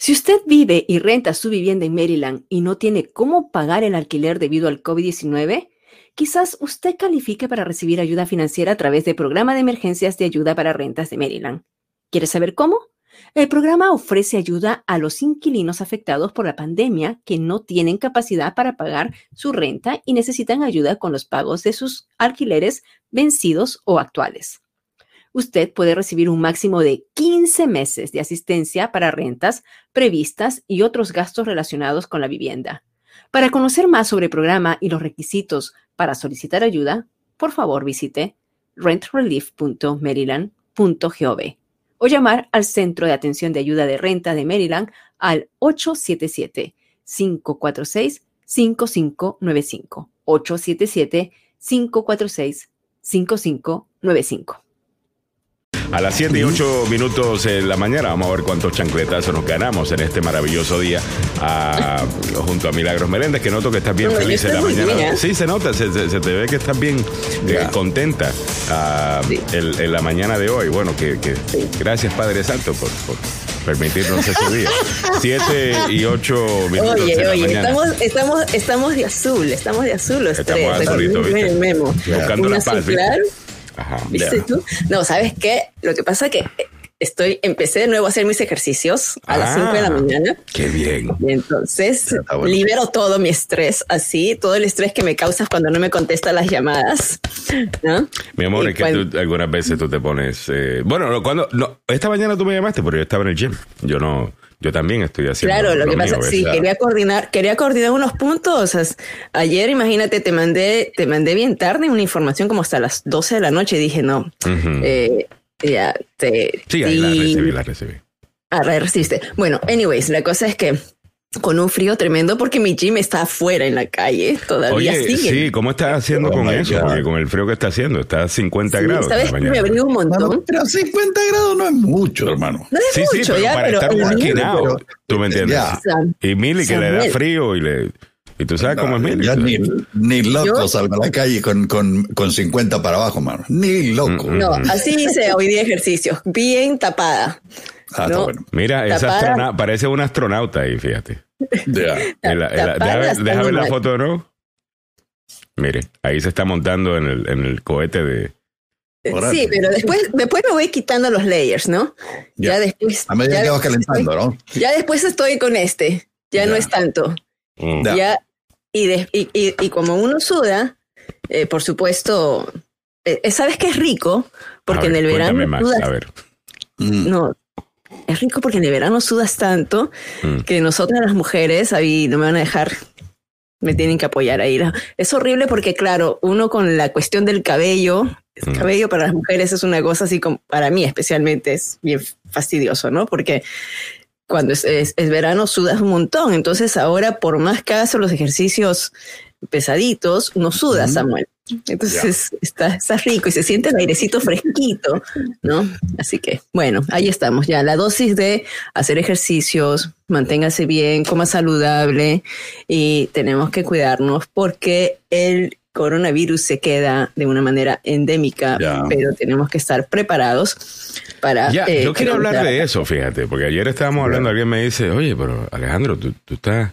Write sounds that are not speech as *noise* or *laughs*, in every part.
Si usted vive y renta su vivienda en Maryland y no tiene cómo pagar el alquiler debido al COVID-19, quizás usted califique para recibir ayuda financiera a través del Programa de Emergencias de Ayuda para Rentas de Maryland. ¿Quiere saber cómo? El programa ofrece ayuda a los inquilinos afectados por la pandemia que no tienen capacidad para pagar su renta y necesitan ayuda con los pagos de sus alquileres vencidos o actuales usted puede recibir un máximo de 15 meses de asistencia para rentas previstas y otros gastos relacionados con la vivienda. Para conocer más sobre el programa y los requisitos para solicitar ayuda, por favor visite rentrelief.maryland.gov o llamar al Centro de Atención de Ayuda de Renta de Maryland al 877-546-5595. 877-546-5595. A las 7 y 8 minutos en la mañana vamos a ver cuántos chancletazos nos ganamos en este maravilloso día junto a Milagros Meléndez, que noto que estás bien feliz en la mañana. Sí, se nota, se, te ve que estás bien eh, contenta ah, en, la mañana de hoy. Bueno, que, gracias Padre Santo por, permitirnos ese día. 7 y 8 minutos. Oye, oye, Estamos, estamos, estamos de azul, estamos de azul los estamos tres. Azulito, Memo. Buscando la paz, ¿Viste tú? No, ¿sabes qué? Lo que pasa es que estoy, empecé de nuevo a hacer mis ejercicios a las 5 de la ah, mañana. Qué bien. Y entonces libero todo mi estrés, así, todo el estrés que me causas cuando no me contestas las llamadas. ¿no? Mi amor, es que algunas veces tú te pones. Eh, bueno, cuando. No, esta mañana tú me llamaste, pero yo estaba en el gym. Yo no. Yo también estoy haciendo. Claro, lo, que pasa, sí, quería coordinar, quería coordinar unos puntos. ayer, imagínate, te mandé, te mandé bien tarde una información como hasta las 12 de la noche y dije, no, eh, ya te. Sí, ahí la recibí, la recibí. Ah, la recibiste. Bueno, anyways, la cosa es que con un frío tremendo porque mi gym está afuera en la calle, todavía Oye, Sí, ¿cómo estás haciendo con eso? Porque con el frío que está haciendo, está a 50 grados. ¿Sabes que me abrió un montón? pero 50 grados no es mucho, hermano. No es mucho, sí, ya, para pero estar esquinado, tú me entiendes. Y Mili que le da frío y le... Y tú sabes cómo es Mili. Ya ni, ni, loco salgo a la calle con, con, con 50 para abajo, mano. Ni loco. No, así hice hoy día ejercicios, bien tapada. Ah, bueno. Mira, esa parece un astronauta ahí, fíjate. déjame, ver la foto de nuevo. Mire, ahí se está montando en el, en el cohete de. Sí, pero después, después me voy quitando los layers, ¿no? Ya, después. A medida que vas calentando, ¿no? Ya después estoy con este. Ya, no es tanto. Mm. Ya. Y, y, y, como uno suda, eh, por supuesto, eh, ¿sabes qué es rico? Porque en el verano. Más, a ver. No, es rico porque en el verano sudas tanto mm. que nosotras las mujeres, ahí no me van a dejar, me tienen que apoyar ahí. Es horrible porque, claro, uno con la cuestión del cabello, el mm. cabello para las mujeres es una cosa así como, para mí especialmente es bien fastidioso, ¿no? Porque cuando es, es, verano sudas un montón, entonces ahora por más que hagas los ejercicios pesaditos, no sudas, Samuel. Entonces está, está, rico y se siente el airecito fresquito, ¿no? Así que, bueno, ahí estamos ya. La dosis de hacer ejercicios, manténgase bien, coma saludable y tenemos que cuidarnos porque el coronavirus se queda de una manera endémica, pero tenemos que estar preparados para... Ya, yo eh, quiero hablar de eso, fíjate, porque ayer estábamos hablando, alguien me dice, oye, pero Alejandro, tú, tú estás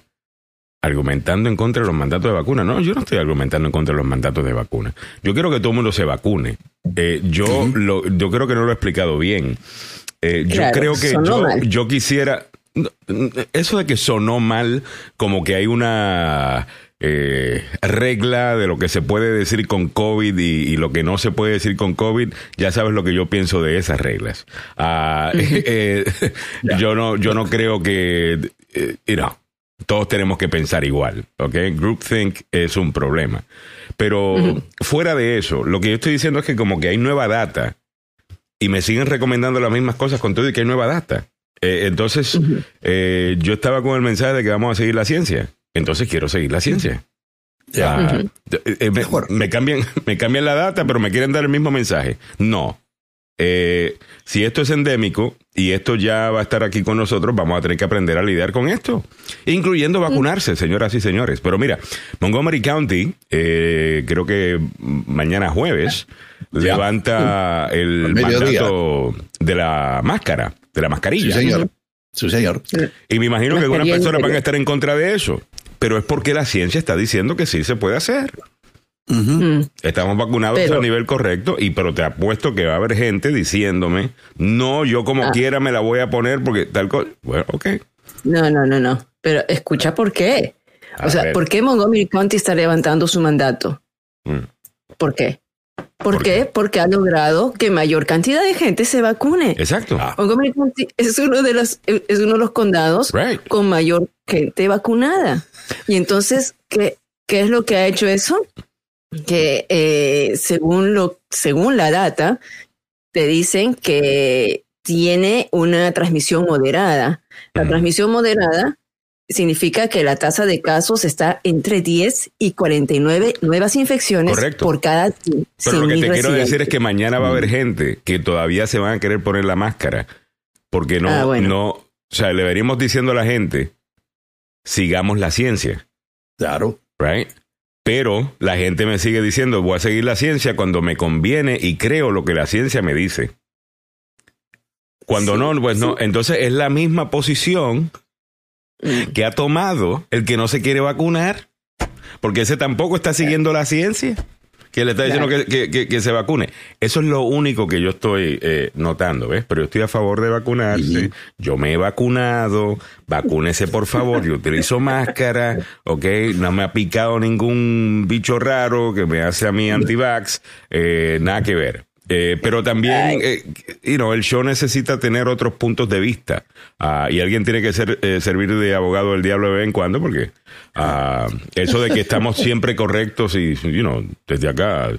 argumentando en contra de los mandatos de vacuna. No, yo no estoy argumentando en contra de los mandatos de vacuna. Yo quiero que todo el mundo se vacune. Eh, yo, lo, yo creo que no lo he explicado bien. Eh, yo creo que yo, yo, quisiera... Eso de que sonó mal, como que hay una... Eh, regla de lo que se puede decir con COVID y, lo que no se puede decir con COVID, ya sabes lo que yo pienso de esas reglas. Ah, *laughs* yo no, yo no creo que, you todos tenemos que pensar igual, ¿ok? Groupthink es un problema. Pero fuera de eso, lo que yo estoy diciendo es que como que hay nueva data y me siguen recomendando las mismas cosas con todo y que hay nueva data. Eh, entonces, eh, yo estaba con el mensaje de que vamos a seguir la ciencia. Entonces quiero seguir la ciencia. Ya. Eh, me, me, cambian, *laughs* me cambian la data, pero me quieren dar el mismo mensaje. No. Eh, si esto es endémico y esto ya va a estar aquí con nosotros, vamos a tener que aprender a lidiar con esto, incluyendo vacunarse, señoras y señores. Pero mira, Montgomery County, eh, creo que mañana jueves, levanta el mandato de la máscara, de la mascarilla. Sí, señor. Y me imagino que algunas personas van a estar en contra de eso, pero es porque la ciencia está diciendo que sí se puede hacer. Mm. Estamos vacunados a nivel correcto, y pero te apuesto que va a haber gente diciéndome, no, yo como ah. quiera me la voy a poner porque tal cosa. Bueno, ok. No, no, no, no. Pero escucha por qué. o sea, ¿por qué Montgomery County está levantando su mandato? Mm. ¿Por qué? ¿Por, qué? Porque ha logrado que mayor cantidad de gente se vacune. Exacto. Montgomery County es uno de los, es uno de los condados con mayor gente vacunada. Y entonces, ¿qué, ¿qué es lo que ha hecho eso? Que eh, según, lo, según la data, te dicen que tiene una transmisión moderada. La transmisión moderada significa que la tasa de casos está entre 10 y 49 nuevas infecciones por cada Pero lo que te quiero decir es que mañana va a haber gente que todavía se van a querer poner la máscara porque no, ah, no, o sea, le veríamos diciendo a la gente, sigamos la ciencia. Claro. Right? Pero la gente me sigue diciendo, voy a seguir la ciencia cuando me conviene y creo lo que la ciencia me dice. Cuando no, pues no. Entonces es la misma posición mm. que ha tomado el que no se quiere vacunar, porque ese tampoco está siguiendo la ciencia que le está diciendo que, se vacune. Eso es lo único que yo estoy eh, notando, ¿ves? Pero yo estoy a favor de vacunarse. Yo me he vacunado. Vacúnese, por favor. Yo utilizo máscara, ¿ok? No me ha picado ningún bicho raro que me hace a mí antivax. Eh, nada que ver. Eh, pero también, eh, el show necesita tener otros puntos de vista. Ah, y alguien tiene que ser, eh, servir de abogado del diablo de vez en cuando, porque ah, eso de que estamos siempre correctos y, you know, desde acá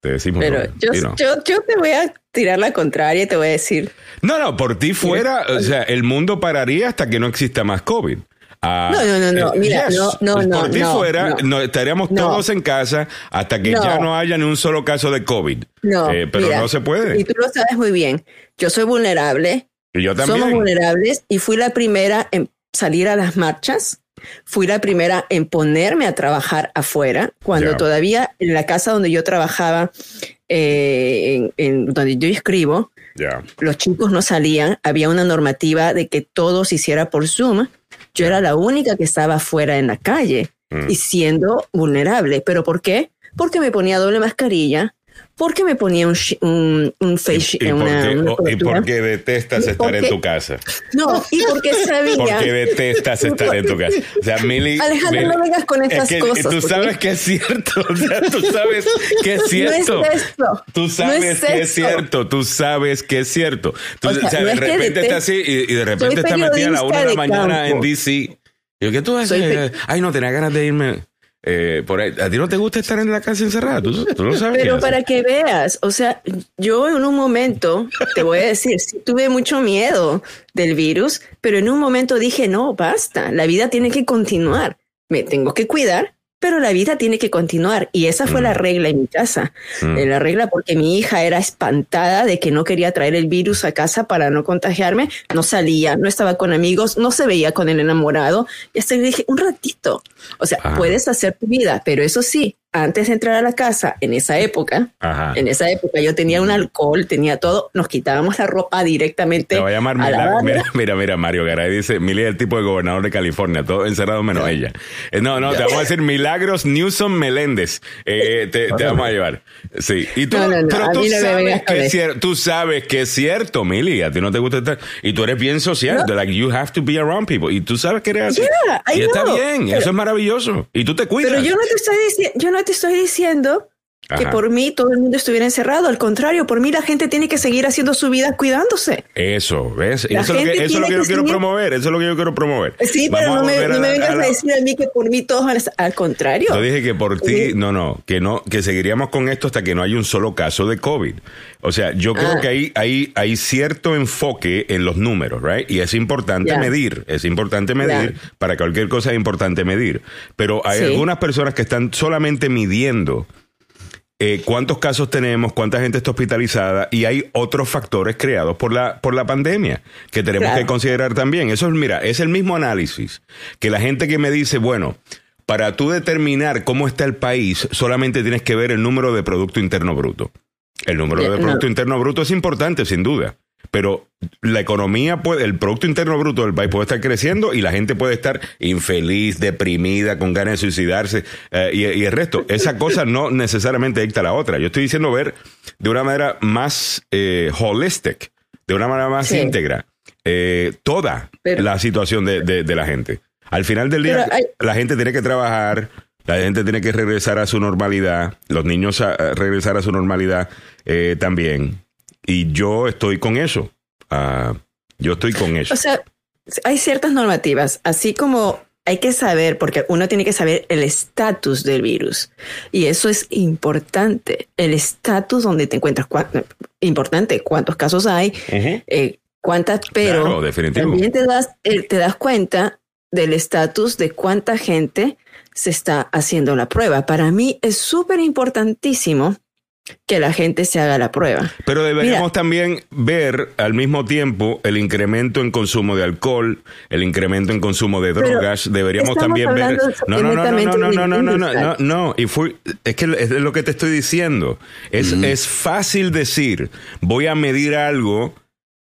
te decimos. Pero yo, yo, te voy a tirar la contraria y te voy a decir. No, no, por ti fuera, o sea, el mundo pararía hasta que no exista más COVID. Ah, no, no, no, mira, no, no, pues no. Por ti fuera, no, estaríamos todos en casa hasta que ya no haya ni un solo caso de COVID. No, eh, pero no se puede. Y tú lo sabes muy bien. Yo soy vulnerable. Y yo también. Somos vulnerables y fui la primera en salir a las marchas. Fui la primera en ponerme a trabajar afuera, cuando todavía en la casa donde yo trabajaba, eh, en, donde yo escribo, los chicos no salían. Había una normativa de que todo se hiciera por Zoom yo era la única que estaba fuera en la calle mm. y siendo vulnerable. ¿Pero por qué? Porque me ponía doble mascarilla, porque me ponía un, un, un face y, y, porque detestas estar en tu casa. No, y porque *laughs* sabía. Porque detestas *laughs* estar en tu casa. O sea, Mili. *laughs* Alejandro, no vengas con estas cosas. Tú sabes que es cierto. O sea, tú sabes que es cierto. No es esto. Tú sabes que es cierto. Tú sabes que es cierto. Tú, o sea, de repente está así y, de repente está metida a la una de la mañana en DC. Y yo, ¿qué tú haces? Ay, no, tenía ganas de irme. Eh, por ¿A ti no te gusta estar en la casa encerrada? Tú, tú lo sabes. Pero para que veas, o sea, yo en un momento, te voy a decir, sí tuve mucho miedo del virus, pero en un momento dije, no, basta, la vida tiene que continuar, me tengo que cuidar, pero la vida tiene que continuar. Y esa fue la mm. regla en mi casa. Mm. Eh, la regla porque mi hija era espantada de que no quería traer el virus a casa para no contagiarme. No salía, no estaba con amigos, no se veía con el enamorado. Y hasta le dije, un ratito. O sea, ah. puedes hacer tu vida, pero eso sí, antes de entrar a la casa, en esa época, en esa época yo tenía un alcohol, tenía todo, nos quitábamos la ropa directamente. Te voy a llamar *laughs* mira, mira, mira, Mario Garay dice, Mili es el tipo de gobernador de California, todo encerrado menos ella. Eh, no, no, te vamos a decir Milagros Newsom Meléndez, eh, te, vamos a llevar. Sí, y tú, pero tú sabes, que es cierto, tú sabes que es cierto, Mili, a ti no te gusta estar, y tú eres bien social, like you have to be around people, y tú sabes que eres así. y está bien, eso es maravilloso, y tú te cuidas. Pero yo no te estoy diciendo, yo no te estoy diciendo que por mí todo el mundo estuviera encerrado. Al contrario, por mí la gente tiene que seguir haciendo su vida cuidándose. Eso, ¿ves? Eso es, lo que, eso es lo que, yo quiero promover. Eso es lo que yo quiero promover. Sí, pero no me, vengas a, decir a mí que por mí todos al, contrario. Yo dije que por ti, no, no, que no, que seguiríamos con esto hasta que no haya un solo caso de COVID. O sea, yo creo ah. que hay, hay, hay cierto enfoque en los números, ¿right? Y es importante medir, es importante medir, para cualquier cosa es importante medir. Pero hay algunas personas que están solamente midiendo eh, cuántos casos tenemos, cuánta gente está hospitalizada y hay otros factores creados por la, por la pandemia que tenemos que considerar también. Eso es, mira, es el mismo análisis que la gente que me dice, bueno, para tú determinar cómo está el país, solamente tienes que ver el número de Producto Interno Bruto. El número de Producto Interno Bruto es importante, sin duda. Pero la economía puede, el Producto Interno Bruto del país puede estar creciendo y la gente puede estar infeliz, deprimida, con ganas de suicidarse eh, y, el resto. Esa *laughs* cosa no necesariamente dicta la otra. Yo estoy diciendo ver de una manera más eh, holistic, de una manera más íntegra, eh, toda la situación de, la gente. Al final del día, la gente tiene que trabajar, la gente tiene que regresar a su normalidad, los niños a, regresar a su normalidad también. Y yo estoy con eso. Ah, yo estoy con eso. O sea, hay ciertas normativas, así como hay que saber, porque uno tiene que saber el estatus del virus. Y eso es importante. El estatus donde te encuentras, importante, cuántos casos hay, eh, cuántas, pero también te das, eh, te das cuenta del estatus de cuánta gente se está haciendo la prueba. Para mí es súper importantísimo que la gente se haga la prueba. Pero deberíamos también ver al mismo tiempo el incremento en consumo de alcohol, el incremento en consumo de drogas. deberíamos también ver. No, no, no, no, no, no, no, no, no, no, Y fue, es que es lo que te estoy diciendo. Es, es fácil decir, voy a medir algo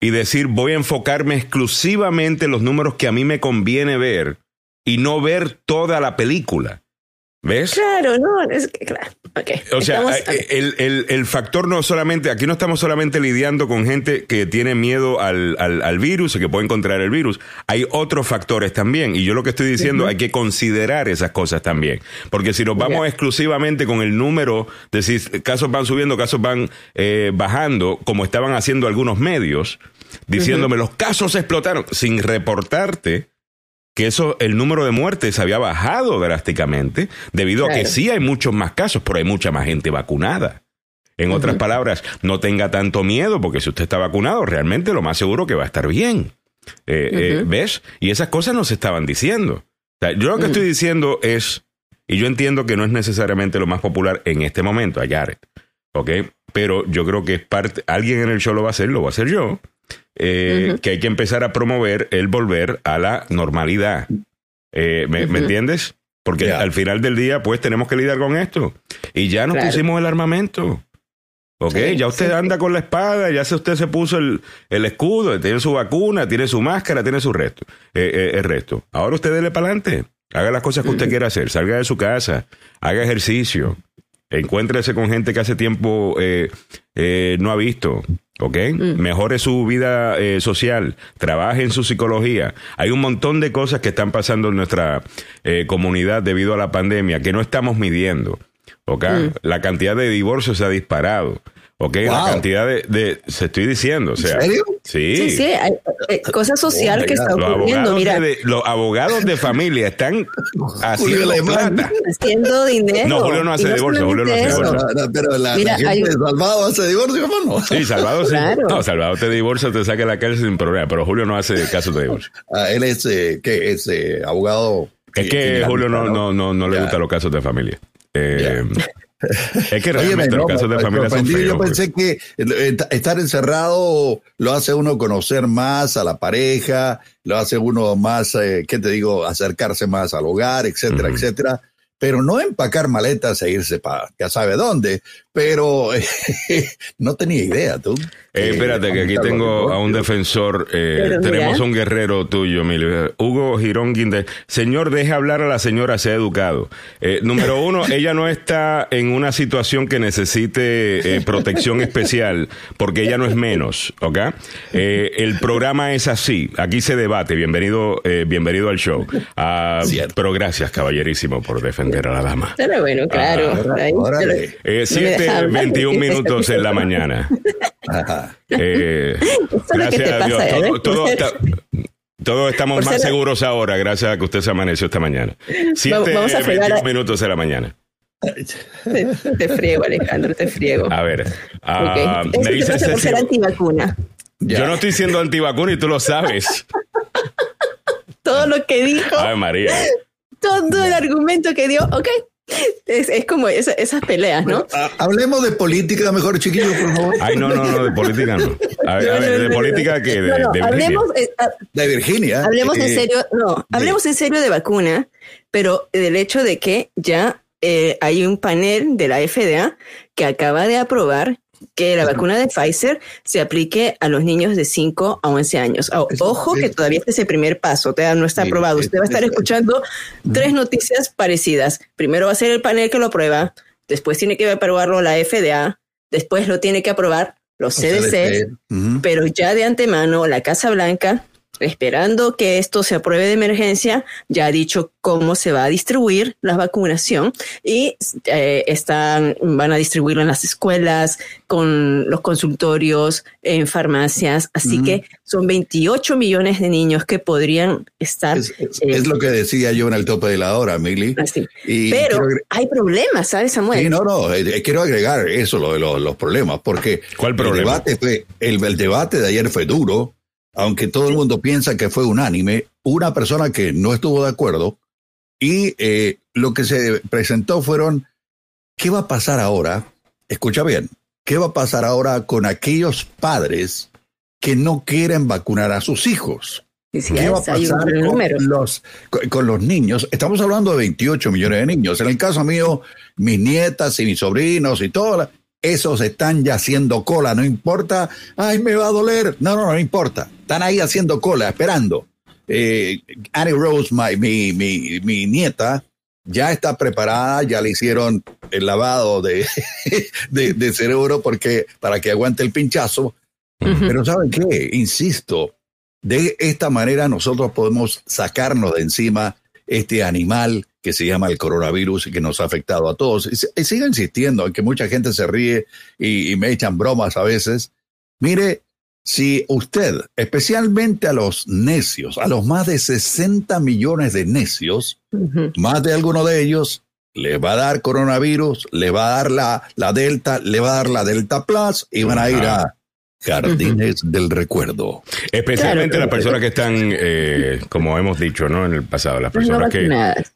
y decir, voy a enfocarme exclusivamente en los números que a mí me conviene ver y no ver toda la película. ¿Ves? Claro, no, es que, claro. Okay. O sea, eh, el, el, el, factor no solamente, aquí no estamos solamente lidiando con gente que tiene miedo al, al, al, virus y que puede encontrar el virus. Hay otros factores también. Y yo lo que estoy diciendo, hay que considerar esas cosas también. Porque si nos vamos exclusivamente con el número de si casos van subiendo, casos van eh, bajando, como estaban haciendo algunos medios, diciéndome los casos explotaron, sin reportarte que eso, el número de muertes había bajado drásticamente, debido a que sí hay muchos más casos, pero hay mucha más gente vacunada. En otras palabras, no tenga tanto miedo, porque si usted está vacunado, realmente lo más seguro que va a estar bien. Eh, eh, ¿Ves? Y esas cosas no se estaban diciendo. yo lo que estoy diciendo es, y yo entiendo que no es necesariamente lo más popular en este momento, a Jared, ¿ok? Pero yo creo que es parte, alguien en el show lo va a hacer, lo va a hacer yo. Eh, que hay que empezar a promover el volver a la normalidad. Eh, ¿me, entiendes? Porque al final del día, pues tenemos que lidiar con esto. Y ya nos pusimos el armamento. ¿Ok? ya usted anda con la espada, ya se, usted se puso el, el, escudo, tiene su vacuna, tiene su máscara, tiene su resto, eh, el resto. Ahora usted dele para adelante. Haga las cosas que usted quiera hacer. Salga de su casa, haga ejercicio, encuéntrese con gente que hace tiempo no ha visto. ¿ok? Mm. Mejore su vida eh, social, trabaje en su psicología. Hay un montón de cosas que están pasando en nuestra eh, comunidad debido a la pandemia que no estamos midiendo, ¿ok? Mm. La cantidad de divorcios se ha disparado. Ok, la cantidad de, se estoy diciendo, o sea, ¿En serio? Sí. Sí, sí, hay, eh, cosa social oh que está ocurriendo. Los abogados, De, los abogados de familia están *laughs* haciendo plata. Haciendo dinero. No, Julio no hace divorcio, Julio no hace divorcio. pero la, Mira, gente hay... de Salvador hace divorcio, hermano. Sí, Salvador sí. No, Salvador te divorcia, te saca de la cárcel sin problema, pero Julio no hace casos de divorcio. Ah, él es, eh, ¿qué? Es eh, abogado. Es que Julio no, no, no, no le gustan los casos de familia. Eh, *laughs* es que *laughs* realmente los casos de familia son feos, Yo pensé que estar encerrado lo hace uno conocer más a la pareja, lo hace uno más, eh, ¿qué te digo?, acercarse más al hogar, etcétera, etcétera. Pero no empacar maletas e irse para ya sabe dónde, pero *laughs* no tenía idea tú. Eh, espérate, que aquí tengo a un defensor, eh, tenemos un guerrero tuyo, Emilio. Hugo Girón Guindé. Señor, deje hablar a la señora, sea educado. Eh, número uno, *laughs* ella no está en una situación que necesite protección especial, porque ella no es menos, ¿ok? el programa es así, aquí se debate. Bienvenido, bienvenido al show. Ah, pero gracias, caballerísimo, por defender a la dama. Pero bueno, claro. Ah, 7, 21 minutos en la mañana. Eh, gracias a Dios. todos estamos más seguros ahora, gracias a que usted se amaneció esta mañana. 7, 21 minutos en la mañana. Te, friego, Alejandro, te friego. A ver, uh, me dice por ser antivacuna. Yo no estoy siendo antivacuna y tú lo sabes. *laughs* todo lo que dijo. Ay, María. Todo el argumento que dio, ok, es, es como esas peleas, ¿no? hablemos de política mejor, chiquillos, por favor. Ay, no, no, no, de política no. A ver, a ver de política que de, de, Virginia. Hablemos, eh, ah, de Virginia. Hablemos en eh, serio, no, hablemos en serio de vacuna, pero del hecho de que ya eh, hay un panel de la FDA que acaba de aprobar que la vacuna de Pfizer se aplique a los niños de 5 a 11 años. Ojo que todavía este es el primer paso, no está aprobado. Usted va a estar escuchando tres noticias parecidas. Primero va a ser el panel que lo aprueba, después tiene que aprobarlo la FDA, después lo tiene que aprobar los CDC, pero ya de antemano la Casa Blanca esperando que esto se apruebe de emergencia, ya ha dicho cómo se va a distribuir la vacunación y eh, están, van a distribuirlo en las escuelas, con los consultorios, en farmacias. Así que son 28 millones de niños que podrían estar. Es, eh, lo que decía yo en el tope de la hora, Mili. Así. Pero hay problemas, ¿sabes, Samuel? Sí, no, no, eh, quiero agregar eso, lo de los, problemas, porque ¿Cuál problema? El debate, el debate de ayer fue duro aunque todo el mundo piensa que fue unánime, una persona que no estuvo de acuerdo y eh, lo que se presentó fueron, ¿qué va a pasar ahora? Escucha bien, ¿qué va a pasar ahora con aquellos padres que no quieren vacunar a sus hijos? ¿Qué va a pasar con los, con los niños? Estamos hablando de 28 millones de niños. En el caso mío, mis nietas y mis sobrinos y todo, esos están ya haciendo cola, no importa, ay, me va a doler, no, no, no importa, están ahí haciendo cola, esperando. Eh, Annie Rose, mi, mi, mi, nieta, ya está preparada, ya le hicieron el lavado de, *laughs* de, cerebro porque, para que aguante el pinchazo. Pero ¿saben qué? Insisto, de esta manera nosotros podemos sacarnos de encima este animal que se llama el coronavirus y que nos ha afectado a todos. Y, sigo insistiendo en que mucha gente se ríe y, me echan bromas a veces. Mire, si usted, especialmente a los necios, a los más de 60 millones de necios, más de alguno de ellos le va a dar coronavirus, le va a dar la, la Delta, le va a dar la Delta Plus y van a ir a Jardines del recuerdo. Especialmente las personas que están, eh, como hemos dicho ¿no? en el pasado, las personas que,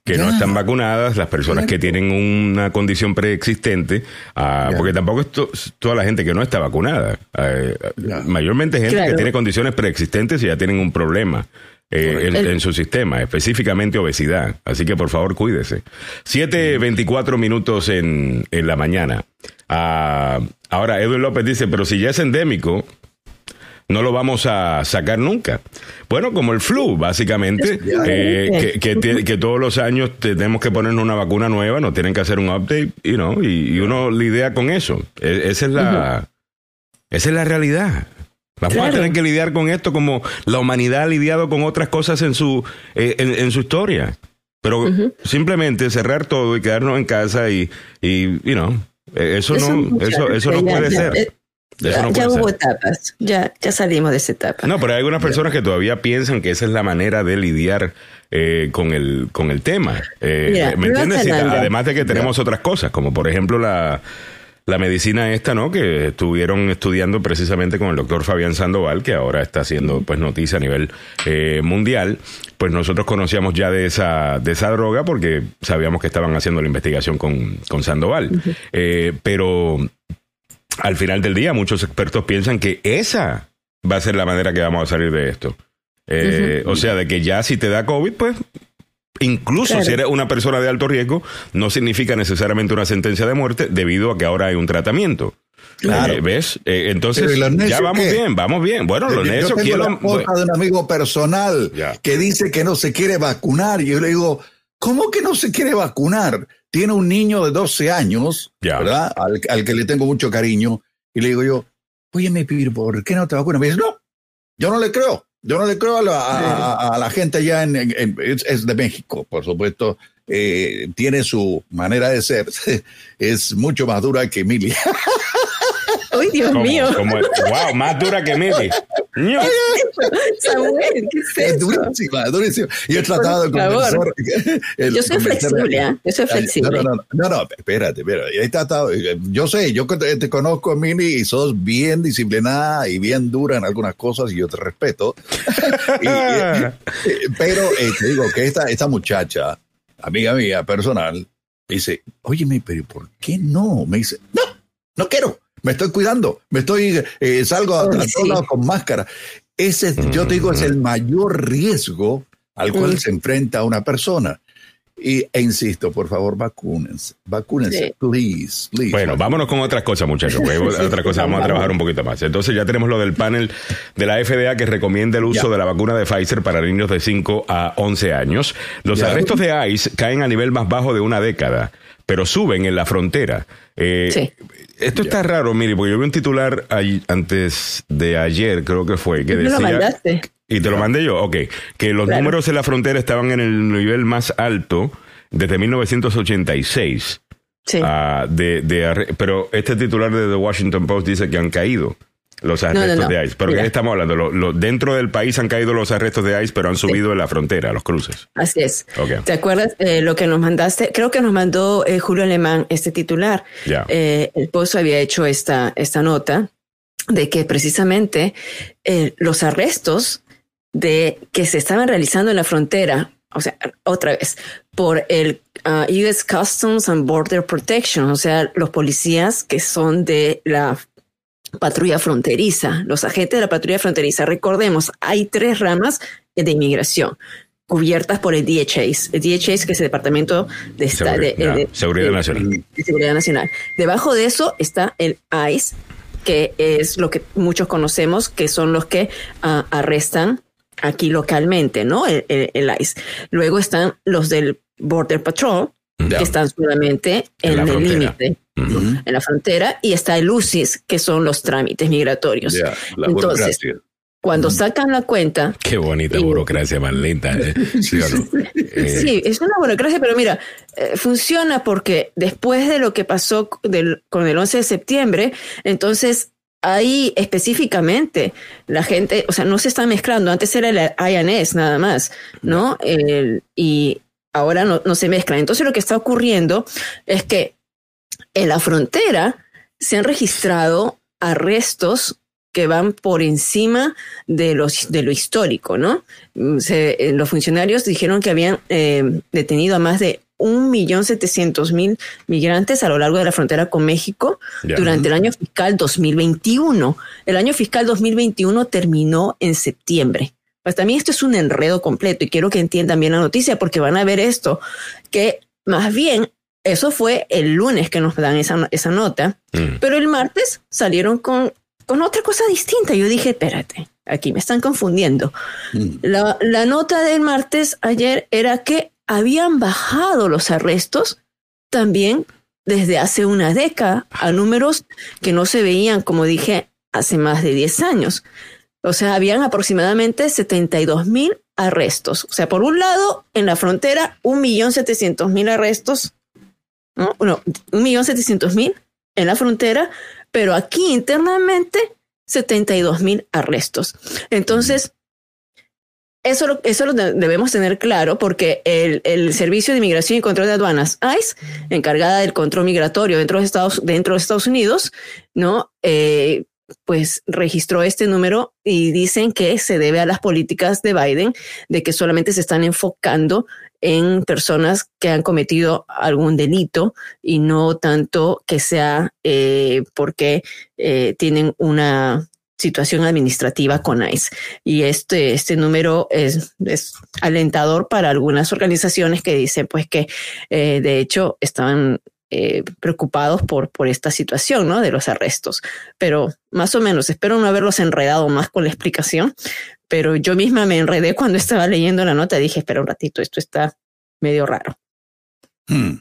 que no están vacunadas, las personas que tienen una condición preexistente, ah, porque tampoco es toda la gente que no está vacunada. Eh, mayormente gente que tiene condiciones preexistentes y ya tienen un problema. Eh, en, su sistema, específicamente obesidad. Así que por favor cuídese. 7.24 minutos en, en la mañana. Ah, ahora, Edwin López dice, pero si ya es endémico, no lo vamos a sacar nunca. Bueno, como el flu, básicamente, eh, que, todos los años tenemos que ponernos una vacuna nueva, nos tienen que hacer un update, you know, y, uno lidia con eso. E, esa es la, esa es la realidad. Vamos a tener que lidiar con esto como la humanidad ha lidiado con otras cosas en su, eh, en, su historia. Pero simplemente cerrar todo y quedarnos en casa y, y you know, eh, eso, no, eso, eso no puede ser. Eh, ya, hubo etapas, ya, ya salimos de esa etapa. No, pero hay algunas personas que todavía piensan que esa es la manera de lidiar con, el, con el tema. ¿Me entiendes? además de que tenemos otras cosas, como por ejemplo la, la medicina esta, ¿no? Que estuvieron estudiando precisamente con el doctor Fabián Sandoval, que ahora está haciendo pues noticia a nivel eh, mundial. Pues nosotros conocíamos ya de esa, de esa droga porque sabíamos que estaban haciendo la investigación con, con Sandoval. Eh, pero al final del día, muchos expertos piensan que esa va a ser la manera que vamos a salir de esto. Eh, o sea, de que ya si te da COVID, pues Incluso si eres una persona de alto riesgo, no significa necesariamente una sentencia de muerte debido a que ahora hay un tratamiento. Claro. Eh, ¿Ves? Eh, entonces, ya vamos bien, vamos bien. Bueno, los necios quiero... de un amigo personal que dice que no se quiere vacunar. Y yo le digo, ¿cómo que no se quiere vacunar? Tiene un niño de 12 años, ¿verdad? Al, que le tengo mucho cariño. Y le digo yo, oye, me ¿por qué no te vacunas? Me dice, no, yo no le creo. Yo no le creo a la, gente allá en, es, de México, por supuesto. Eh, tiene su manera de ser. *laughs* Es mucho más dura que Emilia. *laughs* ¡Ay, Dios mío! wow, más dura que Mili. *laughs* Samuel, ¿qué es, es durísima, es durísima. Yo he tratado de *laughs* yo soy flexible, ¿eh? Yo soy flexible. No, no, no, no, espérate, espérate. He tratado, yo sé, yo te, te conozco, Mili, y sos bien disciplinada y bien dura en algunas cosas y yo te respeto. *laughs* pero eh, te digo que esta, esta muchacha, amiga mía, personal, dice, óyeme, pero ¿por qué no? Me dice, no, no quiero me estoy cuidando, me estoy, eh, salgo a, todos lados con máscara. Ese, yo te digo, es el mayor riesgo al cual se enfrenta una persona. Y, e insisto, por favor, vacúnense. Vacúnense, please, please. Bueno, vámonos con otras cosas, muchachos. *laughs* otra cosa, vamos a trabajar un poquito más. Entonces ya tenemos lo del panel de la FDA que recomienda el uso de la vacuna de Pfizer para niños de 5 a 11 años. Los arrestos de ICE caen a nivel más bajo de una década, pero suben en la frontera. Eh, sí. Esto está raro, mire, porque yo vi un titular antes de ayer, creo que fue, que decía... Lo mandaste? Y te lo mandé yo, ok. Que los números en la frontera estaban en el nivel más alto desde 1986. Sí. Ah, de, pero este titular de The Washington Post dice que han caído los arrestos de ICE. ¿Pero qué estamos hablando? Lo, dentro del país han caído los arrestos de ICE, pero han subido en la frontera, los cruces. Así es. ¿Te acuerdas eh, lo que nos mandaste? Creo que nos mandó eh, Julio Alemán este titular. Eh, el Post había hecho esta, esta nota de que precisamente los arrestos de que se estaban realizando en la frontera, o sea, otra vez, por el uh, US Customs and Border Protection, o sea, los policías que son de la patrulla fronteriza, los agentes de la patrulla fronteriza. Recordemos, hay tres ramas de inmigración cubiertas por el DHS. El DHS, que es el Departamento de, Seguridad, Nacional. Seguridad Nacional. Debajo de eso está el ICE, que es lo que muchos conocemos, que son los que uh, arrestan aquí localmente, ¿no? El, ICE. Luego están los del Border Patrol, que están solamente en, el límite, en la frontera, y está el UCIS, que son los trámites migratorios. Entonces, cuando sacan la cuenta. Qué bonita burocracia más lenta. ¿eh? *laughs* ¿Sí, eh, sí, es una burocracia, pero mira, eh, funciona porque después de lo que pasó con el 11 de septiembre, entonces ahí específicamente la gente, o sea, no se está mezclando. Antes era el INS nada más, ¿no? y ahora no, no se mezclan. Entonces lo que está ocurriendo es que en la frontera se han registrado arrestos que van por encima de, los, de lo histórico, ¿no? Eh, los funcionarios dijeron que habían eh, detenido a más de un millón setecientos mil migrantes a lo largo de la frontera con México durante el año fiscal 2021. El año fiscal 2021 terminó en septiembre. Pues también esto es un enredo completo y quiero que entiendan bien la noticia porque van a ver esto, que más bien eso fue el lunes que nos dan esa, esa nota, mm. pero el martes salieron con, con otra cosa distinta. Yo dije, espérate, aquí me están confundiendo. Mm. La, la nota del martes ayer era que habían bajado los arrestos también desde hace una década a números que no se veían, como dije, hace más de 10 años. O sea, habían aproximadamente 72 mil arrestos. O sea, por un lado, en la frontera, un millón setecientos mil arrestos, ¿no? Setecientos mil en la frontera, pero aquí internamente 72 mil arrestos. Entonces, eso, eso lo debemos tener claro porque el, el, Servicio de Inmigración y Control de Aduanas, ICE, encargada del control migratorio dentro de Estados, dentro de Estados Unidos, ¿no? Eh, pues registró este número y dicen que se debe a las políticas de Biden de que solamente se están enfocando en personas que han cometido algún delito y no tanto que sea eh, porque eh, tienen una situación administrativa con ICE. Y este, este número es, es alentador para algunas organizaciones que dicen pues que eh, de hecho estaban eh, preocupados por, por esta situación ¿no? de los arrestos. Pero más o menos, espero no haberlos enredado más con la explicación, pero yo misma me enredé cuando estaba leyendo la nota. Dije, espera un ratito, esto está medio raro. Hmm.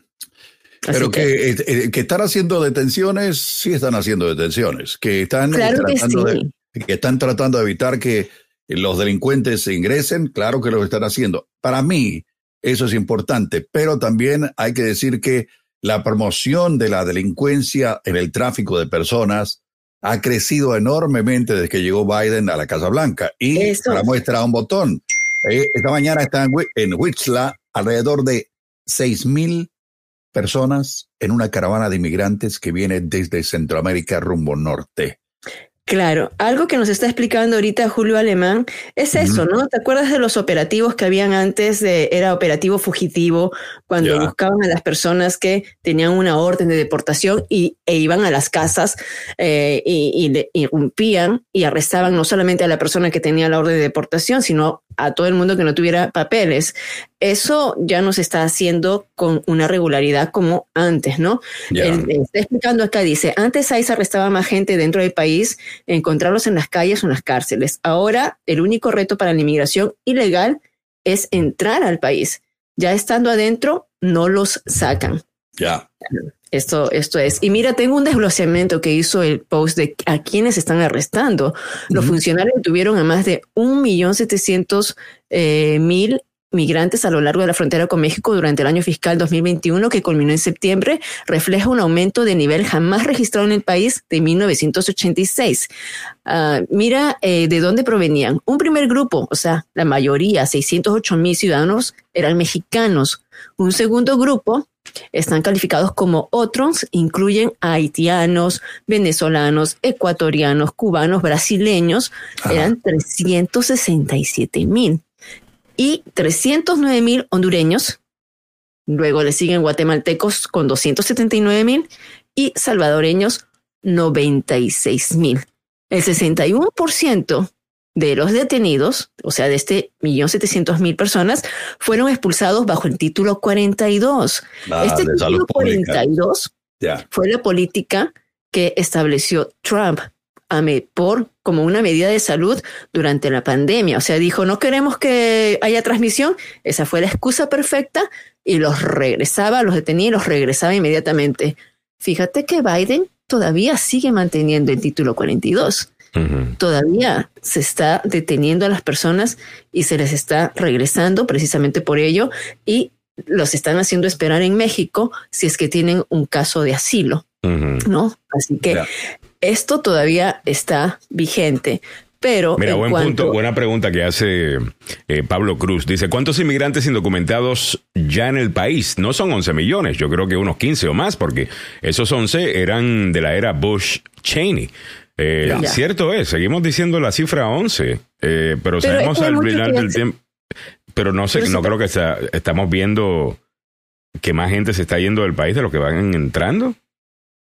Pero que, eh, que, están haciendo detenciones, sí están haciendo detenciones, que están, tratando de, que están tratando de evitar que los delincuentes se ingresen, claro que lo están haciendo. Para mí, eso es importante, pero también hay que decir que la promoción de la delincuencia en el tráfico de personas ha crecido enormemente desde que llegó Biden a la Casa Blanca. Y para muestra un botón, eh, esta mañana están en Wichla alrededor de seis mil personas en una caravana de inmigrantes que viene desde Centroamérica rumbo norte. Claro, algo que nos está explicando ahorita Julio Alemán es eso, ¿no? ¿Te acuerdas de los operativos que habían antes? De, era operativo fugitivo, cuando buscaban a las personas que tenían una orden de deportación y, e iban a las casas eh, y, y le irrumpían y arrestaban no solamente a la persona que tenía la orden de deportación, sino a todo el mundo que no tuviera papeles. eso ya no se está haciendo con una regularidad como antes, ¿no? está explicando acá, dice, antes ICE arrestaba más gente dentro del país, encontrarlos en las calles o en las cárceles. Ahora, el único reto para la inmigración ilegal es entrar al país. Ya estando adentro, no los sacan. Ya. Esto, esto es. Y mira, tengo un desglosamiento que hizo el post de a quienes están arrestando. Los funcionarios tuvieron a más de 1.700.000 eh, mil migrantes a lo largo de la frontera con México durante el año fiscal 2021 que culminó en septiembre refleja un aumento de nivel jamás registrado en el país de 1986. Ah, mira eh, de dónde provenían. Un primer grupo, o sea, la mayoría, 608 mil ciudadanos, eran mexicanos. Un segundo grupo, están calificados como otros, incluyen haitianos, venezolanos, ecuatorianos, cubanos, brasileños, eran 367 mil. Y 309 mil hondureños, luego le siguen guatemaltecos con 279 mil y salvadoreños 96 mil. El 61% de los detenidos, o sea, de este millón setecientos mil personas, fueron expulsados bajo el título 42. Ah, este título 42 fue la política que estableció Trump por como una medida de salud durante la pandemia. O sea, dijo, no queremos que haya transmisión. Esa fue la excusa perfecta y los regresaba, los detenía y los regresaba inmediatamente. Fíjate que Biden todavía sigue manteniendo el título 42 todavía se está deteniendo a las personas y se les está regresando precisamente por ello y los están haciendo esperar en México si es que tienen un caso de asilo, ¿no? Así que esto todavía está vigente. Pero Mira, buen punto, buena pregunta que hace eh, Pablo Cruz. Dice, ¿cuántos inmigrantes indocumentados ya en el país? No son 11 millones, yo creo que unos 15 o más, porque esos 11 eran de la era Bush-Cheney. Eh, cierto es, seguimos diciendo la cifra 11, eh, pero, sabemos al final del tiempo. Pero no sé, no creo que estamos viendo que más gente se está yendo del país de lo que van entrando.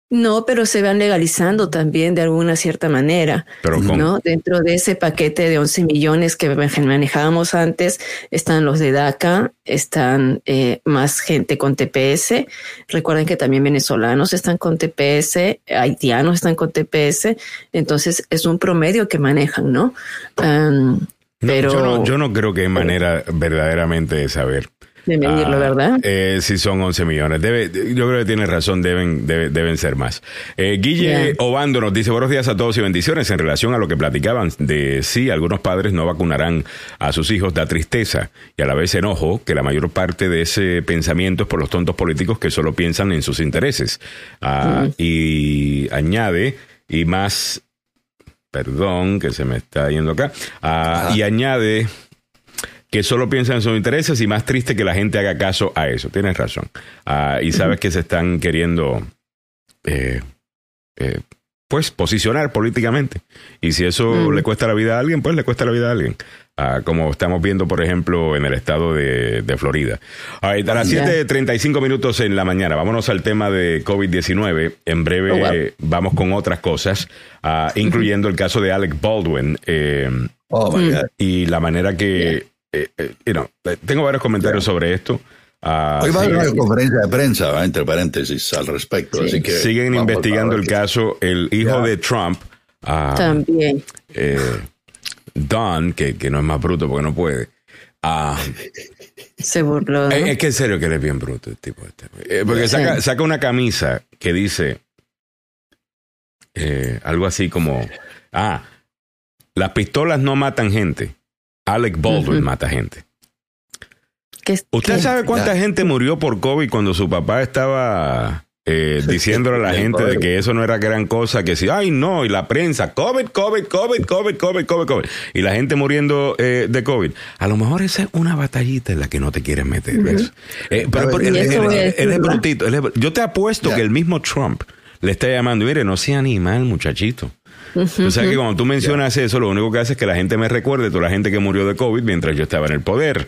No, pero se van legalizando también de alguna cierta manera. Pero ¿no? Dentro de ese paquete de 11 millones que manejábamos antes, están los de DACA, están eh, más gente con TPS. Recuerden que también venezolanos están con TPS, haitianos están con TPS. Entonces es un promedio que manejan, ¿no? pero yo, no yo no creo que hay manera verdaderamente de saber de medirlo, ah, ¿verdad? Eh, sí, son 11 millones. Debe, yo creo que tiene razón, deben, deben ser más. Eh, Guille Obando nos dice buenos días a todos y bendiciones en relación a lo que platicaban de si algunos padres no vacunarán a sus hijos. Da tristeza y a la vez enojo que la mayor parte de ese pensamiento es por los tontos políticos que solo piensan en sus intereses. Ah, y añade, y más, perdón, que se me está yendo acá, ah, y añade que solo piensan en sus intereses y más triste que la gente haga caso a eso. Tienes razón. Ah, y sabes que se están queriendo, eh, eh, pues, posicionar políticamente. Y si eso le cuesta la vida a alguien, pues le cuesta la vida a alguien. Ah, como estamos viendo, por ejemplo, en el estado de, Florida. a las 7.35 minutos en la mañana, vámonos al tema de COVID-19. En breve oh, vamos con otras cosas, ah, incluyendo el caso de Alec Baldwin. Eh, oh, y la manera que eh, eh, eh, tengo varios comentarios sobre esto. Ah, Hoy va a haber una conferencia de prensa, entre paréntesis, al respecto. Así que siguen investigando el caso. El hijo de Trump. Ah, También. Don, que, que, no es más bruto porque no puede. Ah, Se burló. Es, que en serio que él es bien bruto, el tipo este. porque saca, saca, una camisa que dice algo así como: Ah, las pistolas no matan gente Alec Baldwin mata gente. ¿Usted sabe cuánta gente murió por COVID cuando su papá estaba eh, *laughs* diciéndole a la gente de que eso no era gran cosa, que si, ay no, y la prensa, COVID, COVID, COVID, COVID, COVID, COVID, COVID, y la gente muriendo eh, de COVID. A lo mejor esa es una batallita en la que no te quieren meter. Eh, pero él, es bruntito. yo te apuesto que el mismo Trump le está llamando, mire, no sea animal, muchachito. O sea que cuando tú mencionas eso, lo único que hace es que la gente me recuerde toda la gente que murió de COVID mientras yo estaba en el poder.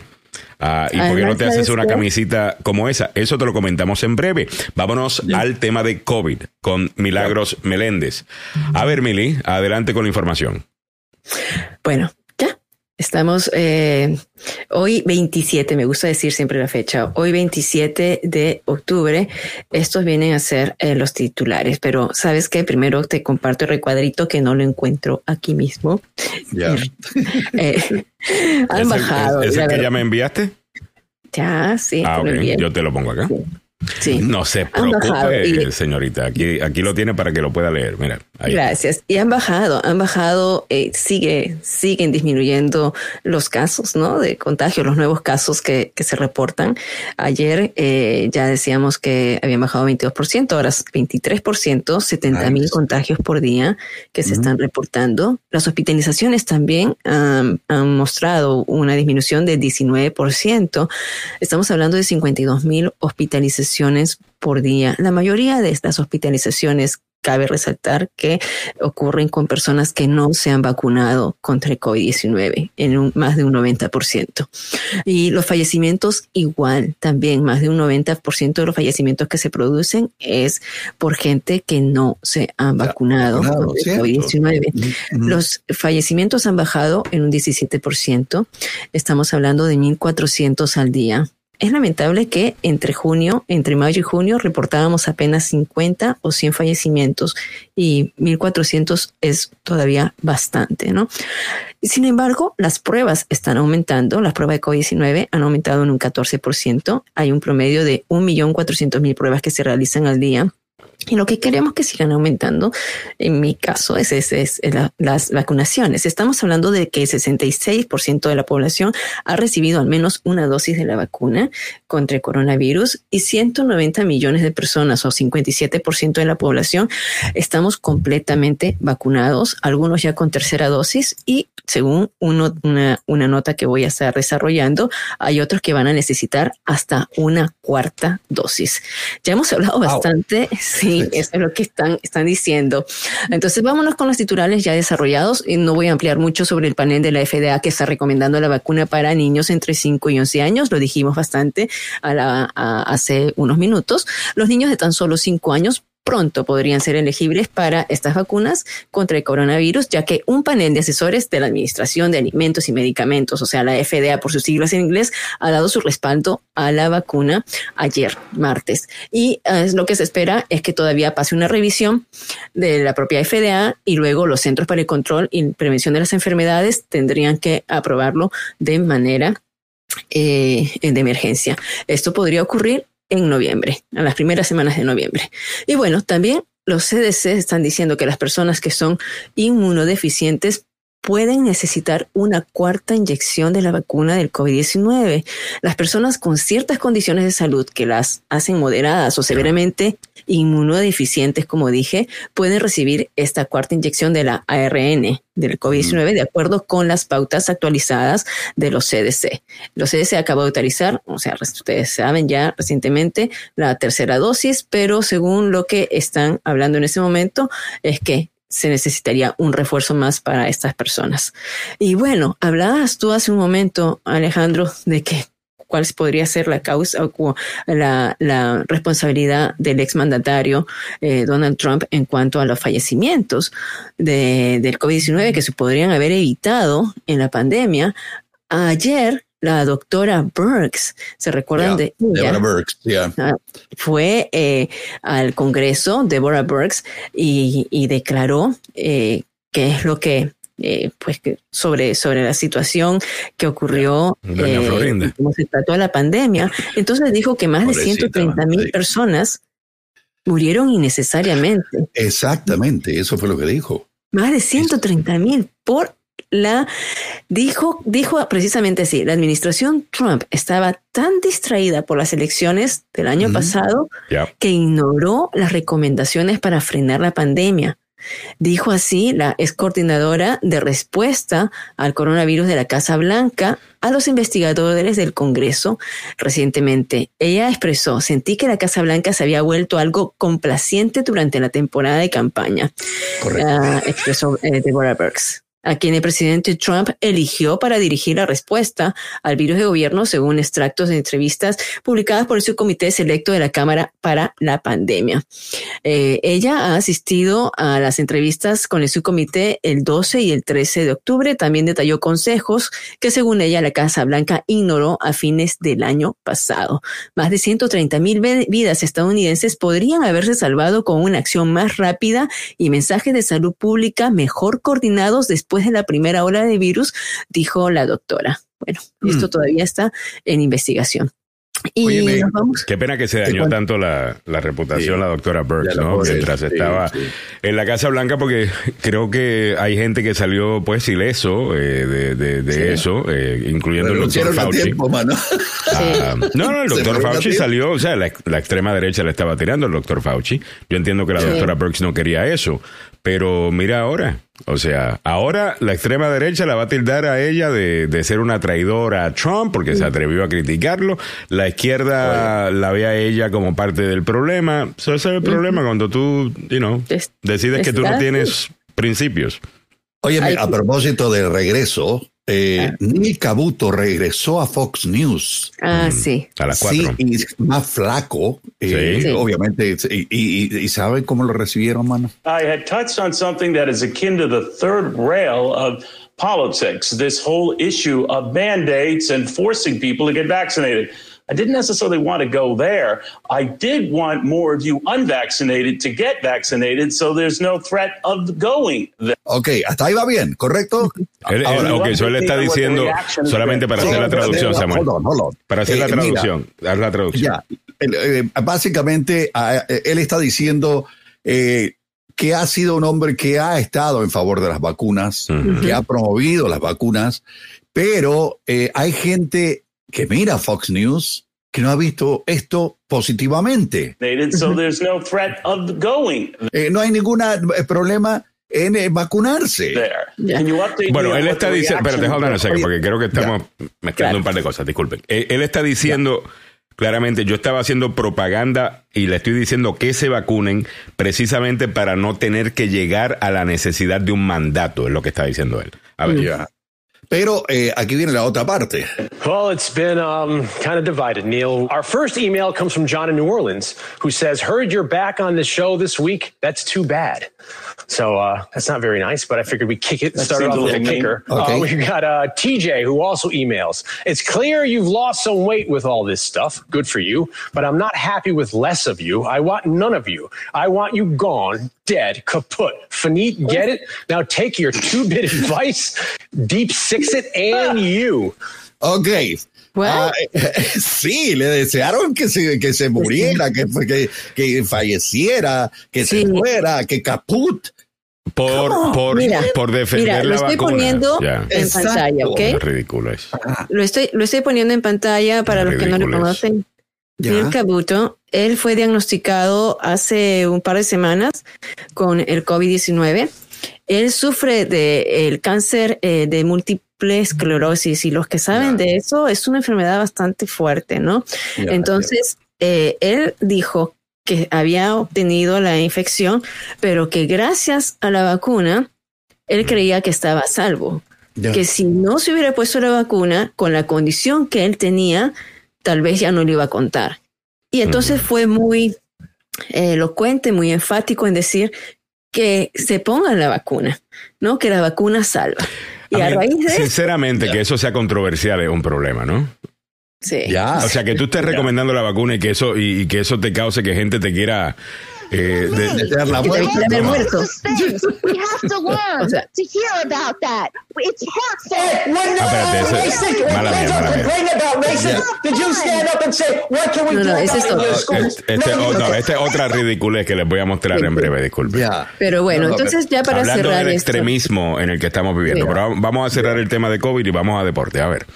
Ah, ¿Y por qué no te haces una camisita como esa? Eso te lo comentamos en breve. Vámonos al tema de COVID con Milagros Meléndez. A ver, Mili, adelante con la información. Bueno. Estamos eh, hoy 27, me gusta decir siempre la fecha, hoy 27 de octubre. Estos vienen a ser eh, los titulares, pero sabes que primero te comparto el recuadrito que no lo encuentro aquí mismo. Ya. *laughs* Eh, *laughs* han bajado. ¿Es, el que ya me enviaste? Ya, sí. Ah, te lo. Yo te lo pongo acá. Sí. No se preocupe, señorita. Aquí, aquí lo tiene para que lo pueda leer. Mira, ahí. Gracias. Y han bajado, han bajado, eh, sigue, siguen disminuyendo los casos, ¿no? De contagio, los nuevos casos que, que se reportan. Ayer eh, ya decíamos que habían bajado 22%, ahora es 23%, 70 mil contagios por día que se están reportando. Las hospitalizaciones también han, han mostrado una disminución de 19%. Estamos hablando de 52 mil hospitalizaciones por día. La mayoría de estas hospitalizaciones cabe resaltar que ocurren con personas que no se han vacunado contra el COVID-19 en un, más de un 90%. Y los fallecimientos igual, también más de un 90% de los fallecimientos que se producen es por gente que no se han vacunado contra el ¿cierto? COVID-19. Ujú. Los fallecimientos han bajado en un 17%. Estamos hablando de 1.400 al día. Es lamentable que entre junio, entre mayo y junio, reportábamos apenas 50 o 100 fallecimientos y 1.400 es todavía bastante, ¿no? Sin embargo, las pruebas están aumentando. Las pruebas de COVID-19 han aumentado en un 14%. Hay un promedio de 1.400.000 pruebas que se realizan al día. Y lo que queremos que sigan aumentando, en mi caso, es, es, es la- las vacunaciones. Estamos hablando de que el 66% de la población ha recibido al menos una dosis de la vacuna contra el coronavirus y 190 millones de personas o 57% de la población estamos completamente vacunados, algunos ya con tercera dosis y según uno, una, una nota que voy a estar desarrollando, hay otros que van a necesitar hasta una cuarta dosis. Ya hemos hablado Wow. bastante, sí, eso es lo que están, están diciendo. Entonces vámonos con los titulares ya desarrollados y no voy a ampliar mucho sobre el panel de la FDA que está recomendando la vacuna para niños entre 5 y 11 años, lo dijimos bastante a la, a- hace unos minutos. Los niños de tan solo 5 años pronto podrían ser elegibles para estas vacunas contra el coronavirus, ya que un panel de asesores de la Administración de Alimentos y Medicamentos, o sea, la FDA por sus siglas en inglés, ha dado su respaldo a la vacuna ayer, martes. Y eh, lo que se espera es que todavía pase una revisión de la propia FDA y luego los Centros para el Control y Prevención de las Enfermedades tendrían que aprobarlo de manera eh, de emergencia. Esto podría ocurrir en noviembre, en las primeras semanas de noviembre. Y bueno, también los CDC están diciendo que las personas que son inmunodeficientes pueden necesitar una cuarta inyección de la vacuna del COVID-19. Las personas con ciertas condiciones de salud que las hacen moderadas o severamente inmunodeficientes, como dije, pueden recibir esta cuarta inyección de la ARN del COVID-19 de acuerdo con las pautas actualizadas de los CDC. Los CDC acabó de utilizar, o sea, ustedes saben ya recientemente la tercera dosis, pero según lo que están hablando en ese momento es que se necesitaría un refuerzo más para estas personas. Y bueno, hablabas tú hace un momento, Alejandro, de que cuál podría ser la causa o la, la responsabilidad del exmandatario eh, Donald Trump en cuanto a los fallecimientos de, del COVID-19 que se podrían haber evitado en la pandemia. Ayer la doctora Burks, ¿se recuerdan Yeah, de ella? Deborah Burks, yeah. Ah, fue eh, al Congreso, Deborah Burks, y, y declaró eh, qué es lo que, eh, pues, sobre, sobre la situación que ocurrió, eh, cómo se trató la pandemia. Entonces dijo que más de Pobrecita, 130 mil personas murieron innecesariamente. Exactamente, eso fue lo que dijo. Más de 130 mil por la dijo dijo precisamente así la administración Trump estaba tan distraída por las elecciones del año pasado que ignoró las recomendaciones para frenar la pandemia. Dijo así la ex coordinadora de respuesta al coronavirus de la Casa Blanca a los investigadores del Congreso recientemente. Ella expresó, sentí que la Casa Blanca se había vuelto algo complaciente durante la temporada de campaña. Correcto. Ah, expresó eh, Deborah Burks. A quien el presidente Trump eligió para dirigir la respuesta al virus de gobierno, según extractos de entrevistas publicadas por el subcomité selecto de la Cámara para la pandemia. Eh, ella ha asistido a las entrevistas con el subcomité el 12 y el 13 de octubre. También detalló consejos que, según ella, la Casa Blanca ignoró a fines del año pasado. Más de 130 mil vidas estadounidenses podrían haberse salvado con una acción más rápida y mensajes de salud pública mejor coordinados después de la primera ola de virus, dijo la doctora. Bueno, esto mm. todavía está en investigación. Y vamos. Qué pena que se dañó tanto la, reputación la doctora Burks, ¿no? Mientras estaba en la Casa Blanca, porque creo que hay gente que salió pues ileso eh, de, de, eso, eh, incluyendo el doctor Fauci. Ah, no, no, el doctor Fauci salió, o sea, la, la, extrema derecha le estaba tirando al doctor Fauci. Yo entiendo que la doctora Burks no quería eso, pero mira ahora, o sea, ahora la extrema derecha la va a tildar a ella de, de ser una traidora a Trump porque se atrevió a criticarlo. La izquierda la ve a ella como parte del problema. Eso es el problema cuando tú, you know, decides que tú no tienes principios. Oye, a propósito del regreso, eh, ah. Neil Cabuto regresó a Fox News. Ah, mm, sí. A las cuatro. Sí, y más flaco, eh, sí. obviamente. Y, y, y, ¿saben cómo lo recibieron, mano? I had touched on something that is akin to the third rail of politics, this whole issue of mandates and forcing people to get vaccinated. I didn't necessarily want to go there. I did want more of you unvaccinated to get vaccinated, so there's no threat of going there. Ok, hasta ahí va bien, ¿correcto? Él, él, ok, él está diciendo solamente para hacer la traducción, Samuel. Hold on, hold on. Para hacer eh, la traducción, haz la traducción. Ya, eh, básicamente, él está diciendo eh, que ha sido un hombre que ha estado en favor de las vacunas, uh -huh. que ha promovido las vacunas, pero eh, hay gente que mira Fox News que no ha visto esto positivamente. So there's no, threat of going. Eh, no hay ningún eh, problema en eh, vacunarse. Bueno, él está diciendo, espérate, hold on porque creo que estamos yeah. mezclando un par de cosas, disculpen. Él, él está diciendo yeah. claramente, yo estaba haciendo propaganda y le estoy diciendo que se vacunen precisamente para no tener que llegar a la necesidad de un mandato, es lo que está diciendo él. A ver. Yeah. Pero eh, aquí viene la otra parte. Well, it's been um, kind of divided, Neil. Our first email comes from John in New Orleans, who says, Heard you're back on the show this week. That's too bad. So uh, that's not very nice, but I figured we'd kick it and start off with a kicker. Okay. Uh, we got uh, TJ, who also emails. It's clear you've lost some weight with all this stuff. Good for you. But I'm not happy with less of you. I want none of you. I want you gone, dead, kaput. Finite, get it? Now take your two bit *laughs* advice, deep six it, and you. Okay. Ah, *laughs* sí, le desearon que se, que se muriera, que, que, que falleciera, que sí. se fuera, que caput. Por, por, mira, por defender mira, lo la estoy vacuna. poniendo yeah. en Exacto. pantalla, ¿ok? Es ridículo es. Lo estoy, lo estoy poniendo en pantalla para es los que no lo conocen. Neil Cabuto, él fue diagnosticado hace un par de semanas con el COVID-19. Él sufre de el cáncer eh, de múltiple esclerosis y los que saben yeah. de eso es una enfermedad bastante fuerte, ¿no? Yeah, Entonces, eh, él dijo que había obtenido la infección, pero que gracias a la vacuna, él creía que estaba a salvo. Que si no se hubiera puesto la vacuna, con la condición que él tenía, tal vez ya no le iba a contar. Y entonces fue muy eh, elocuente, muy enfático en decir que se pongan la vacuna, ¿no? Que la vacuna salva. Y a, a mí, raíz de sinceramente, que eso sea controversial es un problema, ¿no? Sí. Ya. O sea, que tú estés recomendando la vacuna y que eso y, y que eso te cause que gente te quiera eh, de, de la muerte. De muerto. We have to learn O sea. to hear about that. It's hurtful. Ah, espérate, ese- mala mía, mala mía. Did you stand up and say, what can we No, es it in otro. the schools? Este, este, oh, no, esta es otra ridiculez que les voy a mostrar en breve, disculpe. Ya. Pero bueno, No, no, entonces ya para Hablando cerrar del esto. extremismo en el que estamos viviendo, pero vamos a cerrar el tema de COVID y vamos a deporte. A ver.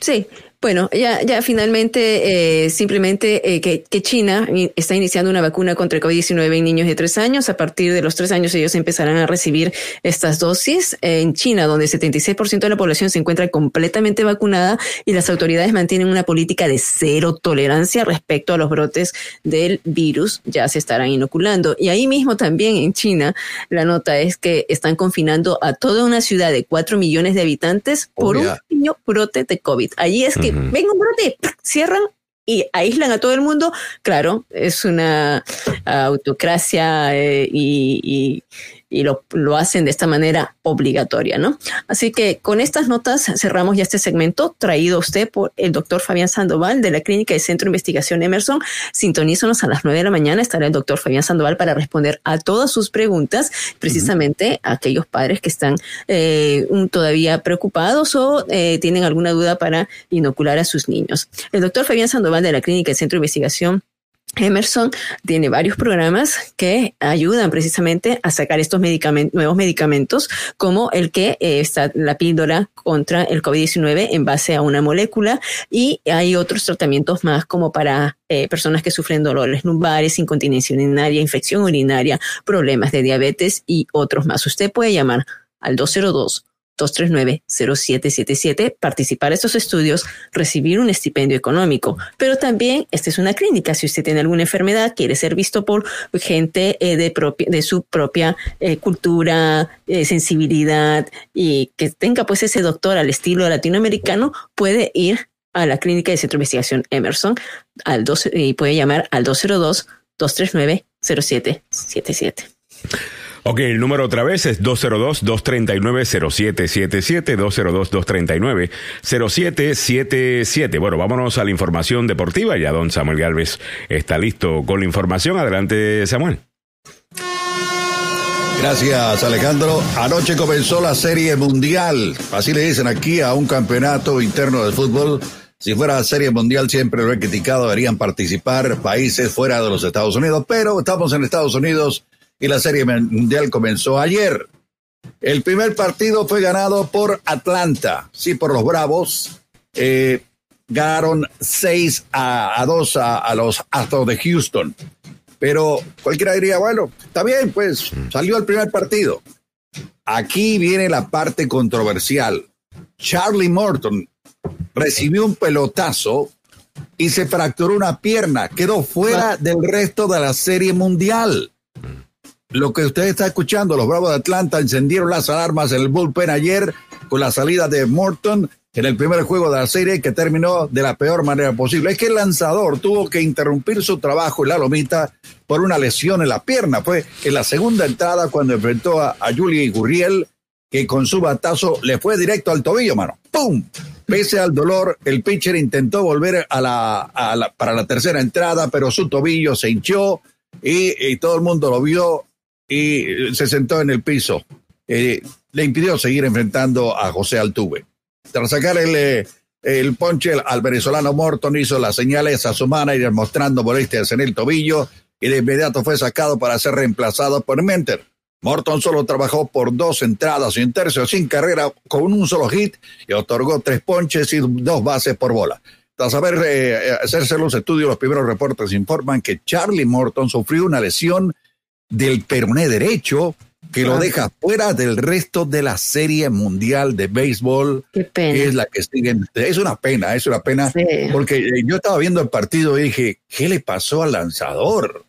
Sí, Bueno, ya, ya finalmente, eh, simplemente eh, que, que, China está iniciando una vacuna contra el COVID-19 en niños de tres años. A partir de los tres años ellos empezarán a recibir estas dosis. en China, donde el 76% de la población se encuentra completamente vacunada y las autoridades mantienen una política de cero tolerancia respecto a los brotes del virus, ya se estarán inoculando. Y ahí mismo también en China, la nota es que están confinando a toda una ciudad de cuatro millones de habitantes por un pequeño brote de COVID. Allí es que venga un brote, cierran y aíslan a todo el mundo. Claro, es una autocracia eh, y, y lo, lo, hacen de esta manera obligatoria, ¿no? Así que con estas notas cerramos ya este segmento traído a usted por el doctor Fabián Sandoval de la Clínica de Centro de Investigación Emerson. Sintonízanos a las nueve de la mañana. Estará el doctor Fabián Sandoval para responder a todas sus preguntas, precisamente a aquellos padres que están eh, todavía preocupados o eh, tienen alguna duda para inocular a sus niños. El doctor Fabián Sandoval de la Clínica de Centro de Investigación Emerson tiene varios programas que ayudan precisamente a sacar estos medicamentos, nuevos medicamentos, como el que eh, está la píldora contra el COVID-19 en base a una molécula y hay otros tratamientos más como para eh, personas que sufren dolores lumbares, incontinencia urinaria, infección urinaria, problemas de diabetes y otros más. Usted puede llamar al 202 239-0777, participar en estos estudios, recibir un estipendio económico. Pero también, esta es una clínica. Si usted tiene alguna enfermedad, quiere ser visto por gente eh, de, de su propia eh, cultura, eh, sensibilidad y que tenga pues ese doctor al estilo latinoamericano, puede ir a la clínica de Centro de Investigación Emerson al 12, y puede llamar al 202 239 0777. Ok, el número otra vez es 202-239-0777, 202-239-0777. Bueno, vámonos a la información deportiva. Ya don Samuel Galvez está listo con la información. Adelante, Samuel. Gracias, Alejandro. Anoche comenzó la Serie Mundial. Así le dicen aquí a un campeonato interno de fútbol. Si fuera Serie Mundial, siempre lo he criticado, deberían participar países fuera de los Estados Unidos, pero estamos en Estados Unidos y la Serie Mundial comenzó ayer. El primer partido fue ganado por Atlanta, sí, por los Bravos. Eh, ganaron 6 a, 2 a, los Astros de Houston. Pero cualquiera diría, bueno, está bien, pues salió el primer partido. Aquí viene la parte controversial. Charlie Morton recibió un pelotazo y se fracturó una pierna. Quedó fuera del resto de la serie mundial. Lo que usted está escuchando, los Bravos de Atlanta encendieron las alarmas en el bullpen ayer con la salida de Morton en el primer juego de la serie que terminó de la peor manera posible. Es que el lanzador tuvo que interrumpir su trabajo en la lomita por una lesión en la pierna. Fue en la segunda entrada cuando enfrentó a, a Julie Gurriel, que con su batazo le fue directo al tobillo, mano. ¡Pum! Pese al dolor, el pitcher intentó volver a la, para la tercera entrada, pero su tobillo se hinchó y todo el mundo lo vio y se sentó en el piso. Eh, le impidió seguir enfrentando a José Altuve. Tras sacar el, eh, ponche al venezolano Morton, hizo las señales a su manager mostrando molestias en el tobillo y de inmediato fue sacado para ser reemplazado por Menter. Morton solo trabajó por dos entradas y un tercio sin carrera con un solo hit y otorgó tres ponches y dos bases por bola. Tras haber eh, hacerse los estudios, los primeros reportes informan que Charlie Morton sufrió una lesión del peroné derecho que lo deja fuera del resto de la serie mundial de béisbol, que es la que siguen. Es una pena, es una pena, porque yo estaba viendo el partido y dije, ¿qué le pasó al lanzador?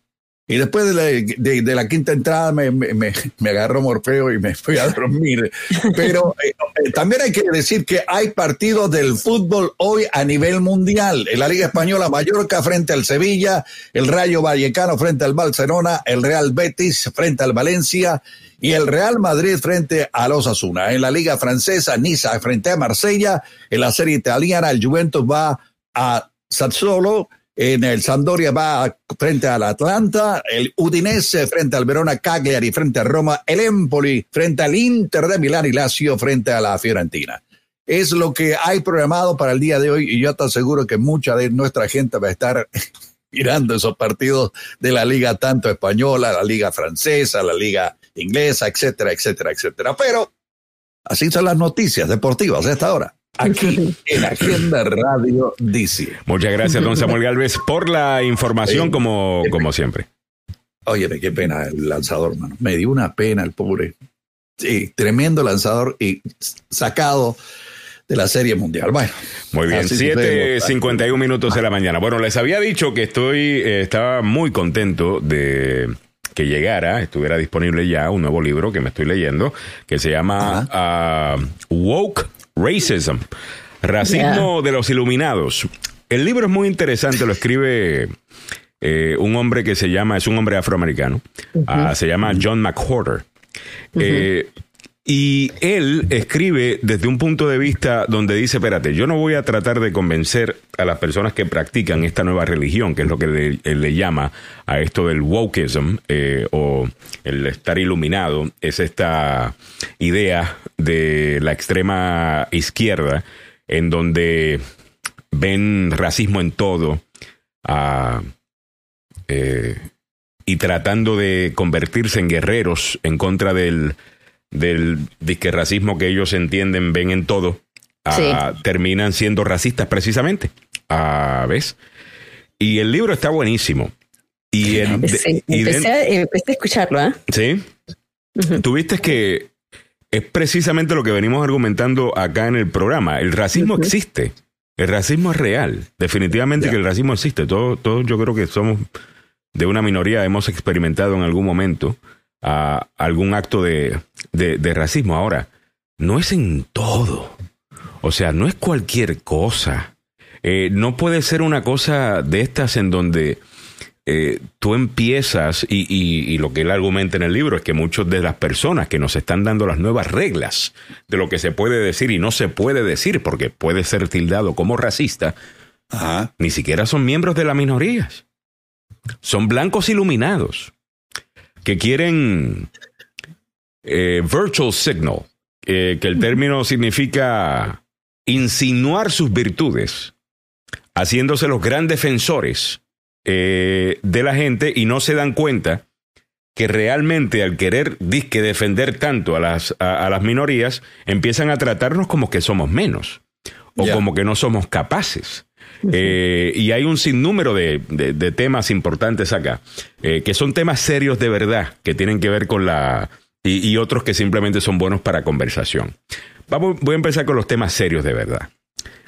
Y después de la, de, la quinta entrada me, me, me, agarró Morfeo y me fui a *laughs* dormir. Pero eh, eh, también hay que decir que hay partidos del fútbol hoy a nivel mundial. En la Liga Española, Mallorca frente al Sevilla, el Rayo Vallecano frente al Barcelona, el Real Betis frente al Valencia y el Real Madrid frente a los Asuna. En la Liga Francesa, Niza frente a Marsella. En la Serie Italiana, el Juventus va a Sassuolo en el Sampdoria va frente al Atlanta, el Udinese frente al Verona Cagliari frente a Roma, el Empoli frente al Inter de Milán y Lazio frente a la Fiorentina. Es lo que hay programado para el día de hoy y yo te aseguro que mucha de nuestra gente va a estar *laughs* mirando esos partidos de la liga tanto española, la liga francesa, la liga inglesa, etcétera, etcétera, etcétera. Pero así son las noticias deportivas a esta hora. Aquí en Agenda Radio DC. Muchas gracias, don Samuel Galvez, por la información, como, como siempre. Oye, qué pena el lanzador, mano. Me dio una pena el pobre. Sí, tremendo lanzador y sacado de la Serie Mundial. Bueno. Muy bien, así sucede. 7.51 minutos de la mañana. Bueno, les había dicho que estoy, eh, estaba muy contento de que llegara, estuviera disponible ya un nuevo libro que me estoy leyendo, que se llama ah, Woke Racism, Racismo de los Iluminados. El libro es muy interesante, lo escribe eh, un hombre que se llama, es un hombre afroamericano, ah, se llama John McWhorter. Eh, y él escribe desde un punto de vista donde dice, espérate, yo no voy a tratar de convencer a las personas que practican esta nueva religión, que es lo que le, llama a esto del wokeism eh, o el estar iluminado, es esta idea de la extrema izquierda en donde ven racismo en todo eh, y tratando de convertirse en guerreros en contra del del disque racismo que ellos entienden, ven en todo, ah, terminan siendo racistas precisamente. Ah, ¿Ves? Y el libro está buenísimo. Y, Sí, y empecé, a, empecé a escucharlo, ¿ah? Sí. Tuviste que es precisamente lo que venimos argumentando acá en el programa. El racismo existe. El racismo es real. Definitivamente que el racismo existe. Todos todo, yo creo que somos de una minoría, hemos experimentado en algún momento ah, algún acto de, de- de racismo. Ahora, no es en todo. O sea, no es cualquier cosa. Eh, no puede ser una cosa de estas en donde eh, tú empiezas, y, y- y lo que él argumenta en el libro es que muchas de las personas que nos están dando las nuevas reglas de lo que se puede decir y no se puede decir porque puede ser tildado como racista, Ajá. ni siquiera son miembros de las minorías. Son blancos iluminados que quieren eh, virtual signal, eh, que el término significa insinuar sus virtudes, haciéndose los gran defensores eh, de la gente y no se dan cuenta que realmente al querer disque defender tanto a las, a, a las minorías, empiezan a tratarnos como que somos menos o como que no somos capaces. Eh, y hay un sinnúmero de, de- temas importantes acá, eh, que son temas serios de verdad, que tienen que ver con la... Y, otros que simplemente son buenos para conversación. Vamos, voy a empezar con los temas serios de verdad.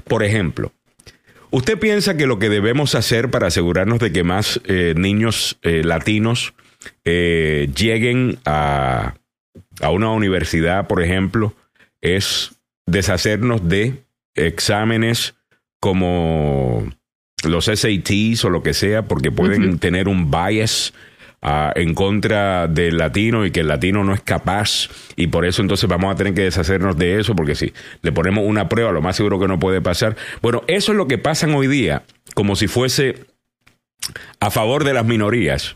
Por ejemplo, ¿usted piensa que lo que debemos hacer para asegurarnos de que más eh, niños latinos lleguen a una universidad, por ejemplo, es deshacernos de exámenes como los SATs o lo que sea, porque pueden tener un bias ah, en contra del latino y que el latino no es capaz y por eso entonces vamos a tener que deshacernos de eso porque si le ponemos una prueba lo más seguro que no puede pasar. Bueno, eso es lo que pasan hoy día como si fuese a favor de las minorías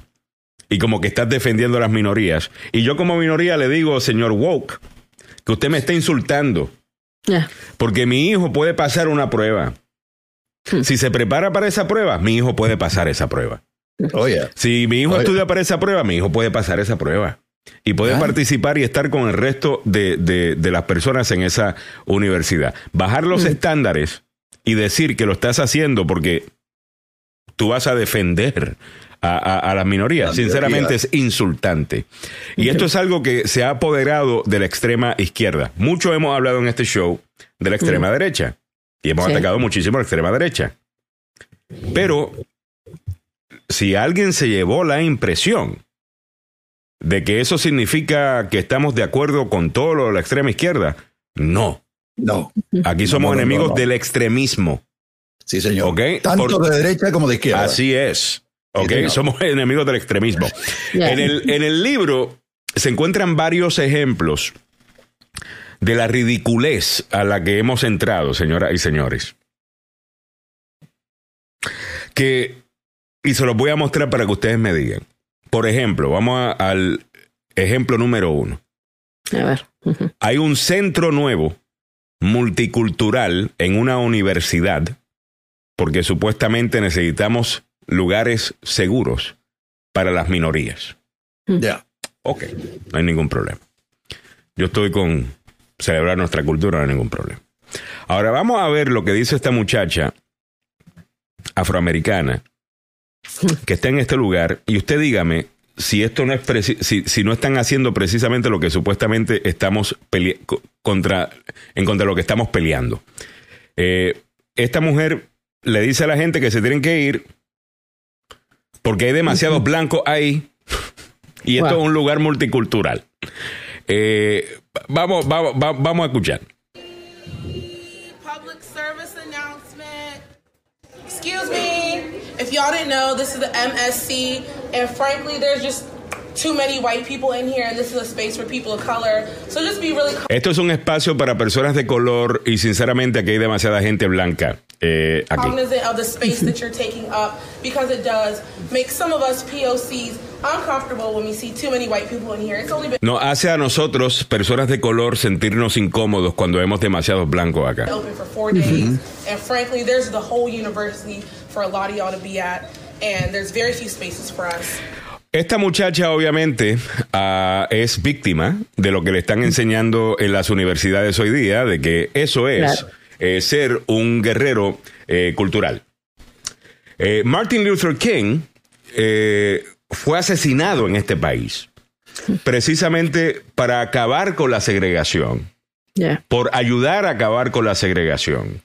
y como que estás defendiendo a las minorías. Y yo como minoría le digo, señor Woke, que usted me está insultando. Porque mi hijo puede pasar una prueba. Si se prepara para esa prueba, mi hijo puede pasar esa prueba. Oye, Si mi hijo estudia para esa prueba, mi hijo puede pasar esa prueba. Y puede Ah. participar y estar con el resto de, de- de las personas en esa universidad. Bajar los estándares y decir que lo estás haciendo porque tú vas a defender a, a- a las minorías. Sinceramente es insultante. Y esto es algo que se ha apoderado de la extrema izquierda. Mucho hemos hablado en este show de la extrema derecha. Y hemos Sí. atacado muchísimo a la extrema derecha. Pero si alguien se llevó la impresión de que eso significa que estamos de acuerdo con todo lo de la extrema izquierda, no. no. Aquí somos No, no, no, enemigos no. del extremismo. Sí, señor. Ok, Tanto por- de derecha como de izquierda. Así es. Ok, somos enemigos del extremismo. En, el, en el libro se encuentran varios ejemplos de la ridiculez a la que hemos entrado, señoras y señores. Que, y se los voy a mostrar para que ustedes me digan. Por ejemplo, vamos a- al ejemplo número uno. A ver. Hay un centro nuevo, multicultural, en una universidad, porque supuestamente necesitamos lugares seguros para las minorías. Ya. Ok, no hay ningún problema. Yo estoy con celebrar nuestra cultura, no hay ningún problema. Ahora vamos a ver lo que dice esta muchacha afroamericana que está en este lugar y usted dígame si esto no es si, si no están haciendo precisamente lo que supuestamente estamos contra en contra de lo que estamos peleando. Eh, esta mujer le dice a la gente que se tienen que ir porque hay demasiados blancos ahí y esto Wow. es un lugar multicultural. Eh, vamos, vamos, va- vamos a escuchar. Public service announcement. Excuse me. If y'all didn't know, this is the MSC, and frankly, there's just too many white people in here, and this is a space for people of color. So just be really Esto es un espacio para personas de color y sinceramente aquí hay demasiada gente blanca eh, aquí. cognizant of the space that you're taking up because it does make some of us POCs uncomfortable when we see too many white people in here. It's only been Nos hace a nosotros, personas de color, sentirnos incómodos cuando vemos demasiados blancos acá. open for 4 days, and frankly, there's the whole university for a lot of y'all to be at, and there's very few spaces for us. Esta muchacha obviamente ah, es víctima de lo que le están enseñando en las universidades hoy día, de que eso es Claro. eh, ser un guerrero eh, cultural. Eh, Martin Luther King eh, fue asesinado en este país precisamente para acabar con la segregación. Por ayudar a acabar con la segregación,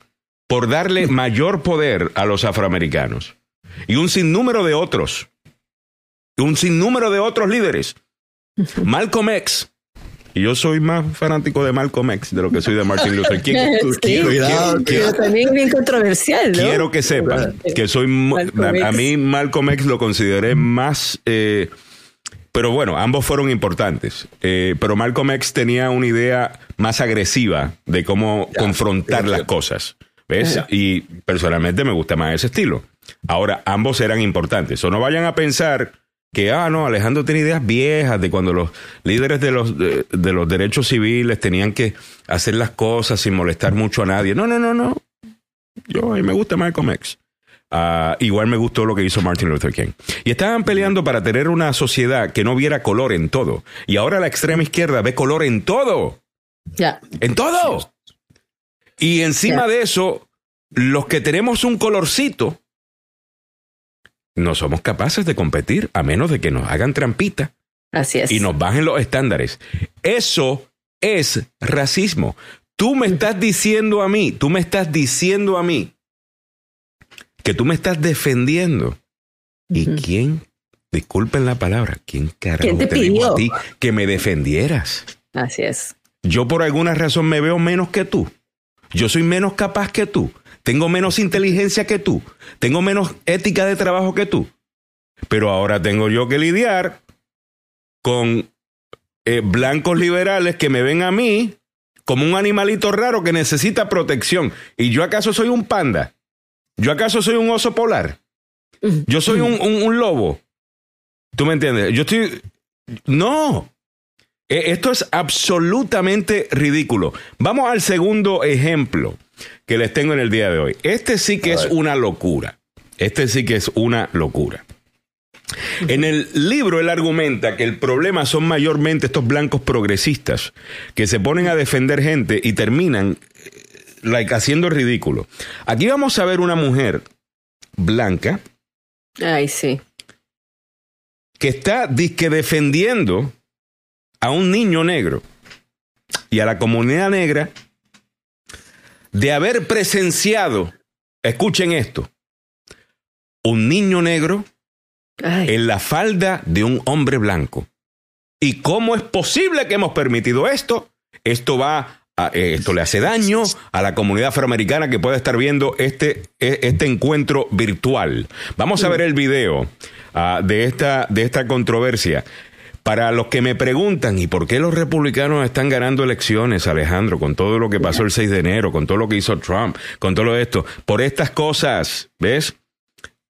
por darle *laughs* mayor poder a los afroamericanos y un sinnúmero de otros, un sinnúmero de otros líderes. Malcolm X, y yo soy más fanático de Malcolm X de lo que soy de Martin Luther King. *laughs* Sí. Quiero, Cuidado, quiero- quiero- Pero también bien controversial, ¿no? quiero que sepan que soy a, mí Malcolm X lo consideré más eh, pero bueno ambos fueron importantes. Eh, pero Malcolm X tenía una idea más agresiva de cómo Ya, confrontar las cosas ves y personalmente me gusta más ese estilo. Ahora ambos eran importantes. O no vayan a pensar que, ah, no, Alejandro tiene ideas viejas de cuando los líderes de los, de, de los derechos civiles tenían que hacer las cosas sin molestar mucho a nadie. No, no, no, no. Yo, a mí me gusta Malcolm X. Ah, igual me gustó lo que hizo Martin Luther King. Y estaban peleando para tener una sociedad que no viera color en todo. Y ahora la extrema izquierda ve color en todo. Ya. En todo. Y encima de eso, los que tenemos un colorcito, no somos capaces de competir a menos de que nos hagan trampita Así es. y nos bajen los estándares. Eso es racismo. Tú me estás diciendo a mí, tú me estás diciendo a mí que tú me estás defendiendo. ¿Y quién, disculpen la palabra, quién carajo ¿Quién te te dijo pidió? a ti que me defendieras? Así es. Yo por alguna razón me veo menos que tú. Yo soy menos capaz que tú. Tengo menos inteligencia que tú. Tengo menos ética de trabajo que tú. Pero ahora tengo yo que lidiar con eh, blancos liberales que me ven a mí como un animalito raro que necesita protección. ¿Y yo acaso soy un panda? ¿Yo acaso soy un oso polar? Yo soy un, un- lobo. ¿Tú me entiendes? Yo estoy... No. Eh, Esto es absolutamente ridículo. Vamos al segundo ejemplo que les tengo en el día de hoy. Este sí que es una locura. Este sí que es una locura. En el libro él argumenta que el problema son mayormente estos blancos progresistas que se ponen a defender gente y terminan eh, like, haciendo ridículo. Aquí vamos a ver una mujer blanca Ay, sí. que está disque defendiendo a un niño negro y a la comunidad negra de haber presenciado, escuchen esto, un niño negro Ay, en la falda de un hombre blanco. ¿Y cómo es posible que hemos permitido esto? Esto va a- eh, esto le hace daño a la comunidad afroamericana que puede estar viendo este, eh, este encuentro virtual. Vamos a ver el video ah, de, esta, de esta controversia. Para los que me preguntan, ¿y por qué los republicanos están ganando elecciones, Alejandro, con todo lo que pasó el 6 de enero, con todo lo que hizo Trump, con todo esto? Por estas cosas, ¿ves?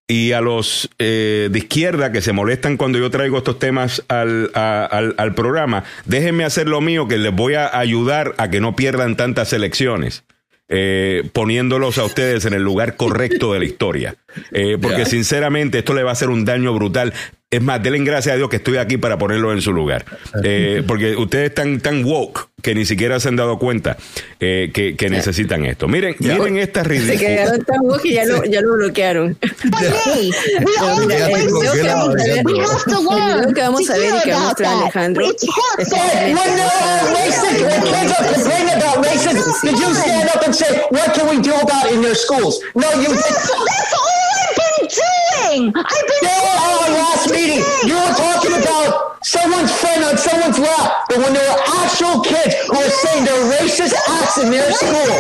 y a los eh, de izquierda que se molestan cuando yo traigo estos temas al, a- al- al programa, déjenme hacer lo mío que les voy a ayudar a que no pierdan tantas elecciones. eh, poniéndolos a ustedes en el lugar correcto de la historia. Eh, porque sinceramente esto le va a hacer un daño brutal. Es más, denle gracias a Dios que estoy aquí para ponerlo en su lugar. Eh, porque ustedes están tan woke que ni siquiera se han dado cuenta eh, que, que necesitan esto. Miren, miren esta Se ridícula. quedaron tan woke que ya lo, ya lo bloquearon. Video que vamos a ver- te we have to el learn video que vamos a ver y. Alejandro. It's hurtful. When uh, racist, when kids are complaining about racism, did you stand up and say, "What can we do about it in your schools"? No, you doing. I've been They were our last meeting. You were talking about someone's friend on someone's lap, but when there were actual kids who were saying their racist acts in their school,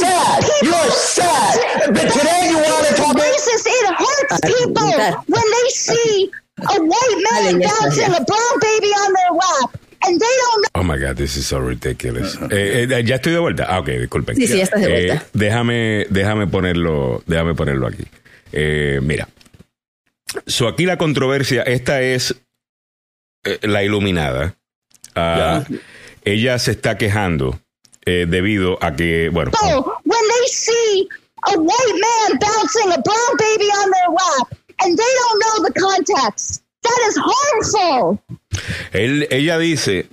sad. You are sad. But today you want to talk. racist. It hurts people preguntar. when they see a white man Dale, bouncing a brown baby on their lap, and they don't know. Oh my God, this is so ridiculous. Eh, eh, ya estoy de vuelta. Ah, ok, disculpen. Sí, sí, ya estás de Eh, vuelta. déjame, déjame ponerlo, déjame ponerlo aquí. Eh, mira. So aquí la controversia, esta es eh, la iluminada. Ah, ella se está quejando eh, debido a que, bueno, Oh, when they see a white man bouncing a brown baby on their lap, and they don't know the context. That is harmful. Él, ella dice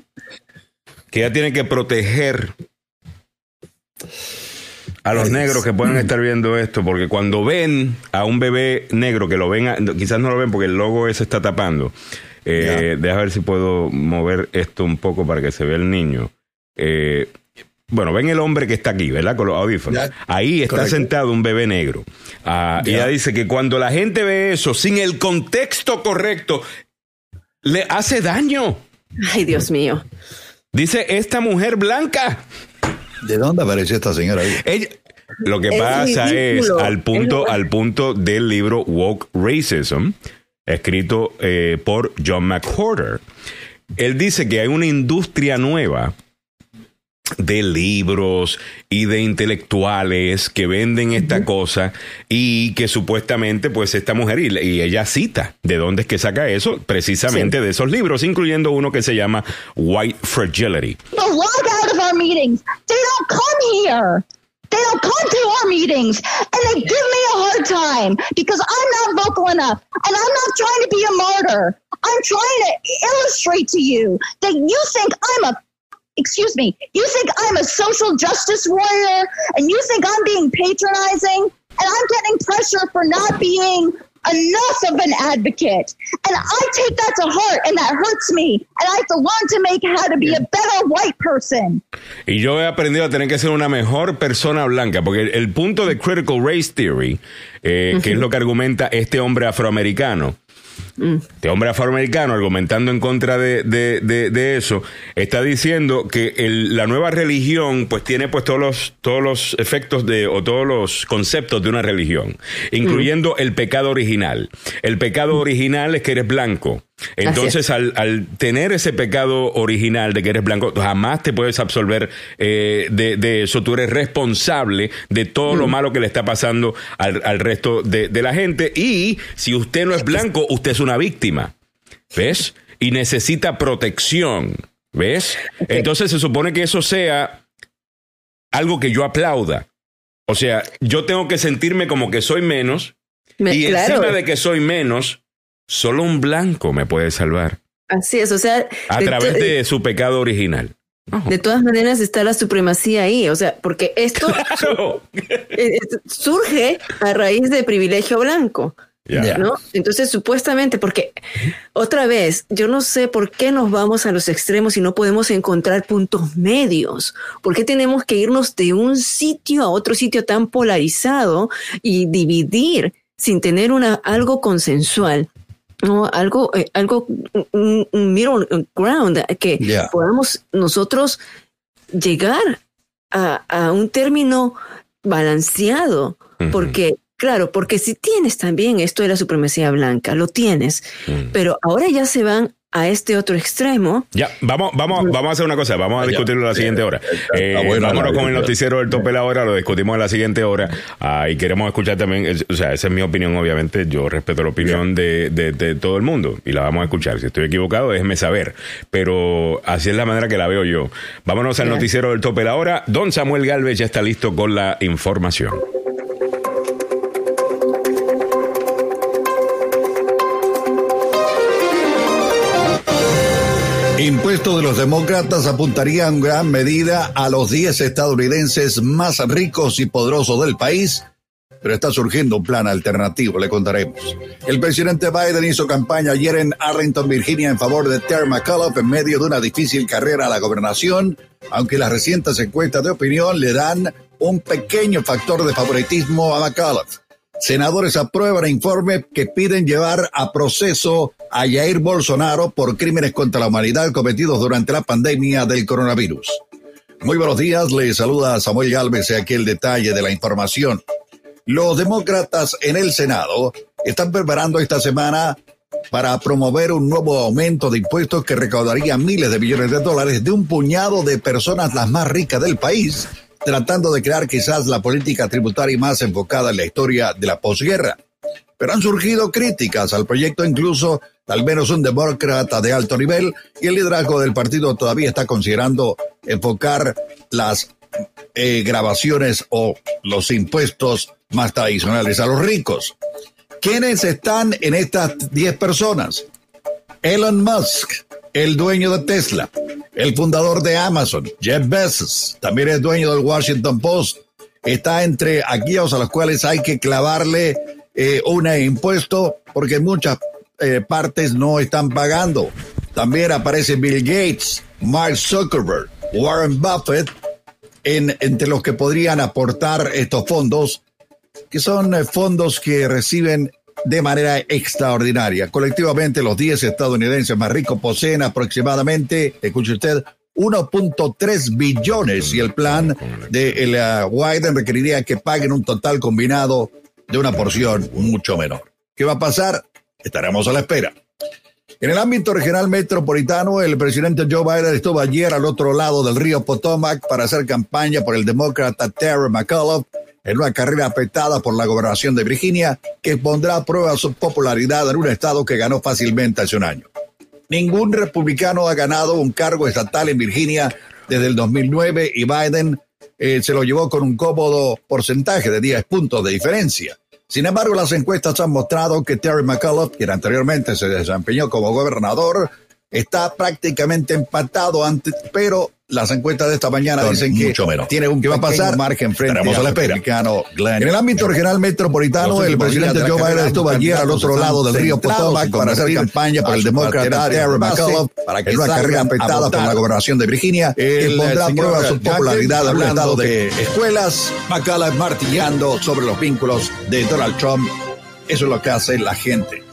que ella tiene que proteger a los negros que pueden estar viendo esto, porque cuando ven a un bebé negro que lo ven, a- quizás no lo ven porque el logo ese está tapando. Eh, Deja ver si puedo mover esto un poco para que se vea el niño. Eh, bueno, ven el hombre que está aquí, ¿verdad? Con los audífonos. Ahí está correcto. sentado un bebé negro. Ah, y Ya. ella dice que cuando la gente ve eso sin el contexto correcto, le hace daño. Ay, Dios mío. Dice esta mujer blanca. ¿De dónde apareció esta señora ahí? Ella, lo que Es pasa es al punto, Es al punto del libro Woke Racism, escrito eh, por John McWhorter. Él dice que hay una industria nueva de libros y de intelectuales que venden esta cosa y que supuestamente pues esta mujer y, y ella cita de dónde es que saca eso precisamente de esos libros incluyendo uno que se llama White Fragility People log out of our meetings. They don't come here. They don't come to our meetings, and they give me a hard time because I'm not vocal enough, and I'm not trying to be a martyr. I'm trying to illustrate to you that you think I'm a excuse me, you think I'm a social justice warrior and you think I'm being patronizing and I'm getting pressure for not being enough of an advocate. And I take that to heart and that hurts me. And I have to learn to make how to be a better white person. Y yo he aprendido a tener que ser una mejor persona blanca, porque el, el punto de Critical Race Theory, eh, que es lo que argumenta este hombre afroamericano, este hombre afroamericano argumentando en contra de, de- de- de eso, está diciendo que el- la nueva religión pues tiene pues todos los, todos los efectos de, o todos los conceptos de una religión, incluyendo el pecado original. El pecado original es que eres blanco. Entonces, al, al tener ese pecado original de que eres blanco, jamás te puedes absolver eh, de, de eso. Tú eres responsable de todo lo malo que le está pasando al, al resto de, de la gente. Y si usted no es blanco, usted es una víctima. ¿Ves? Y necesita protección. ¿Ves? Entonces se supone que eso sea algo que yo aplauda. O sea, yo tengo que sentirme como que soy menos. Me- y claro, encima de que soy menos, solo un blanco me puede salvar. así es. O sea, A de través de su pecado original. de todas maneras está la supremacía ahí. O sea, porque esto *laughs* Claro. surge a raíz de privilegio blanco. ¿No? Entonces, supuestamente, porque otra vez, yo no sé por qué nos vamos a los extremos y no podemos encontrar puntos medios. ¿Por qué tenemos que irnos de un sitio a otro sitio tan polarizado y dividir sin tener una, algo consensual? ¿no? Algo, eh, algo, un, un middle ground que podamos nosotros llegar a, a un término balanceado, porque, claro, porque si tienes también esto de la supremacía blanca, lo tienes, Mm. pero ahora ya se van a este otro extremo. Ya, vamos, vamos, vamos a hacer una cosa, vamos a discutirlo la siguiente hora. Eh, vámonos la con el noticiero del tope de la hora, lo discutimos en la siguiente hora. Ah, y queremos escuchar también, es- o sea, esa es mi opinión, obviamente. Yo respeto la opinión de, de- de todo el mundo y la vamos a escuchar. Si estoy equivocado, déjeme saber. Pero así es la manera que la veo yo. Vámonos al Ya. noticiero del tope de la hora. Don Samuel Galvez ya está listo con la información. De los demócratas apuntaría en gran medida a los 10 estadounidenses más ricos y poderosos del país, pero está surgiendo un plan alternativo, le contaremos. El presidente Biden hizo campaña ayer en Arlington, Virginia, en favor de Terry McAuliffe en medio de una difícil carrera a la gobernación, aunque las recientes encuestas de opinión le dan un pequeño factor de favoritismo a McAuliffe. Senadores aprueban informe que piden llevar a proceso a Jair Bolsonaro por crímenes contra la humanidad cometidos durante la pandemia del coronavirus. Muy buenos días, le saluda Samuel Galvez y aquí el detalle de la información. Los demócratas en el Senado están preparando esta semana para promover un nuevo aumento de impuestos que recaudaría miles de millones de dólares de un puñado de personas las más ricas del país tratando de crear quizás la política tributaria más enfocada en la historia de la posguerra. Pero han surgido críticas al proyecto, incluso al menos un demócrata de alto nivel, y el liderazgo del partido todavía está considerando enfocar las eh, grabaciones o los impuestos más tradicionales a los ricos. ¿Quiénes están en estas 10 personas? Elon Musk, el dueño de Tesla, el fundador de Amazon, Jeff Bezos, también es dueño del Washington Post. Está entre aquellos a los cuales hay que clavarle eh, un impuesto porque muchas eh, partes no están pagando. También aparece Bill Gates, Mark Zuckerberg, Warren Buffett, en, entre los que podrían aportar estos fondos, que son eh, fondos que reciben de manera extraordinaria. Colectivamente, los 10 estadounidenses más ricos poseen aproximadamente, escuche usted, 1.3 billones y el plan de el, uh, Biden requeriría que paguen un total combinado de una porción mucho menor. ¿Qué va a pasar? Estaremos a la espera. En el ámbito regional metropolitano, el presidente Joe Biden estuvo ayer al otro lado del río Potomac para hacer campaña por el demócrata Terry McAuliffe en una carrera apretada por la gobernación de Virginia que pondrá a prueba su popularidad en un estado que ganó fácilmente hace un año. Ningún republicano ha ganado un cargo estatal en Virginia desde el 2009 y Biden eh, se lo llevó con un cómodo porcentaje de 10 puntos de diferencia. Sin embargo, las encuestas han mostrado que Terry McAuliffe, quien anteriormente se desempeñó como gobernador, está prácticamente empatado, ante, pero las encuestas de esta mañana dicen que tiene un que va a pasar margen frente a la espera. En el ámbito regional metropolitano, el presidente Joe Biden estuvo ayer al otro lado del río Potomac para hacer campaña por el demócrata Terry McAuliffe para que en una carrera afectada por la gobernación de Virginia. Que pondrá a prueba su popularidad hablando de escuelas, McAuliffe martillando sobre los vínculos de Donald Trump. Eso es lo que hace la gente.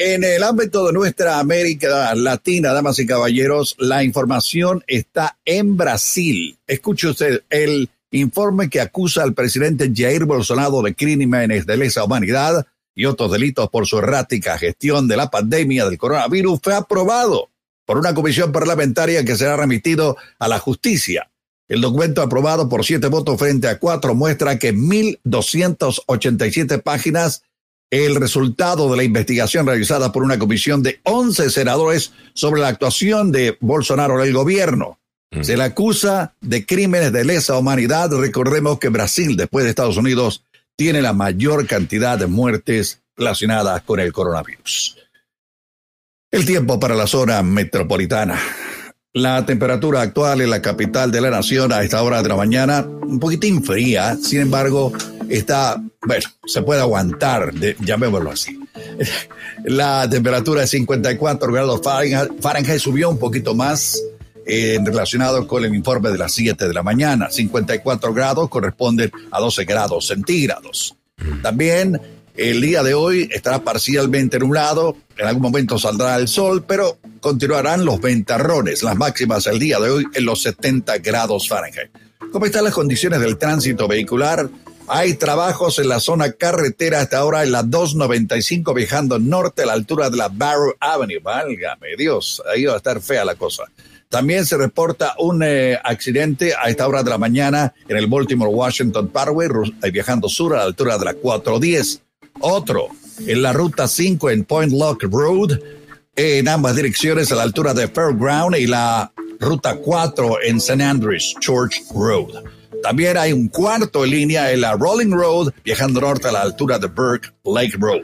En el ámbito de nuestra América Latina, damas y caballeros, la información está en Brasil. Escuche usted el informe que acusa al presidente Jair Bolsonaro de crímenes de lesa humanidad y otros delitos por su errática gestión de la pandemia del coronavirus fue aprobado por una comisión parlamentaria que será remitido a la justicia. El documento aprobado por siete votos frente a cuatro muestra que 1.287 páginas el resultado de la investigación realizada por una comisión de 11 senadores sobre la actuación de Bolsonaro en el gobierno. Mm. Se le acusa de crímenes de lesa humanidad. Recordemos que Brasil, después de Estados Unidos, tiene la mayor cantidad de muertes relacionadas con el coronavirus. El tiempo para la zona metropolitana. La temperatura actual en la capital de la nación a esta hora de la mañana, un poquitín fría, sin embargo, está, bueno, se puede aguantar, llamémoslo así. *laughs* La temperatura de 54 grados Fahrenheit, subió un poquito más eh, relacionado con el informe de las 7 de la mañana. 54 grados corresponden a 12 grados centígrados. También el día de hoy estará parcialmente nublado, en algún momento saldrá el sol, pero continuarán los ventarrones, las máximas el día de hoy en los 70 grados Fahrenheit. ¿Cómo están las condiciones del tránsito vehicular? Hay trabajos en la zona carretera hasta ahora en la 295 viajando norte a la altura de la Barrow Avenue. Válgame Dios, ahí va a estar fea la cosa. También se reporta un eh, accidente a esta hora de la mañana en el Baltimore Washington Parkway, eh, viajando sur a la altura de la 410. Otro en la ruta 5 en Point Lock Road, en ambas direcciones a la altura de Fairground y la ruta 4 en St. Andrews Church Road. También hay un cuarto en línea en la Rolling Road, viajando norte a la altura de Burke Lake Road.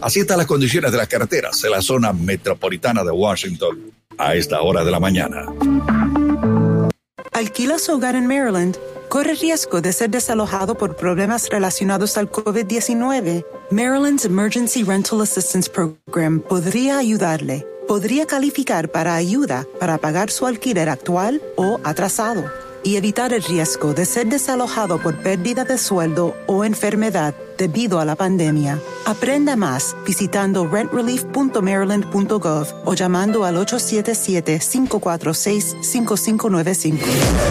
Así están las condiciones de las carreteras en la zona metropolitana de Washington. a esta hora de la mañana. ¿Alquila su hogar en Maryland? ¿Corre riesgo de ser desalojado por problemas relacionados al COVID-19? Maryland's Emergency Rental Assistance Program podría ayudarle. Podría calificar para ayuda para pagar su alquiler actual o atrasado y evitar el riesgo de ser desalojado por pérdida de sueldo o enfermedad debido a la pandemia. Aprenda más visitando rentrelief.maryland.gov o llamando al 877-546-5595.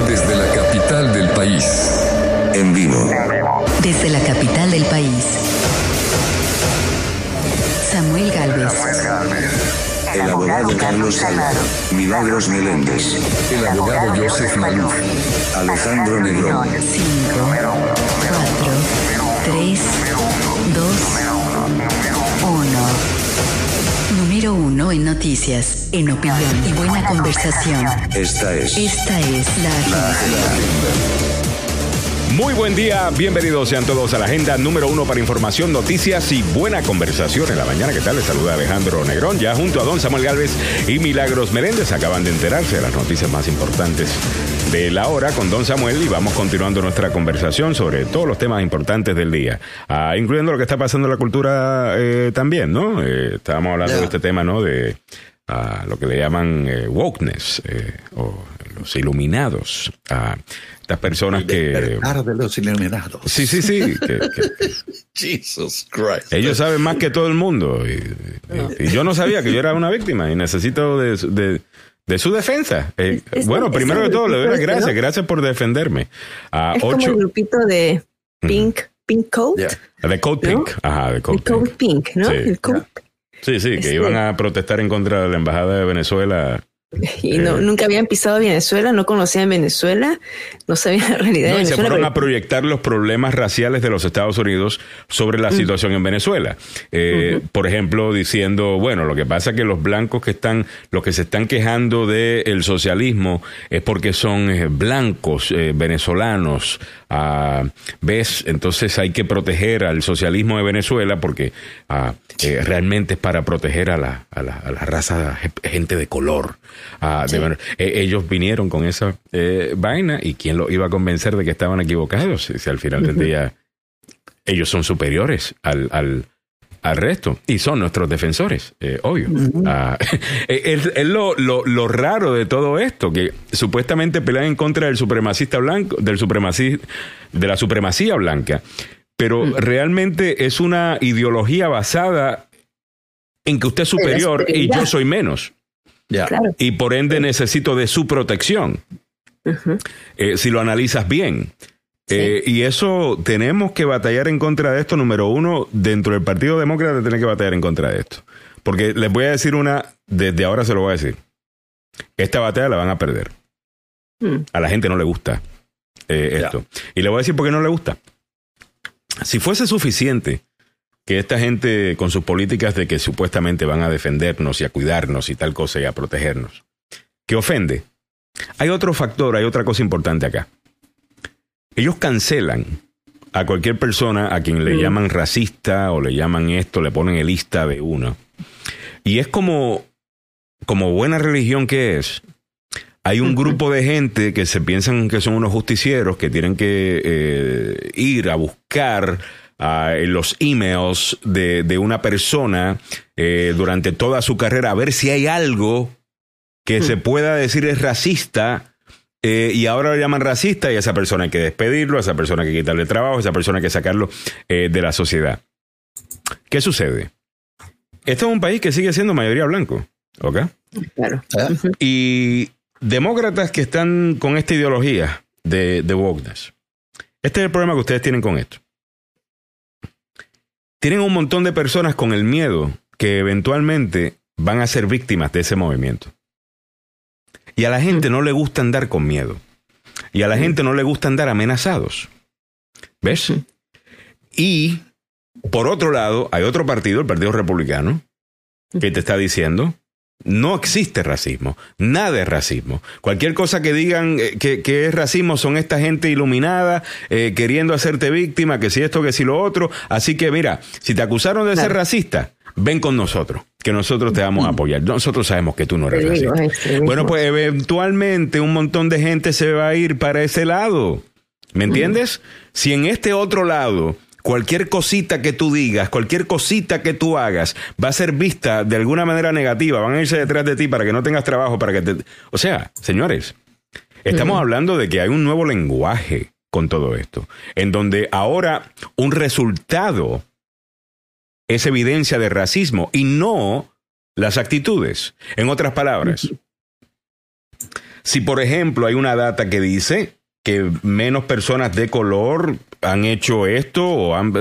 Desde la capital del país, en vivo. Desde la capital del país. Abogado Carlos Salado. Milagros Meléndez. El abogado Joseph Maluf. Alejandro Negrón. 5, 4, 3, 2, 1. Número 1 en noticias, en opinión y buena conversación. Esta es Esta es la la agenda. Muy buen día, bienvenidos sean todos a la agenda número uno para información, noticias y buena conversación en la mañana. ¿Qué tal? Les saluda Alejandro Negrón, ya junto a don Samuel Galvez y Milagros Meléndez. Acaban de enterarse de las noticias más importantes de la hora con don Samuel y vamos continuando nuestra conversación sobre todos los temas importantes del día, ah, incluyendo lo que está pasando en la cultura eh, también, ¿no? Eh, estábamos hablando de este tema, ¿no? De ah, lo que le llaman eh, wokeness eh, o los iluminados. a estas personas que... Despertar de los iluminados. Sí, sí, sí. que- que- *laughs* Jesus Christ. ellos saben más que todo el mundo. Y, y- y yo no sabía que yo era una víctima y necesito de, su- de- de su defensa. Eh, Es- bueno, es primero el de todo, le doy las gracias. ¿no? Gracias por defenderme. A Es como ocho, el grupito de Pink, Pink Coat. Yeah. de ¿no? Pink. Ajá, de El Coat Pink. Pink, ¿no? Sí. El Coat- Sí, sí, que Este- iban a protestar en contra de la embajada de Venezuela. *laughs* Y no, Eh. nunca habían pisado Venezuela, no conocían Venezuela, no sabían la realidad No, de y se fueron pero- a proyectar los problemas raciales de los Estados Unidos sobre la situación en Venezuela. Eh, Por ejemplo, diciendo, bueno, lo que pasa es que los blancos que están, los que se están quejando del socialismo es porque son eh, blancos eh, venezolanos. Ah, ¿Ves? Entonces hay que proteger al socialismo de Venezuela porque ah, realmente es para proteger a la, a la, a la raza ge- gente de color. De eh, ellos vinieron con esa eh, vaina y quién lo iba a convencer de que estaban equivocados si, si al final del día ellos son superiores al, al, al resto y son nuestros defensores, eh, obvio. Ah, *laughs* es es lo, lo, lo raro de todo esto, que supuestamente pelean en contra del supremacista blanco, del supremaci- de la supremacía blanca, pero realmente es una ideología basada en que usted es superior y yo soy menos. Ya. Claro. Y por ende necesito de su protección. Eh, si lo analizas bien. Eh, y eso tenemos que batallar en contra de esto. Número uno, dentro del Partido Demócrata tiene que batallar en contra de esto. Porque les voy a decir una, desde ahora se lo voy a decir. Esta batalla la van a perder. Mm. A la gente no le gusta eh, esto. Y le voy a decir por qué no le gusta. Si fuese suficiente que esta gente con sus políticas de que supuestamente van a defendernos y a cuidarnos y tal cosa y a protegernos, que ofende. Hay otro factor, hay otra cosa importante acá. Ellos cancelan a cualquier persona a quien le Mm. llaman racista o le llaman esto, le ponen el lista de uno. Y es como, como buena religión que es, hay un grupo de gente que se piensan que son unos justicieros que tienen que eh, ir a buscar ah, en los emails de, de una persona eh, durante toda su carrera a ver si hay algo que se pueda decir es racista eh, y ahora lo llaman racista y a esa persona hay que despedirlo, a esa persona hay que quitarle el trabajo, a esa persona hay que sacarlo eh, de la sociedad. ¿Qué sucede? Este es un país que sigue siendo mayoría blanco, ¿ok? Claro. ¿Eh? Y demócratas que están con esta ideología de, de wokeness. Este es el problema que ustedes tienen con esto. Tienen un montón de personas con el miedo que eventualmente van a ser víctimas de ese movimiento. Y a la gente no le gusta andar con miedo. Y a la gente no le gusta andar amenazados. ¿Ves? Y por otro lado, hay otro partido, el Partido Republicano, que te está diciendo, no existe racismo, nada es racismo. Cualquier cosa que digan eh, que, que es racismo son esta gente iluminada eh, queriendo hacerte víctima, que si esto, que si lo otro. Así que mira, si te acusaron de ser racista, ven con nosotros. que nosotros te vamos a apoyar. Nosotros sabemos que tú no eres racista. Bueno, pues eventualmente un montón de gente se va a ir para ese lado. ¿Me entiendes? Si en este otro lado cualquier cosita que tú digas, cualquier cosita que tú hagas va a ser vista de alguna manera negativa, van a irse detrás de ti para que no tengas trabajo, para que te... O sea, señores, estamos hablando de que hay un nuevo lenguaje con todo esto, en donde ahora un resultado es evidencia de racismo y no las actitudes. En otras palabras, si por ejemplo hay una data que dice que menos personas de color han hecho esto o han,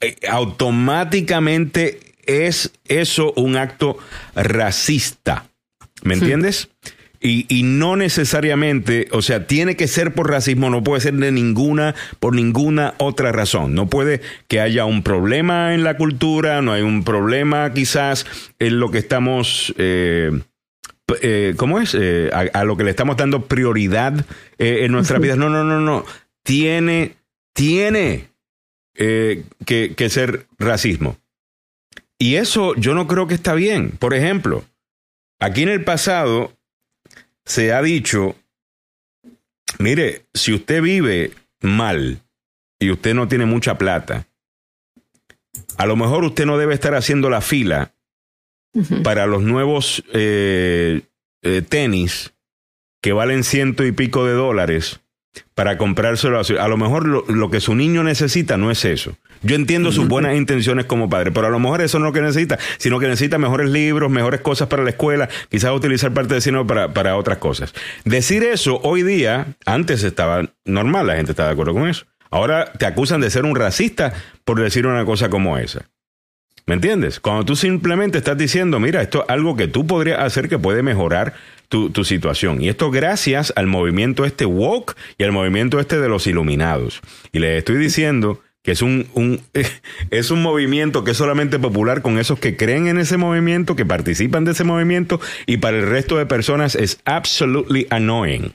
eh, automáticamente es eso un acto racista. ¿Me entiendes? Y, y no necesariamente, o sea, tiene que ser por racismo, no puede ser de ninguna, por ninguna otra razón. No puede que haya un problema en la cultura, no hay un problema quizás en lo que estamos, eh, eh, ¿cómo es? Eh, a, a lo que le estamos dando prioridad en nuestras vidas. No, no, no, no. Tiene, tiene eh, que, que ser racismo. Y eso yo no creo que está bien. Por ejemplo, aquí en el pasado se ha dicho, mire, si usted vive mal y usted no tiene mucha plata, a lo mejor usted no debe estar haciendo la fila para los nuevos eh, eh, tenis que valen ciento y pico de dólares para comprárselo a su- A lo mejor lo, lo que su niño necesita no es eso. Yo entiendo sus buenas intenciones como padre, pero a lo mejor eso no es lo que necesita, sino que necesita mejores libros, mejores cosas para la escuela, quizás utilizar parte de dinero para, para otras cosas. Decir eso hoy día, antes estaba normal, la gente estaba de acuerdo con eso. Ahora te acusan de ser un racista por decir una cosa como esa. ¿Me entiendes? Cuando tú simplemente estás diciendo, mira, esto es algo que tú podrías hacer que puede mejorar tu, tu situación. Y esto gracias al movimiento este woke y al movimiento este de los iluminados. Y les estoy diciendo que es un, un- *laughs* es un movimiento que es solamente popular con esos que creen en ese movimiento, que participan de ese movimiento, y para el resto de personas es absolutely annoying.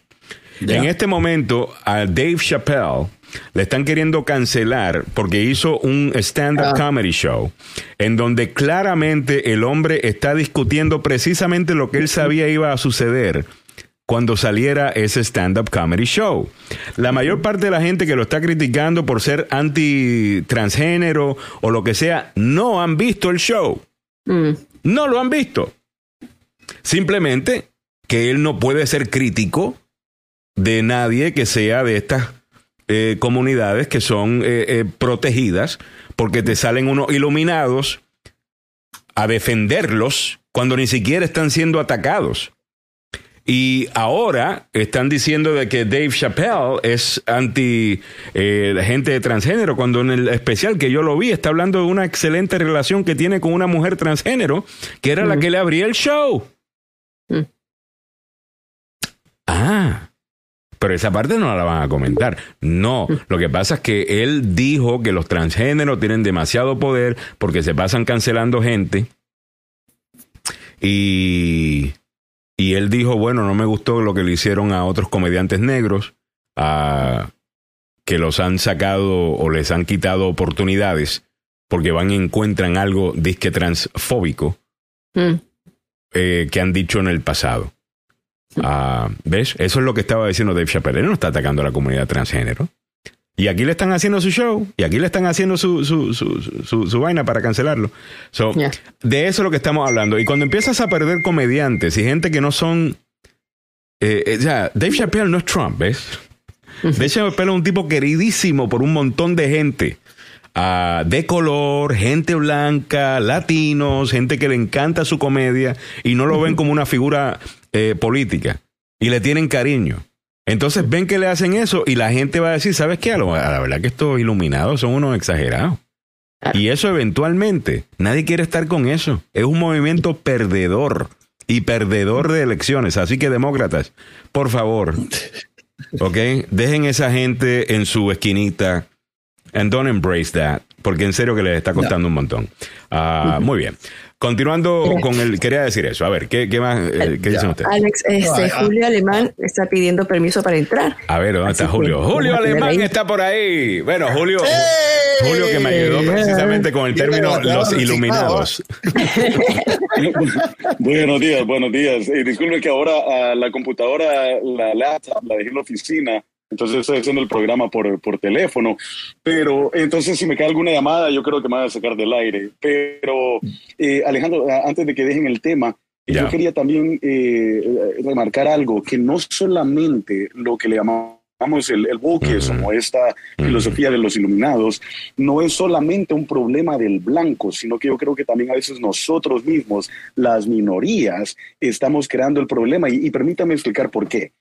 En este momento, a Dave Chappelle le están queriendo cancelar porque hizo un stand-up comedy show en donde claramente el hombre está discutiendo precisamente lo que él sabía iba a suceder cuando saliera ese stand-up comedy show. La mayor parte de la gente que lo está criticando por ser anti-transgénero o lo que sea, no han visto el show. No lo han visto. Simplemente que él no puede ser crítico de nadie que sea de estas eh, comunidades que son eh, eh, protegidas, porque te salen unos iluminados a defenderlos cuando ni siquiera están siendo atacados. Y ahora están diciendo de que Dave Chappelle es anti eh, gente de transgénero, cuando en el especial que yo lo vi está hablando de una excelente relación que tiene con una mujer transgénero, que era la que le abría el show. Ah, pero esa parte no la van a comentar. No, lo que pasa es que él dijo que los transgéneros tienen demasiado poder porque se pasan cancelando gente. Y, y él dijo, bueno, no me gustó lo que le hicieron a otros comediantes negros, a, que los han sacado o les han quitado oportunidades porque van y encuentran algo disque transfóbico eh, que han dicho en el pasado. Ah, ¿Ves? Eso es lo que estaba diciendo Dave Chappelle. Él no está atacando a la comunidad transgénero. Y aquí le están haciendo su show. Y aquí le están haciendo su, su, su, su- su vaina para cancelarlo. So, De eso es lo que estamos hablando. Y cuando empiezas a perder comediantes y gente que no son... eh, eh, ya, Dave Chappelle no es Trump, ¿ves? Dave Chappelle es un tipo queridísimo por un montón de gente. ah, de color, gente blanca, latinos, gente que le encanta su comedia y no lo ven como una figura eh, política y le tienen cariño. Entonces ven que le hacen eso y la gente va a decir, ¿sabes qué? A, lo- a la verdad que estos iluminados son unos exagerados. Y eso eventualmente, nadie quiere estar con eso. Es un movimiento perdedor y perdedor de elecciones. Así que demócratas, por favor, ¿ok? Dejen esa gente en su esquinita and don't embrace that, porque en serio que les está costando un montón. Ah, muy bien. Continuando con el, quería decir eso. A ver, ¿qué, qué más? eh, ¿Qué dicen ustedes? Alex, este, Julio Alemán está pidiendo permiso para entrar. A ver, ¿dónde está Así Julio? Julio Alemán ahí. está por ahí. Bueno, Julio. Julio que me ayudó precisamente con el término los iluminados. *laughs* buenos días, buenos días. Eh, disculpe que ahora a la computadora, la laptop, la dejé en la oficina. Entonces estoy haciendo el programa por, por teléfono. Pero entonces si me cae alguna llamada, yo creo que me van a sacar del aire. Pero eh, Alejandro, antes de que dejen el tema, yo quería también eh, remarcar algo, que no solamente lo que le llamamos el, el como esta filosofía de los iluminados, no es solamente un problema del blanco, sino que yo creo que también a veces nosotros mismos, las minorías, estamos creando el problema. Y, permítame explicar por qué.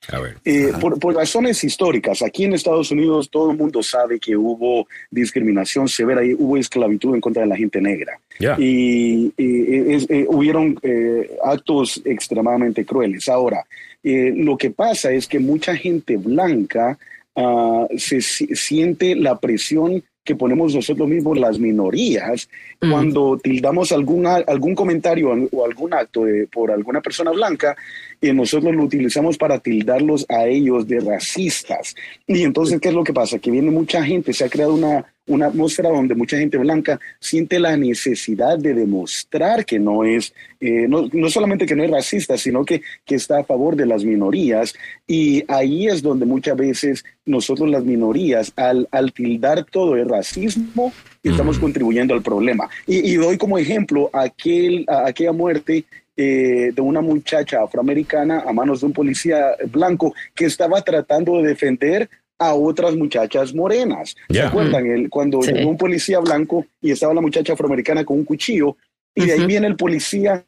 Eh, por, por, razones históricas, aquí en Estados Unidos todo el mundo sabe que hubo discriminación severa y hubo esclavitud en contra de la gente negra. Y, eh, hubieron eh, actos extremadamente crueles. Ahora, eh, lo que pasa es que mucha gente blanca uh, se, siente la presión que ponemos nosotros mismos, las minorías, mm. cuando tildamos algún, algún comentario o algún acto de, por alguna persona blanca, y nosotros lo utilizamos para tildarlos a ellos de racistas. Y entonces, ¿qué es lo que pasa? Que viene mucha gente, se ha creado una una atmósfera donde mucha gente blanca siente la necesidad de demostrar que no es, eh, no, no, solamente que no es racista, sino que, que está a favor de las minorías. Y ahí es donde muchas veces nosotros las minorías, al, al tildar todo el racismo, estamos contribuyendo al problema. Y, doy como ejemplo aquel, aquella muerte eh, de una muchacha afroamericana a manos de un policía blanco que estaba tratando de defender a otras muchachas morenas. ¿Se acuerdan? El, cuando llegó un policía blanco y estaba la muchacha afroamericana con un cuchillo y de ahí viene el policía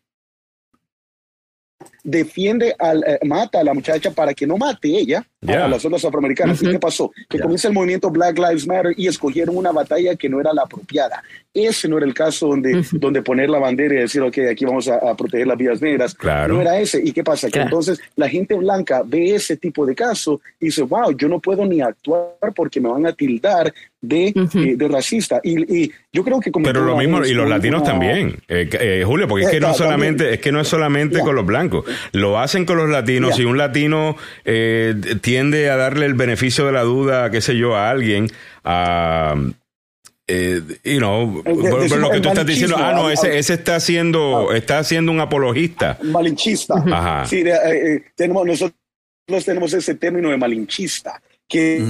defiende, al, eh, mata a la muchacha para que no mate ella a las otras afroamericanas. ¿Y qué pasó? Que comienza el movimiento Black Lives Matter y escogieron una batalla que no era la apropiada. Ese no era el caso donde, donde poner la bandera y decir, ok, aquí vamos a, proteger las vidas negras. Claro. No era ese. ¿Y qué pasa? Que entonces la gente blanca ve ese tipo de caso y dice, wow, yo no puedo ni actuar porque me van a tildar de, eh, de racista. Y, y, yo creo que como... Pero lo mismo, y los latinos también, eh, eh, Julio, porque es que no solamente, es que no es solamente con los blancos, lo hacen con los latinos. y un latino tiende a darle el beneficio de la duda, qué sé yo, a alguien, a... Eh, you know, lo que tú estás diciendo, ah, no, ese, ese está haciendo, ah. está haciendo un apologista. Malinchista. Ajá. Sí, tenemos, nosotros tenemos ese término de malinchista, que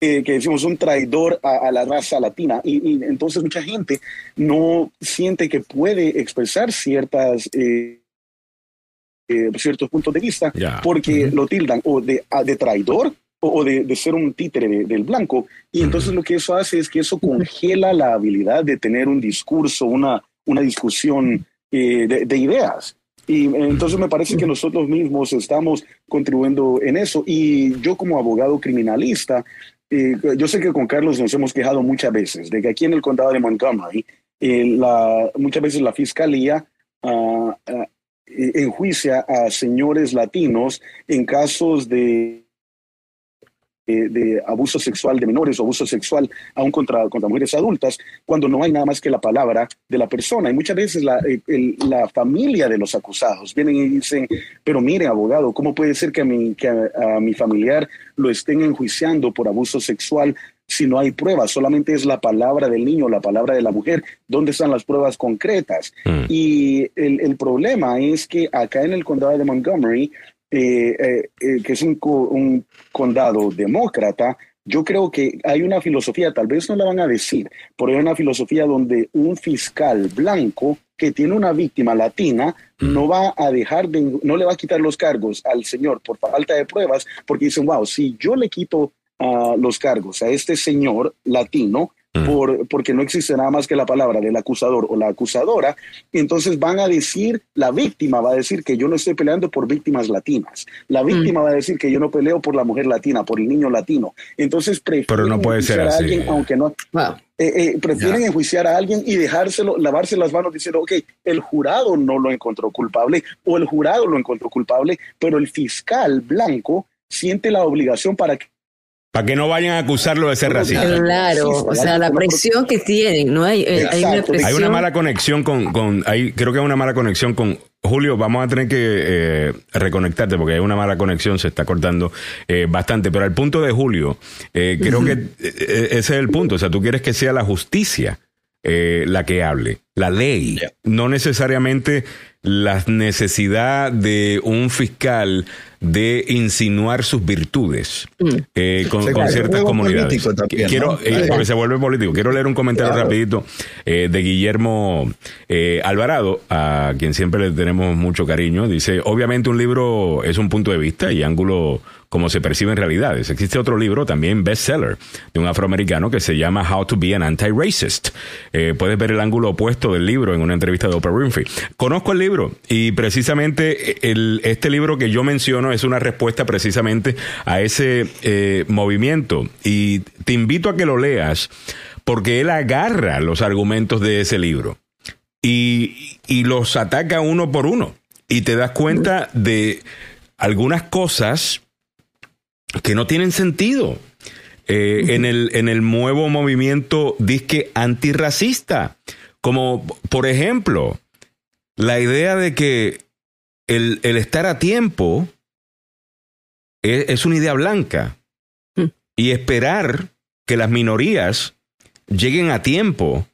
que decimos un traidor a, la raza latina y, entonces mucha gente no siente que puede expresar ciertas eh, eh, ciertos puntos de vista porque lo tildan o de, de traidor o de, de, ser un títere del blanco. Y entonces lo que eso hace es que eso congela la habilidad de tener un discurso, una, una discusión eh, de, de ideas. Y entonces me parece que nosotros mismos estamos contribuyendo en eso. Y yo como abogado criminalista, yo sé que con Carlos nos hemos quejado muchas veces de que aquí en el condado de Montgomery, eh, la, muchas veces la fiscalía uh, enjuicia a señores latinos en casos de de, abuso sexual de menores o abuso sexual aún contra, contra mujeres adultas, cuando no hay nada más que la palabra de la persona. Y muchas veces la, la familia de los acusados vienen y dicen, pero mire, abogado, ¿cómo puede ser que a mi, que a, mi familiar lo estén enjuiciando por abuso sexual si no hay pruebas, solamente es la palabra del niño, la palabra de la mujer. ¿Dónde están las pruebas concretas? Mm. Y el, el, problema es que acá en el condado de Montgomery eh, eh, eh, que es un, un, condado demócrata, yo creo que hay una filosofía, tal vez no la van a decir, pero hay una filosofía donde un fiscal blanco que tiene una víctima latina mm. no va a dejar de, no le va a quitar los cargos al señor por falta de pruebas, porque dicen, wow, si yo le quito uh, los cargos a este señor latino, por, porque no existe nada más que la palabra del acusador o la acusadora, entonces van a decir, la víctima va a decir que yo no estoy peleando por víctimas latinas, la víctima va a decir que yo no peleo por la mujer latina, por el niño latino, entonces prefieren no puede ser a alguien, aunque no... Eh, eh, prefieren enjuiciar a alguien y dejárselo, lavarse las manos diciendo, ok, el jurado no lo encontró culpable o el jurado lo encontró culpable, pero el fiscal blanco siente la obligación para que Para que no vayan a acusarlo de ser racista. Claro, o sea, la presión que tienen, ¿no? Hay, hay una Hay presión. una mala conexión con, con hay, creo que hay una mala conexión con Julio. Vamos a tener que eh, reconectarte porque hay una mala conexión, se está cortando eh, bastante. Pero al punto de Julio, eh, creo que ese es el punto. O sea, tú quieres que sea la justicia eh, la que hable, la ley, no necesariamente la necesidad de un fiscal de insinuar sus virtudes eh, con, con ciertas comunidades. también, Quiero, ¿no? eh, porque se vuelve político. Quiero leer un comentario Claro. rapidito eh, de Guillermo eh, Alvarado, a quien siempre le tenemos mucho cariño. Dice, obviamente un libro es un punto de vista y ángulo como se perciben realidades. Existe otro libro, también bestseller, de un afroamericano que se llama How to be an Anti-Racist. Eh, puedes ver el ángulo opuesto del libro en una entrevista de Oprah Winfrey. Conozco el libro y precisamente el, este libro que yo menciono es una respuesta precisamente a ese eh, movimiento y te invito a que lo leas porque él agarra los argumentos de ese libro y, y los ataca uno por uno y te das cuenta de algunas cosas que no tienen sentido eh, en, el, en el nuevo movimiento disque antirracista. Como, por ejemplo, la idea de que el, el estar a tiempo es, es una idea blanca y esperar que las minorías lleguen a tiempo,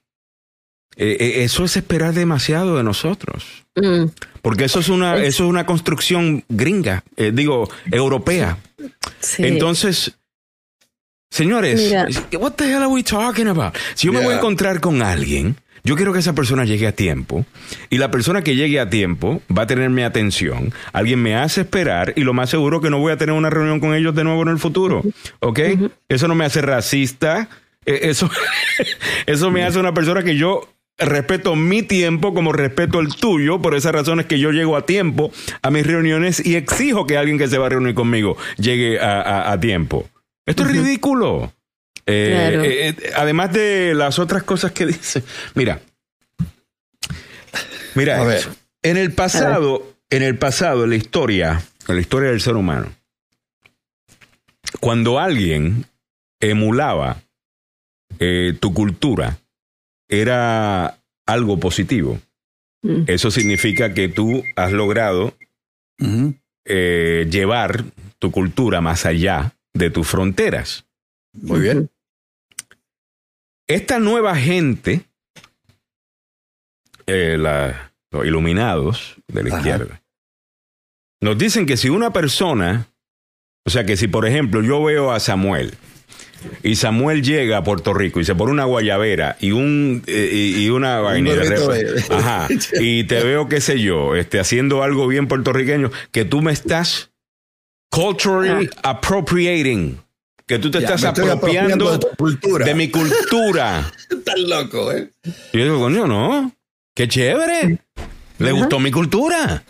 eh, eh, eso es esperar demasiado de nosotros. Mm. Porque eso es una, eso es una construcción gringa, eh, digo, europea. Sí. Entonces, señores, Mira. what the hell are we talking about? Si yo me voy a encontrar con alguien, yo quiero que esa persona llegue a tiempo y la persona que llegue a tiempo va a tener mi atención, alguien me hace esperar y lo más seguro que no voy a tener una reunión con ellos de nuevo en el futuro, ¿ok? Eso no me hace racista, eh, eso, *laughs* eso me hace una persona que yo respeto mi tiempo como respeto el tuyo, por esas razones que yo llego a tiempo a mis reuniones y exijo que alguien que se va a reunir conmigo llegue a, a- a tiempo. Esto es ridículo. Eh, Claro. eh, eh, además de las otras cosas que *laughs* dice. Mira. Mira, A ver. esto. en el pasado, en el pasado, en la historia, en la historia del ser humano, cuando alguien emulaba eh, tu cultura, era algo positivo. Mm. Eso significa que tú has logrado eh, llevar tu cultura más allá de tus fronteras. Muy bien. Esta nueva gente, eh, la- los iluminados de la Ajá. izquierda, nos dicen que si una persona, o sea que si por ejemplo yo veo a Samuel y Samuel llega a Puerto Rico y se pone una guayabera y un eh, y, y una vaina y de ajá, *laughs* y te veo qué sé yo, este haciendo algo bien puertorriqueño que tú me estás culturally appropriating, que tú te Ya, estás apropiando apropiando de tu cultura. de mi cultura. *laughs* Estás loco, ¿eh? Y yo digo, coño, no. Qué chévere. Le gustó mi cultura.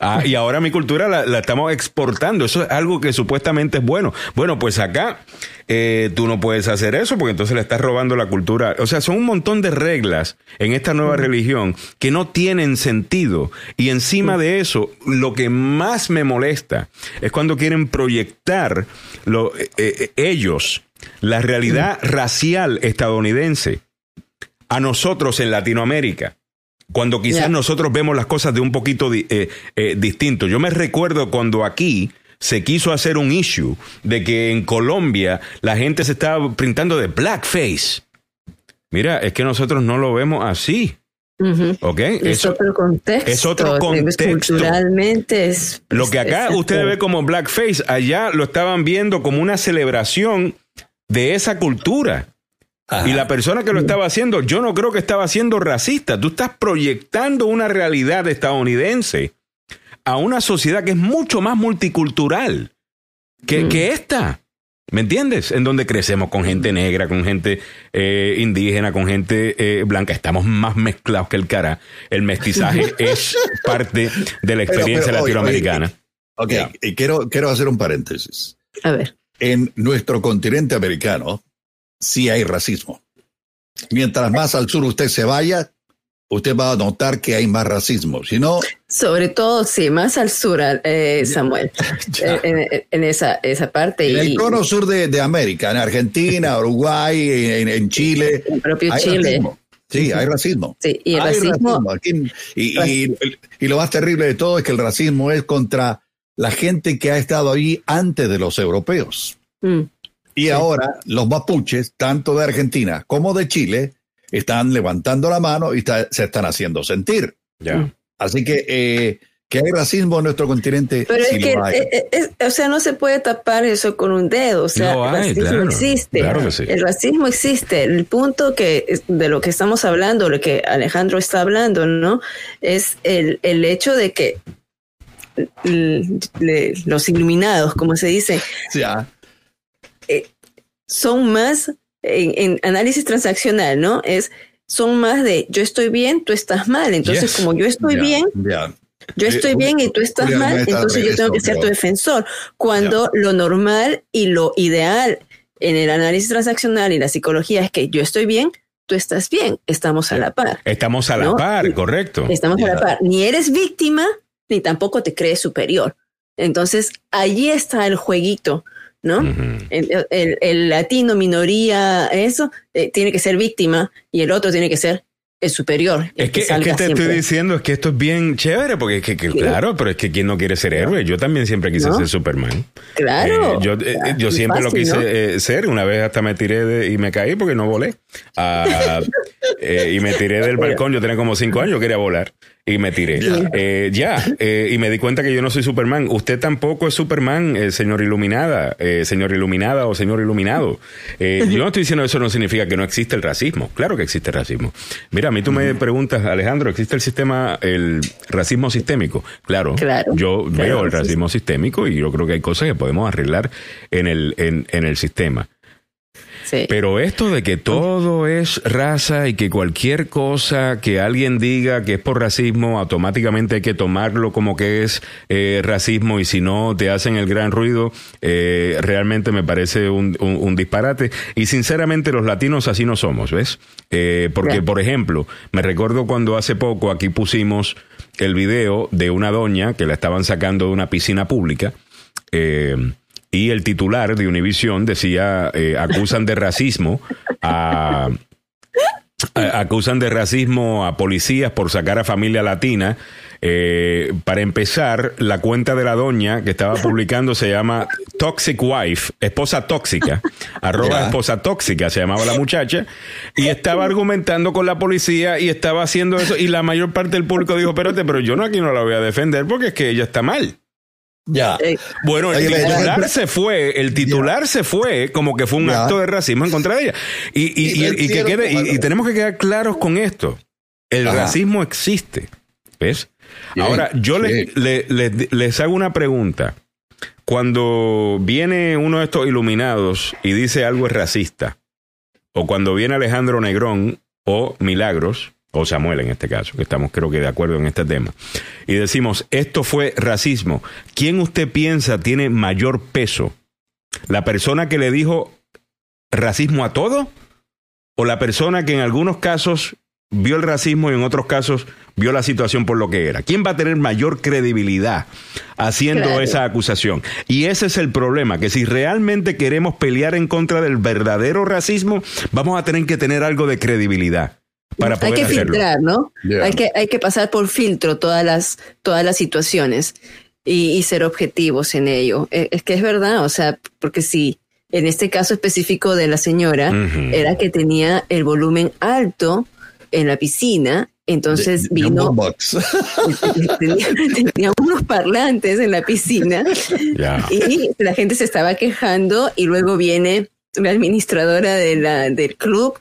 Ah, y ahora mi cultura la, la estamos exportando. Eso es algo que supuestamente es bueno. Bueno, pues acá eh, tú no puedes hacer eso porque entonces le estás robando la cultura. O sea, son un montón de reglas en esta nueva religión que no tienen sentido. Y encima de eso, lo que más me molesta es cuando quieren proyectar lo- eh, eh, ellos la realidad racial estadounidense a nosotros en Latinoamérica. Cuando quizás nosotros vemos las cosas de un poquito eh, eh, distinto. Yo me recuerdo cuando aquí se quiso hacer un issue de que en Colombia la gente se estaba printando de blackface. Mira, es que nosotros no lo vemos así. Ujú. ¿Ok? Es otro contexto. es otro contexto. Culturalmente es. Lo que acá usted ve como blackface, allá lo estaban viendo como una celebración de esa cultura. Y la persona que lo estaba haciendo, yo no creo que estaba siendo racista. Tú estás proyectando una realidad estadounidense a una sociedad que es mucho más multicultural que, que esta. ¿Me entiendes? En donde crecemos con gente negra, con gente eh, indígena, con gente eh, blanca. Estamos más mezclados que el cara. El mestizaje *laughs* es parte de la Pero- experiencia pero, oye, latinoamericana. Ok, y quiero, quiero hacer un paréntesis. A ver. En nuestro continente americano sí hay racismo. Mientras más al sur usted se vaya, usted va a notar que hay más racismo. Si no, Sobre todo, sí, más al sur, eh, Samuel, *laughs* eh, en, en esa, esa parte. en el cono sur de, de América, en Argentina, *laughs* Uruguay, en, en Chile, El propio hay Chile. racismo. Sí, hay racismo. Sí, y el Hay racismo- Aquí- y, y- y lo más terrible de todo es que el racismo es contra la gente que ha estado allí antes de los europeos. Mm. Y ahora los mapuches, tanto de Argentina como de Chile, están levantando la mano y está- se están haciendo sentir. Ya. Así que eh, que hay racismo en nuestro continente. Pero sí es que, eh, eh, es- o sea, no se puede tapar eso con un dedo. O sea, Lo el racismo claro, existe. claro que sí. El racismo existe. El punto que de lo que estamos hablando, lo que Alejandro está hablando, ¿no? Es el, el hecho de que le- los iluminados, como se dice, Ya. Eh, son más en, en análisis transaccional, ¿no? Es son más de yo estoy bien, tú estás mal. Entonces, Yes. como yo estoy bien, yo Eh, estoy bien y tú estás Julián, mal, entonces yo tengo que ser tu defensor. Cuando lo normal y lo ideal en el análisis transaccional y la psicología es que yo estoy bien, tú estás bien, estamos a la par. Estamos a la ¿No? par, correcto. Estamos a la par. Ni eres víctima, ni tampoco te crees superior. Entonces, allí está el jueguito, ¿no? El, el- el latino, minoría, eso, eh, tiene que ser víctima y el otro tiene que ser el superior. el Es que, es que te siempre. estoy diciendo, es que esto es bien chévere, porque es que, que claro, pero es que quien no quiere ser héroe, yo también siempre quise ¿No? ser Superman. Claro. Eh, yo eh, yo siempre lo quise ¿no? eh, ser, una vez hasta me tiré de- y me caí porque no volé. Ah, *laughs* y me tiré del balcón, yo tenía como cinco años, yo quería volar. Y me tiré. Eh, ya, eh, y me di cuenta que yo no soy Superman. Usted tampoco es Superman, eh, señor iluminada, eh, señor iluminada o señor iluminado. Eh, *laughs* yo no estoy diciendo eso no significa que no existe el racismo. Claro que existe racismo. Mira, a mí tú me preguntas, Alejandro, ¿existe el sistema, el racismo sistémico? Claro. Claro, Yo claro, veo el sí. racismo sistémico y yo creo que hay cosas que podemos arreglar en el, en, en el sistema. Sí. Pero esto de que todo es raza y que cualquier cosa que alguien diga que es por racismo, automáticamente hay que tomarlo como que es eh, racismo y si no te hacen el gran ruido, eh, realmente me parece un, un- un disparate. Y sinceramente los latinos así no somos, ¿ves? Eh, porque, por ejemplo, me recuerdo cuando hace poco aquí pusimos el video de una doña que la estaban sacando de una piscina pública. Eh, y el titular de Univision decía, eh, acusan de racismo a, a- acusan de racismo a policías por sacar a familia latina. Eh, para empezar, la cuenta de la doña que estaba publicando se llama Toxic Wife, esposa tóxica, arroba esposa tóxica se llamaba la muchacha, y estaba argumentando con la policía y estaba haciendo eso, y la mayor parte del público dijo, espérate, pero yo no aquí no la voy a defender porque es que ella está mal. Ya. Eh, Bueno, el Oye, titular se fue, el titular se fue como que fue un Ya. acto de racismo en contra de ella. Y, y, Y que quede, y, tenemos que quedar claros con esto. El Ajá. racismo existe. ¿Ves? Bien, Ahora, yo les, bien. le- le- les hago una pregunta. Cuando viene uno de estos iluminados y dice algo es racista, o cuando viene Alejandro Negrón o Milagros, o Samuel en este caso, que estamos creo que de acuerdo en este tema, y decimos, esto fue racismo, ¿quién usted piensa tiene mayor peso? ¿La persona que le dijo racismo a todo? ¿O la persona que en algunos casos vio el racismo y en otros casos vio la situación por lo que era? ¿Quién va a tener mayor credibilidad haciendo Claro. esa acusación? Y ese es el problema, que si realmente queremos pelear en contra del verdadero racismo, vamos a tener que tener algo de credibilidad para hay poder que hacerlo. filtrar, ¿no? Hay, que, hay que pasar por filtro todas las, todas las situaciones y, y ser objetivos en ello. Eh, Es que es verdad, o sea, porque si en este caso específico de la señora era que tenía el volumen alto en la piscina, entonces De- vino, *laughs* tenía, tenía unos parlantes en la piscina *laughs* y la gente se estaba quejando y luego viene la administradora de la, del club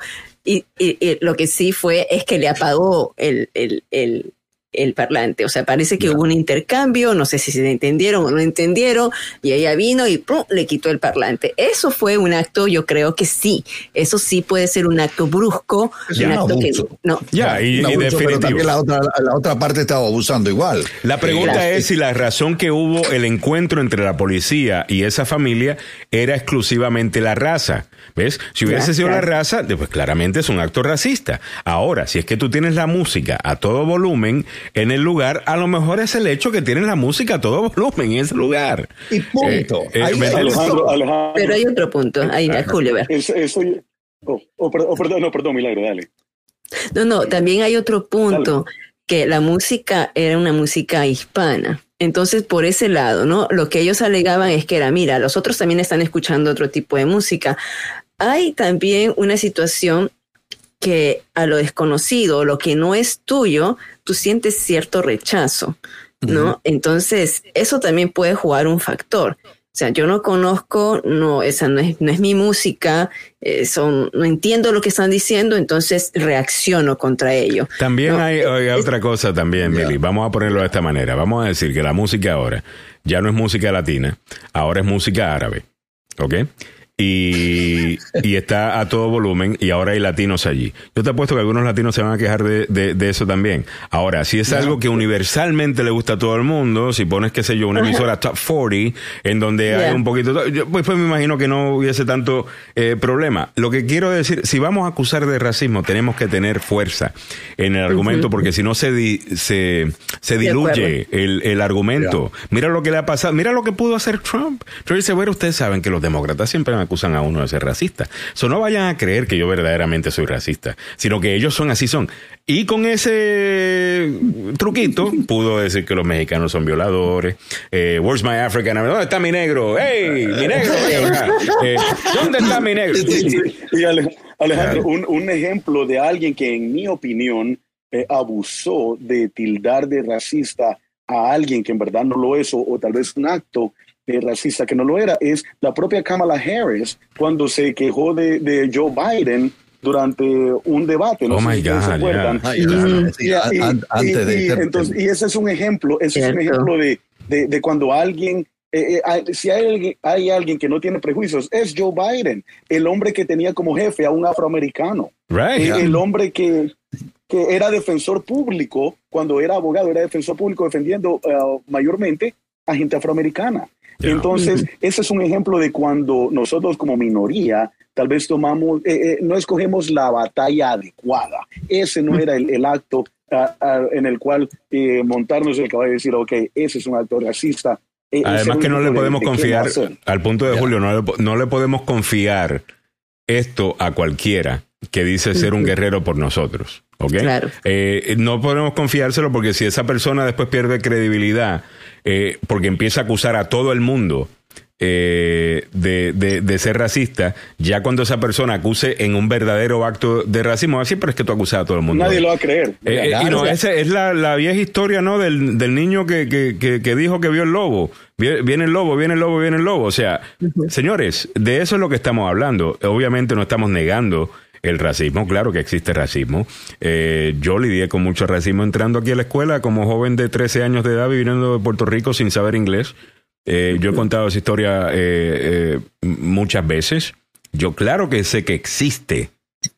y, y- lo que sí fue es que le apagó el, el, el, el parlante. O sea, parece que hubo un intercambio, no sé si se entendieron o no entendieron, y ella vino y ¡pum! le quitó el parlante. Eso fue un acto, yo creo que sí. Eso sí puede ser un acto brusco, Eso un acto que abuso. no. Ya, y, abuso, pero también la otra, la otra parte estaba abusando igual. La pregunta Claro. es si la razón que hubo el encuentro entre la policía y esa familia era exclusivamente la raza. ¿Ves? Si hubiese Ya, sido la raza, pues claramente es un acto racista. Ahora, si es que tú tienes la música a todo volumen en el lugar, a lo mejor es el hecho que tienes la música a todo volumen en ese lugar. Y punto. Eh, eh. Pero hay otro punto. Ahí. Julio. Eso, eso- oh, oh, perdón, oh, perdón, no, perdón, Milagro, dale. No, no, también hay otro punto, que la música era una música hispana. Entonces, por ese lado, ¿no? Lo que ellos alegaban es que era, mira, los otros también están escuchando otro tipo de música. Hay también una situación que a lo desconocido, lo que no es tuyo, tú sientes cierto rechazo, ¿no? Entonces, eso también puede jugar un factor. O sea, yo no conozco, no, esa no es, no es mi música, eh, son, no entiendo lo que están diciendo, entonces reacciono contra ello. También No, hay, hay es- otra cosa también, Ya. Mili. Vamos a ponerlo de esta manera. Vamos a decir que la música ahora ya no es música latina, ahora es música árabe. ¿Ok? Y, y está a todo volumen y ahora hay latinos allí. Yo te apuesto que algunos latinos se van a quejar de, de- de eso también. Ahora, si es algo que universalmente le gusta a todo el mundo, si pones, qué sé yo, una *laughs* emisora top 40 en donde hay Ya. un poquito, yo, pues, pues me imagino que no hubiese tanto eh, problema. Lo que quiero decir, si vamos a acusar de racismo, tenemos que tener fuerza en el argumento, porque si no se, di- se, se diluye el, el argumento. Mira lo que le ha pasado, mira lo que pudo hacer Trump. Trump dice, bueno, ustedes saben que los demócratas siempre me acusan a uno de ser racista. So, no vayan a creer que yo verdaderamente soy racista, sino que ellos son así son. Y con ese truquito pudo decir que los mexicanos son violadores. Eh, Where's my African? ¿Dónde está mi negro? ¡Hey! ¡Mi negro! Eh, ¿Dónde está mi negro? Y Ale- Alejandro, un, un ejemplo de alguien que en mi opinión eh, abusó de tildar de racista a alguien que en verdad no lo es o, o tal vez un acto de racista que no lo era es la propia Kamala Harris cuando se quejó de, de Joe Biden durante un debate. No Oh sé my se God, yeah. Sí, Y- y- entonces, ese es un ejemplo, ese es un ejemplo de, de, de cuando alguien, eh, eh, si hay alguien, hay alguien que no tiene prejuicios, es Joe Biden, el hombre que tenía como jefe a un afroamericano, Right. el hombre que, que era defensor público, cuando era abogado, era defensor público defendiendo eh, mayormente a gente afroamericana. Yeah. Entonces, ese es un ejemplo de cuando nosotros como minoría tal vez tomamos, eh, eh, no escogemos la batalla adecuada. Ese no era el, el acto ah, ah, en el cual eh, montarnos el caballo y decir, ok, ese es un acto racista. Eh, Además que no le podemos confiar, a al punto de. Julio, no le, no le podemos confiar esto a cualquiera que dice ser un guerrero por nosotros. ¿Ok? Claro. Eh, no podemos confiárselo porque si esa persona después pierde credibilidad, eh, porque empieza a acusar a todo el mundo eh, de, de- de ser racista, ya cuando esa persona acuse en un verdadero acto de racismo, así, pero es que tú acusas a todo el mundo. Nadie lo va a creer. Eh, eh, y no, esa es la, la vieja historia, ¿no? Del, del niño que, que, que, que dijo que vio el lobo. Vie- Viene el lobo, viene el lobo, viene el lobo. O sea, señores, de eso es lo que estamos hablando. Obviamente no estamos negando el racismo. Claro que existe racismo. Eh, yo lidié con mucho racismo entrando aquí a la escuela como joven de 13 años de edad viviendo de Puerto Rico sin saber inglés. Eh, yo he contado esa historia eh, eh, muchas veces. Yo claro que sé que existe.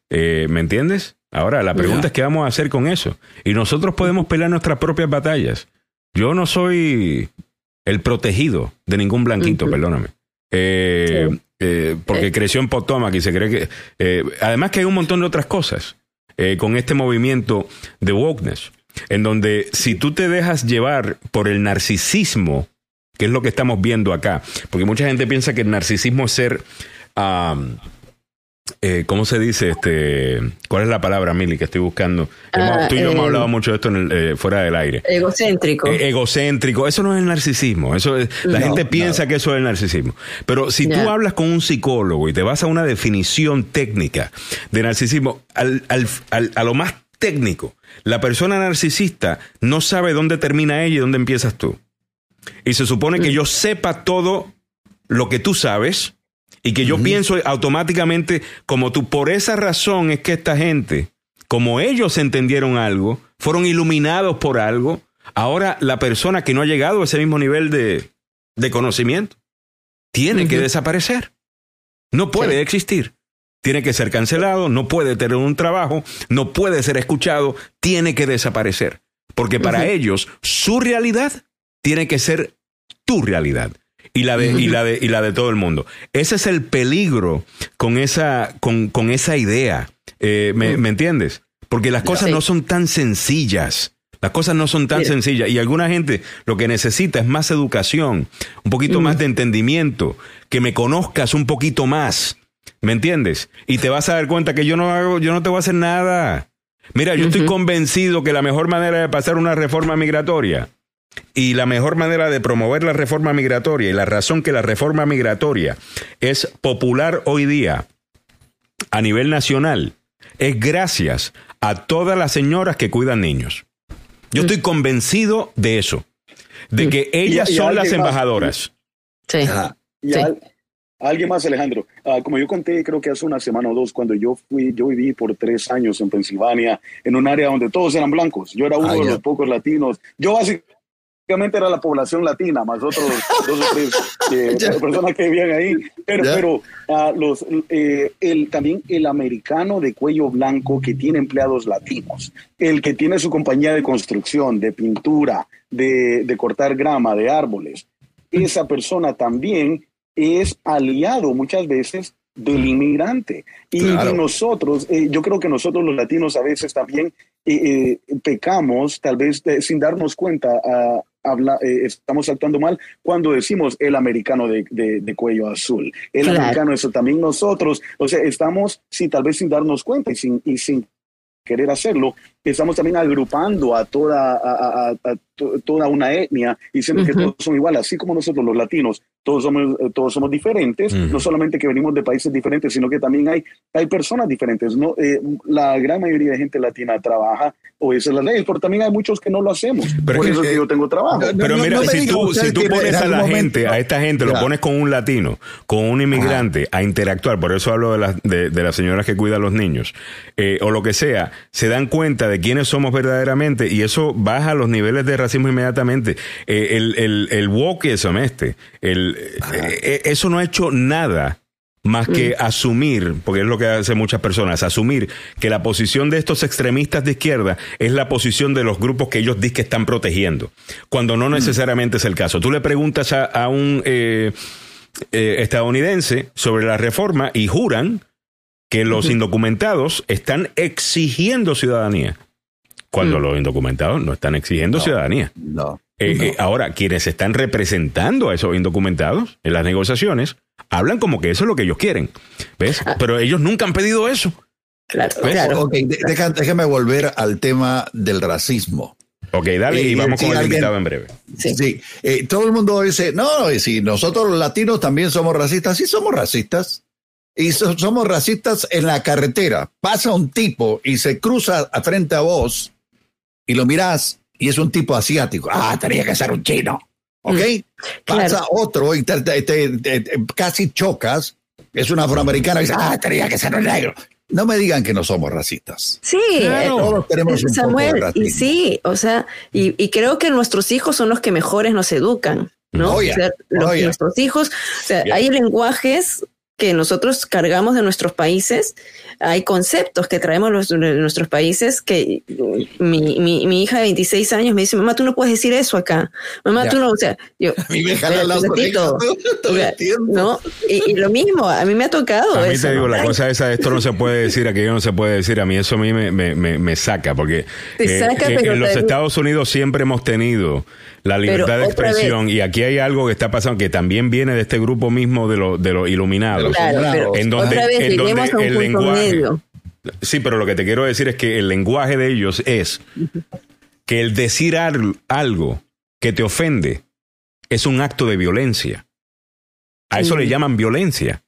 ¿Me entiendes? Ahora, la pregunta es qué vamos a hacer con eso. Y nosotros podemos pelear nuestras propias batallas. Yo no soy el protegido de ningún blanquito, perdóname. Eh, eh, porque Eh. creció en Potomac y se cree que... eh, además que hay un montón de otras cosas eh, con este movimiento de wokeness, en donde si tú te dejas llevar por el narcisismo, que es lo que estamos viendo acá, porque mucha gente piensa que el narcisismo es ser... am, eh, ¿Cómo se dice? Este, ¿Cuál es la palabra, Mili, que estoy buscando? Ah, tú y yo hemos eh, hablado mucho de esto en el, eh, fuera del aire. Egocéntrico. Egocéntrico, eso no es el narcisismo. Eso es- la No, gente piensa que eso es el narcisismo. Pero si tú hablas con un psicólogo y te vas a una definición técnica de narcisismo, al, al- al- a lo más técnico, la persona narcisista no sabe dónde termina ella y dónde empiezas tú. Y se supone que yo sepa todo lo que tú sabes y que yo pienso automáticamente como tú. Por esa razón es que esta gente como ellos entendieron algo, fueron iluminados por algo, ahora la persona que no ha llegado a ese mismo nivel de, de conocimiento tiene que desaparecer. No puede existir. Tiene que ser cancelado, no puede tener un trabajo, no puede ser escuchado, tiene que desaparecer. Porque para ellos su realidad tiene que ser tu realidad y la de, y la de, y la de todo el mundo. Ese es el peligro con esa, con, con esa idea. Eh, ¿me, ¿me, entiendes? Porque las cosas no son tan sencillas. Las cosas no son tan sencillas y alguna gente lo que necesita es más educación, un poquito más de entendimiento, que me conozcas un poquito más, ¿me entiendes? Y te vas a dar cuenta que yo no hago, yo no te voy a hacer nada. Mira, yo estoy convencido que la mejor manera de pasar una reforma migratoria y la mejor manera de promover la reforma migratoria y la razón que la reforma migratoria es popular hoy día a nivel nacional es gracias a todas las señoras que cuidan niños. Yo estoy convencido de eso, de que ellas Y- y son las alguien más- embajadoras. Sí. Y Sí. al- alguien más, Alejandro. Ah, como yo conté, creo que hace una semana o dos, cuando yo fui, yo viví por tres años en Pensilvania, en un área donde todos eran blancos. Yo era uno Ah, de ya. los pocos latinos. Yo básicamente era la población latina, más otros dos o tres eh, personas que vivían ahí. Pero, Ya. pero ah, los, eh, el, también el americano de cuello blanco que tiene empleados latinos, el que tiene su compañía de construcción, de pintura, de, de cortar grama, de árboles, esa persona también es aliado muchas veces del inmigrante. Y, Claro. nosotros, eh, yo creo que nosotros los latinos a veces también eh, eh, pecamos, tal vez sin darnos cuenta, ah, habla- eh, estamos actuando mal cuando decimos el americano de, de- de cuello azul. El Claro. americano, eso también nosotros, o sea, estamos, sí, tal vez sin darnos cuenta y sin, y sin querer hacerlo, estamos también agrupando a toda, a, a- a- a to- toda una etnia diciendo que todos son iguales, así como nosotros los latinos, todos somos, eh, todos somos diferentes, no solamente que venimos de países diferentes, sino que también hay, hay personas diferentes. ¿no? Eh, la gran mayoría de gente latina trabaja, o esa es la ley, pero también hay muchos que no lo hacemos. Pero Por es eso que- es que yo tengo trabajo. No, Pero no, mira, no si tú, si tú pones a la gente, a esta gente, lo pones con un latino, con un inmigrante, a interactuar, por eso hablo de las, de, de las señoras que cuidan a los niños, eh, o lo que sea, se dan cuenta de quiénes somos verdaderamente y eso baja los niveles de racismo inmediatamente. Eh, el, el, el wokeism este, el, eh, eh, eso no ha hecho nada más que asumir, porque es lo que hacen muchas personas, asumir que la posición de estos extremistas de izquierda es la posición de los grupos que ellos dicen que están protegiendo, cuando no necesariamente es el caso. Tú le preguntas a, a un eh, eh, estadounidense sobre la reforma y juran que los indocumentados están exigiendo ciudadanía, cuando los indocumentados no están exigiendo ciudadanía. No. Eh, no. eh, ahora, quienes están representando a esos indocumentados en las negociaciones hablan como que eso es lo que ellos quieren. ¿Ves? Pero ellos nunca han pedido eso. Claro, ¿Ves? claro. Ok, de- deja- déjame volver al tema del racismo. Ok, dale y Eh, vamos si con el alguien- invitado en breve. Sí. eh, todo el mundo dice, no, y si nosotros los latinos también somos racistas, sí somos racistas. Y so- somos racistas en la carretera. Pasa un tipo y se cruza a frente a vos y lo mirás y es un tipo asiático. Ah, tenía que ser un chino. ¿Ok? Pasa claro. otro y te, te- te- te- te- casi chocas. Es un afroamericano y dice, ah, tenía que ser un negro. No me digan que no somos racistas. Sí, Claro. eh, Todos tenemos un Samuel, poco de y sí, o sea, y, y creo que nuestros hijos son los que mejores nos educan, ¿no? Oye, o sea, los- oye. nuestros hijos, o sea, hay lenguajes que nosotros cargamos de nuestros países, hay conceptos que traemos los- de nuestros países que mi, mi, mi hija de 26 años me dice, mamá, tú no puedes decir eso acá, mamá, Ya. tú no, o sea, yo, A mí me jala las ratito, orejas todo o sea, el tiempo. ¿no? Y, y lo mismo, a mí me ha tocado A mí eso, te digo, ¿no? la Ay, cosa esa, esto no se puede decir, aquello no se puede decir. A mí eso a mí me, me, me, me saca, porque eh, saca, eh, pero en los te- Estados Unidos siempre hemos tenido la libertad de expresión y aquí hay algo que está pasando que también viene de este grupo mismo de, los de los iluminados. Claro, pero En donde- otra vez en donde a un el punto lenguaje- medio. Sí, pero lo que te quiero decir es que el lenguaje de ellos es que el decir al- algo que te ofende es un acto de violencia. A eso le llaman violencia.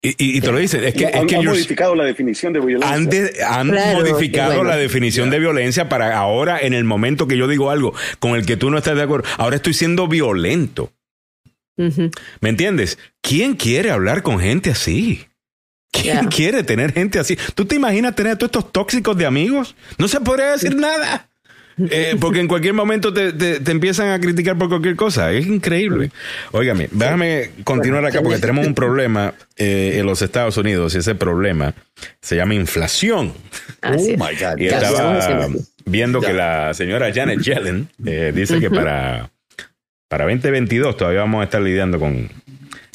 Y, y- y te lo dicen, es que, es han, que han ellos modificado la definición de violencia. han, de- han Claro, modificado bueno. la definición de violencia para ahora, en el momento que yo digo algo con el que tú no estás de acuerdo, ahora estoy siendo violento. ¿Me entiendes? ¿Quién quiere hablar con gente así? ¿Quién quiere tener gente así? ¿Tú te imaginas tener a todos estos tóxicos de amigos? No se podría decir nada. Eh, porque en cualquier momento te, te, empiezan a criticar por cualquier cosa. Es increíble. Óigame, déjame continuar acá porque tenemos un problema eh, en los Estados Unidos y ese problema se llama inflación. oh my God. Y estaba viendo que la señora Janet Yellen eh, dice que para, para 2022 todavía vamos a estar lidiando con,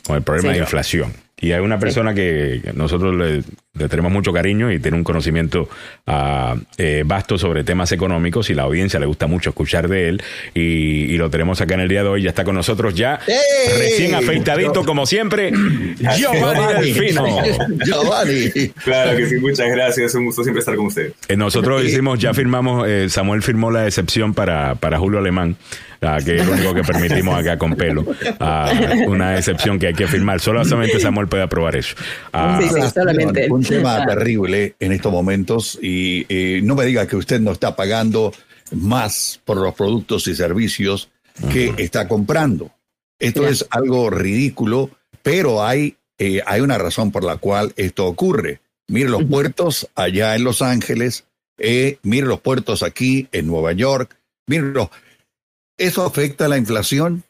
con el problema de inflación. Y hay una persona que nosotros le, tenemos mucho cariño y tiene un conocimiento uh, vasto sobre temas económicos y la audiencia le gusta mucho escuchar de él. Y, lo tenemos acá en el día de hoy. Ya está con nosotros ya, recién afeitadito como siempre, *laughs* Giovanni Delfino. *laughs* Giovanni. Claro que sí, muchas gracias. Es un gusto siempre estar con usted. Eh, nosotros hicimos, ya firmamos, eh, Samuel firmó la excepción para, para Julio Alemán que es lo único que permitimos acá con pelo. una excepción que hay que firmar. Solamente Samuel puede aprobar eso. solamente. Un tema terrible en estos momentos y no me diga que usted no está pagando más por los productos y servicios que está comprando. Esto es algo ridículo, pero hay, eh, hay una razón por la cual esto ocurre. Mire los puertos allá en Los Ángeles, eh, mire los puertos aquí en Nueva York, mire los, ¿Eso afecta a la inflación?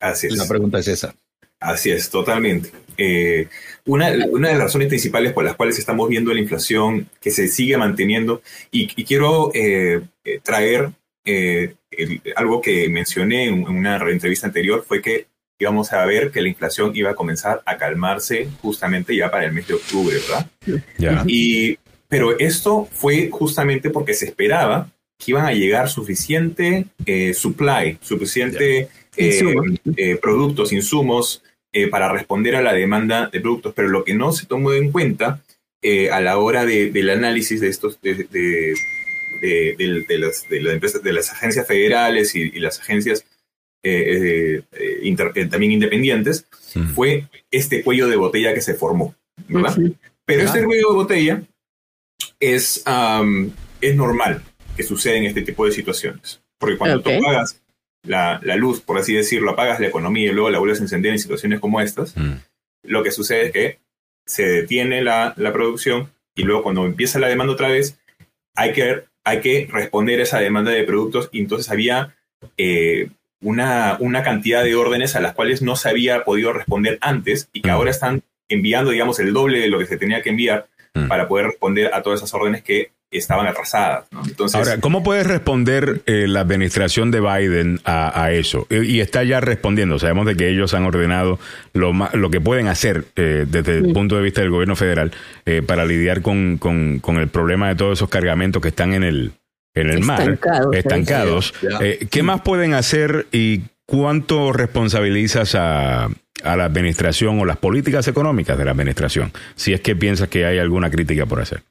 Así es. La pregunta es esa. Así es, totalmente. Eh, una, una, de las razones principales por las cuales estamos viendo la inflación que se sigue manteniendo, y, quiero eh, eh, traer algo que mencioné en una entrevista anterior, fue que íbamos a ver que la inflación iba a comenzar a calmarse justamente ya para el mes de octubre, ¿verdad? Y, pero esto fue justamente porque se esperaba que iban a llegar suficiente eh, supply, suficiente eh, eh, productos, insumos para responder a la demanda de productos, pero lo que no se tomó en cuenta a la hora del análisis de estos de, de, de, las, empresas, de las agencias federales y, las agencias también independientes fue este cuello de botella que se formó, ¿verdad? Pero este cuello de botella es, es normal que sucede en este tipo de situaciones. Porque cuando tú apagas la, la, luz, por así decirlo, apagas la economía y luego la vuelves a encender en situaciones como estas, mm. lo que sucede es que se detiene la, la, producción y luego cuando empieza la demanda otra vez, hay que, hay que responder a esa demanda de productos y entonces había eh, una, una cantidad de órdenes a las cuales no se había podido responder antes y que mm. ahora están enviando, digamos, el doble de lo que se tenía que enviar mm. para poder responder a todas esas órdenes que estaban atrasadas. Entonces, Ahora, ¿cómo puede responder eh, la administración de Biden a, eso? Y, está ya respondiendo. Sabemos de que ellos han ordenado lo, lo que pueden hacer eh, desde el punto de vista del gobierno federal eh, para lidiar con, con, el problema de todos esos cargamentos que están en el, en el mar, estancados. ¿Qué más pueden hacer y cuánto responsabilizas a, a la administración o las políticas económicas de la administración? Si es que piensas que hay alguna crítica por hacer.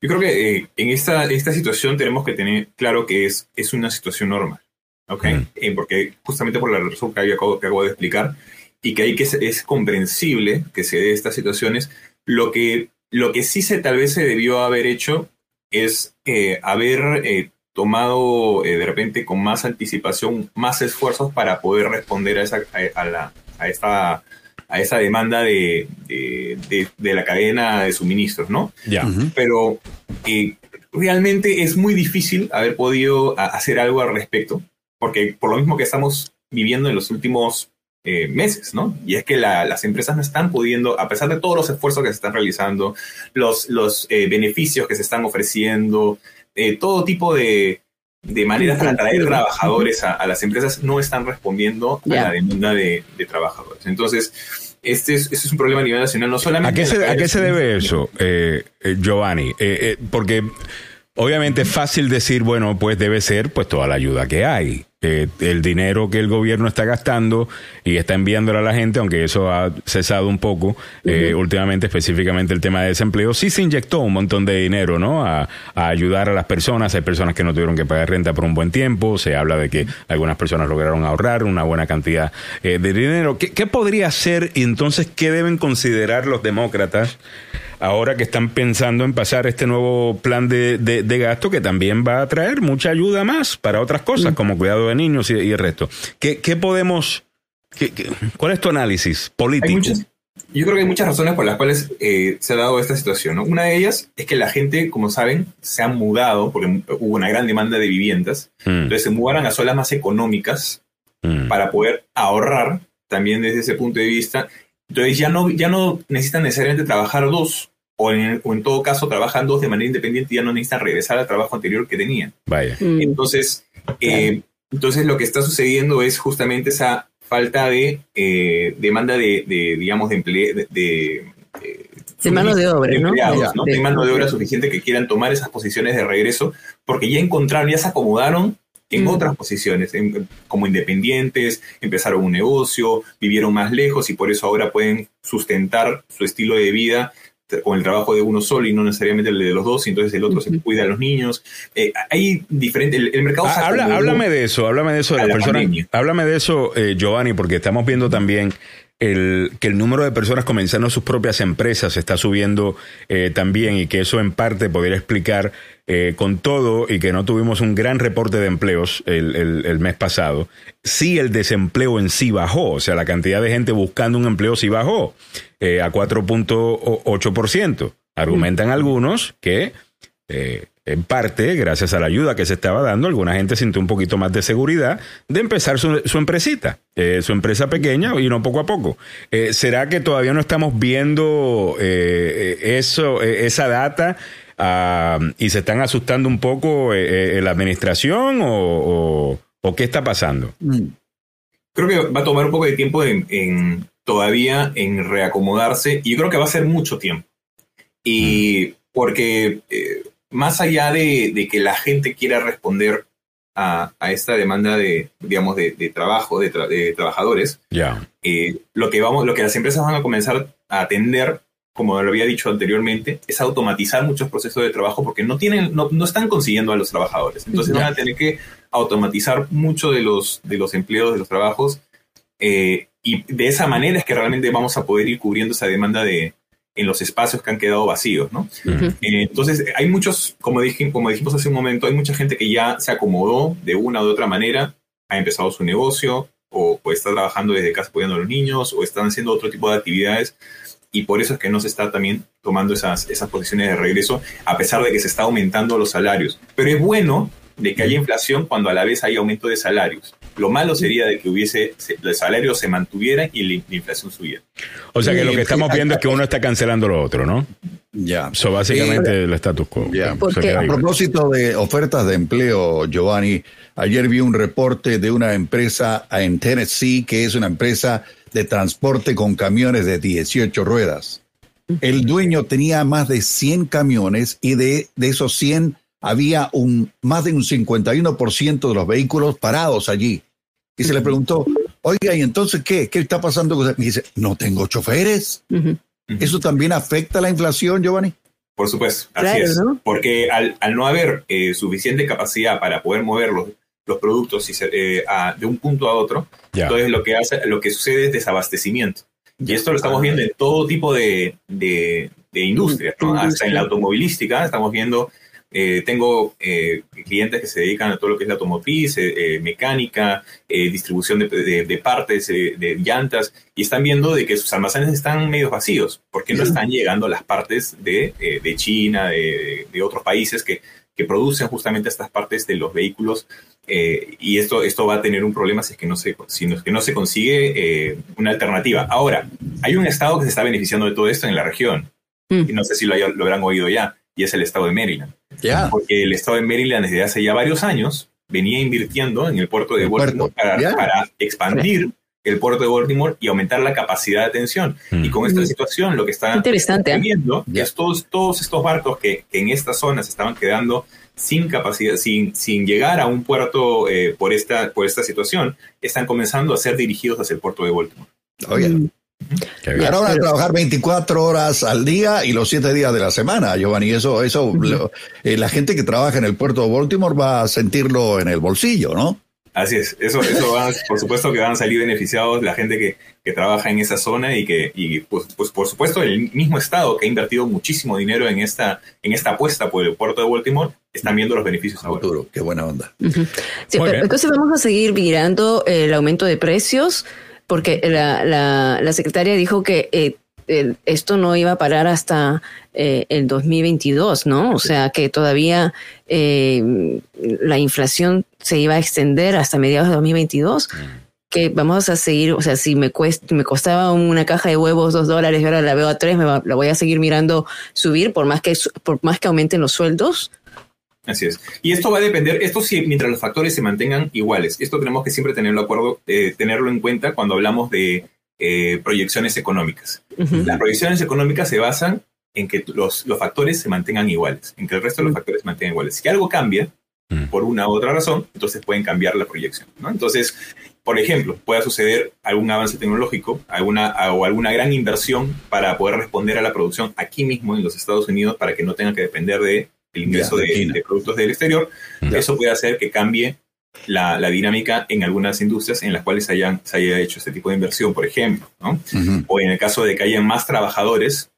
Yo creo que eh, en esta, esta situación tenemos que tener claro que es, es una situación normal, ¿ok? Eh, porque justamente por la razón que acabo, que acabo de explicar y que hay que es comprensible que se dé estas situaciones, lo que, lo que sí se tal vez se debió haber hecho es eh, haber tomado de repente con más anticipación más esfuerzos para poder responder a, esa, a, la, a esta a esa demanda de, de, la cadena de suministros, ¿no? Ya. Pero eh, realmente es muy difícil haber podido hacer algo al respecto, porque por lo mismo que estamos viviendo en los últimos eh, meses, ¿no? Y es que las empresas no están pudiendo, a pesar de todos los esfuerzos que se están realizando, los, los eh, beneficios que se están ofreciendo, todo tipo de, de maneras para atraer trabajadores a, las empresas no están respondiendo a la demanda de, trabajadores. Entonces, este es, este es un problema a nivel nacional, no solamente... ¿A qué, se, ¿a qué se debe eso, eh, eh, Giovanni? Eh, porque obviamente es fácil decir, bueno, pues debe ser pues toda la ayuda que hay. Eh, el dinero que el gobierno está gastando y está enviándole a la gente, aunque eso ha cesado un poco eh, últimamente, específicamente el tema de desempleo, sí se inyectó un montón de dinero, ¿no? A, ayudar a las personas. Hay personas que no tuvieron que pagar renta por un buen tiempo. Se habla de que algunas personas lograron ahorrar una buena cantidad eh, de dinero. ¿Qué, ¿Qué podría ser y entonces qué deben considerar los demócratas? Ahora que están pensando en pasar este nuevo plan de, de, gasto que también va a traer mucha ayuda más para otras cosas, mm. como cuidado de niños y, el resto. ¿Qué, qué podemos, qué, cuál es tu análisis político? Yo creo que hay muchas razones por las cuales eh, se ha dado esta situación. ¿no? Una de ellas es que la gente, como saben, se ha mudado porque hubo una gran demanda de viviendas. Entonces se mudaron a zonas más económicas para poder ahorrar también desde ese punto de vista. Entonces ya no, ya no necesitan necesariamente trabajar dos o en, o en todo caso trabajan dos de manera independiente y ya no necesitan regresar al trabajo anterior que tenían. Vaya. Entonces, eh, entonces lo que está sucediendo es justamente esa falta de eh, demanda de, de, digamos, de empleo, de, de, de mano de obra, ¿no? empleados, ¿no? De- De mano de obra suficiente que quieran tomar esas posiciones de regreso, porque ya encontraron, ya se acomodaron en Mm. otras posiciones, en- como independientes, empezaron un negocio, vivieron más lejos y por eso ahora pueden sustentar su estilo de vida con el trabajo de uno solo y no necesariamente el de los dos, y entonces el otro se cuida a los niños. Eh, hay diferentes, el, el mercado Ah, habla- háblame de eso, háblame de eso de la personas. pandemia. Háblame de eso, eh, Giovanni, porque estamos viendo también el, que el número de personas comenzando sus propias empresas está subiendo eh, también y que eso en parte podría explicar eh, con todo y que no tuvimos un gran reporte de empleos el, el- el mes pasado. Sí, el desempleo en sí bajó, o sea, la cantidad de gente buscando un empleo sí bajó eh, a 4.8%. Argumentan algunos que eh, en parte, gracias a la ayuda que se estaba dando, alguna gente sintió un poquito más de seguridad de empezar su, su empresita, eh, su empresa pequeña y no poco a poco. Eh, ¿Será que todavía no estamos viendo eh, eso, esa data ah, y se están asustando un poco la administración o, o- o qué está pasando? creo que va a tomar un poco de tiempo en, en- todavía en reacomodarse y yo creo que va a ser mucho tiempo. Y porque eh, más allá de, de que la gente quiera responder a, a esta demanda de, digamos, de, de trabajo, de, tra- de trabajadores, Ya. eh, lo, que vamos, lo que las empresas van a comenzar a atender, como lo había dicho anteriormente, es automatizar muchos procesos de trabajo porque no, tienen, no, no están consiguiendo a los trabajadores. Entonces van a tener que automatizar mucho de los, de los empleos, de los trabajos, eh, y de esa manera es que realmente vamos a poder ir cubriendo esa demanda de en los espacios que han quedado vacíos, ¿no? Eh, entonces, hay muchos, como, dije, como dijimos hace un momento, hay mucha gente que ya se acomodó de una u otra manera, ha empezado su negocio, o, o está trabajando desde casa apoyando a los niños, o están haciendo otro tipo de actividades, y por eso es que no se está también tomando esas, esas posiciones de regreso, a pesar de que se está aumentando los salarios. Pero es bueno de que haya inflación cuando a la vez hay aumento de salarios. Lo malo sería de que hubiese, se- los salarios se mantuvieran y la, la inflación subiera. O sea que lo que estamos viendo es que uno está cancelando lo otro, ¿no? Ya. Eso básicamente el status quo. Ya. Queda A propósito de ofertas de empleo, Giovanni, ayer vi un reporte de una empresa en Tennessee que es una empresa de transporte con camiones de 18 ruedas. El dueño tenía más de 100 camiones y de, de esos 100 había un, más de un 51% de los vehículos parados allí. Y se le preguntó, oiga, ¿y entonces qué? ¿Qué está pasando? con usted?" Y dice, no tengo choferes. ¿Eso también afecta la inflación, Giovanni? Por supuesto, así Claro, es. ¿no? Porque al, al no haber eh, suficiente capacidad para poder mover los, los productos y se- eh, a- de un punto a otro, Ya. entonces lo que, hace, lo que sucede es desabastecimiento. Y esto lo estamos viendo en todo tipo de, de, de industrias, ¿no? hasta en la automovilística estamos viendo, eh, tengo eh, clientes que se dedican a todo lo que es la automotriz, eh, eh, mecánica, distribución de, de- de partes, de llantas, y están viendo de que sus almacenes están medio vacíos, porque no están llegando las partes de, de China, de, otros países que, que producen justamente estas partes de los vehículos eh, y esto, esto va a tener un problema si es que no se, si no, que no se consigue una alternativa. Ahora, hay un estado que se está beneficiando de todo esto en la región, y no sé si lo, lo habrán oído ya, y es el estado de Maryland. Porque el estado de Maryland desde hace ya varios años venía invirtiendo en el puerto de Baltimore para, expandir el puerto de Baltimore y aumentar la capacidad de atención. Y con esta situación lo que está Interesante, ¿eh? viendo es todos, todos estos barcos que, que en estas zonas estaban quedando sin capacidad, sin, sin llegar a un puerto eh, por, esta, por esta situación, están comenzando a ser dirigidos hacia el puerto de Baltimore. Oye. Y ahora van a trabajar 24 horas al día y los 7 días de la semana, Giovanni. Eso, eso, lo- eh, la gente que trabaja en el puerto de Baltimore va a sentirlo en el bolsillo, ¿no? Así es, eso, eso va, por supuesto que van a salir beneficiados la gente que, que trabaja en esa zona y que, y pues, pues por supuesto el mismo estado que ha invertido muchísimo dinero en esta, en esta apuesta por el puerto de Baltimore, están viendo los beneficios ahora. Qué buena onda. Sí, pero entonces vamos a seguir mirando el aumento de precios, porque la, la, la secretaria dijo que eh, el- esto no iba a parar hasta eh, el 2022, ¿no? O sea, que todavía eh, la inflación se iba a extender hasta mediados de 2022. Que vamos a seguir, o sea, si me, cuesta, me costaba una caja de huevos dos dólares y ahora la veo a tres, me va- la voy a seguir mirando subir por más que, por más que aumenten los sueldos. Así es. Y esto va a depender, esto sí, mientras los factores se mantengan iguales. Esto tenemos que siempre tenerlo, acuerdo, eh, tenerlo en cuenta cuando hablamos de eh, proyecciones económicas. Las proyecciones económicas se basan en que los, los factores se mantengan iguales, en que el resto de los factores se mantengan iguales. Si algo cambia, por una u otra razón, entonces pueden cambiar la proyección. ¿no? Entonces, por ejemplo, pueda suceder algún avance tecnológico alguna, o alguna gran inversión para poder responder a la producción aquí mismo en los Estados Unidos para que no tengan que depender de el ingreso Ya, de de, productos del exterior. Eso puede hacer que cambie la, la dinámica en algunas industrias en las cuales hayan, se haya hecho este tipo de inversión, por ejemplo. ¿no? O en el caso de que hayan más trabajadores,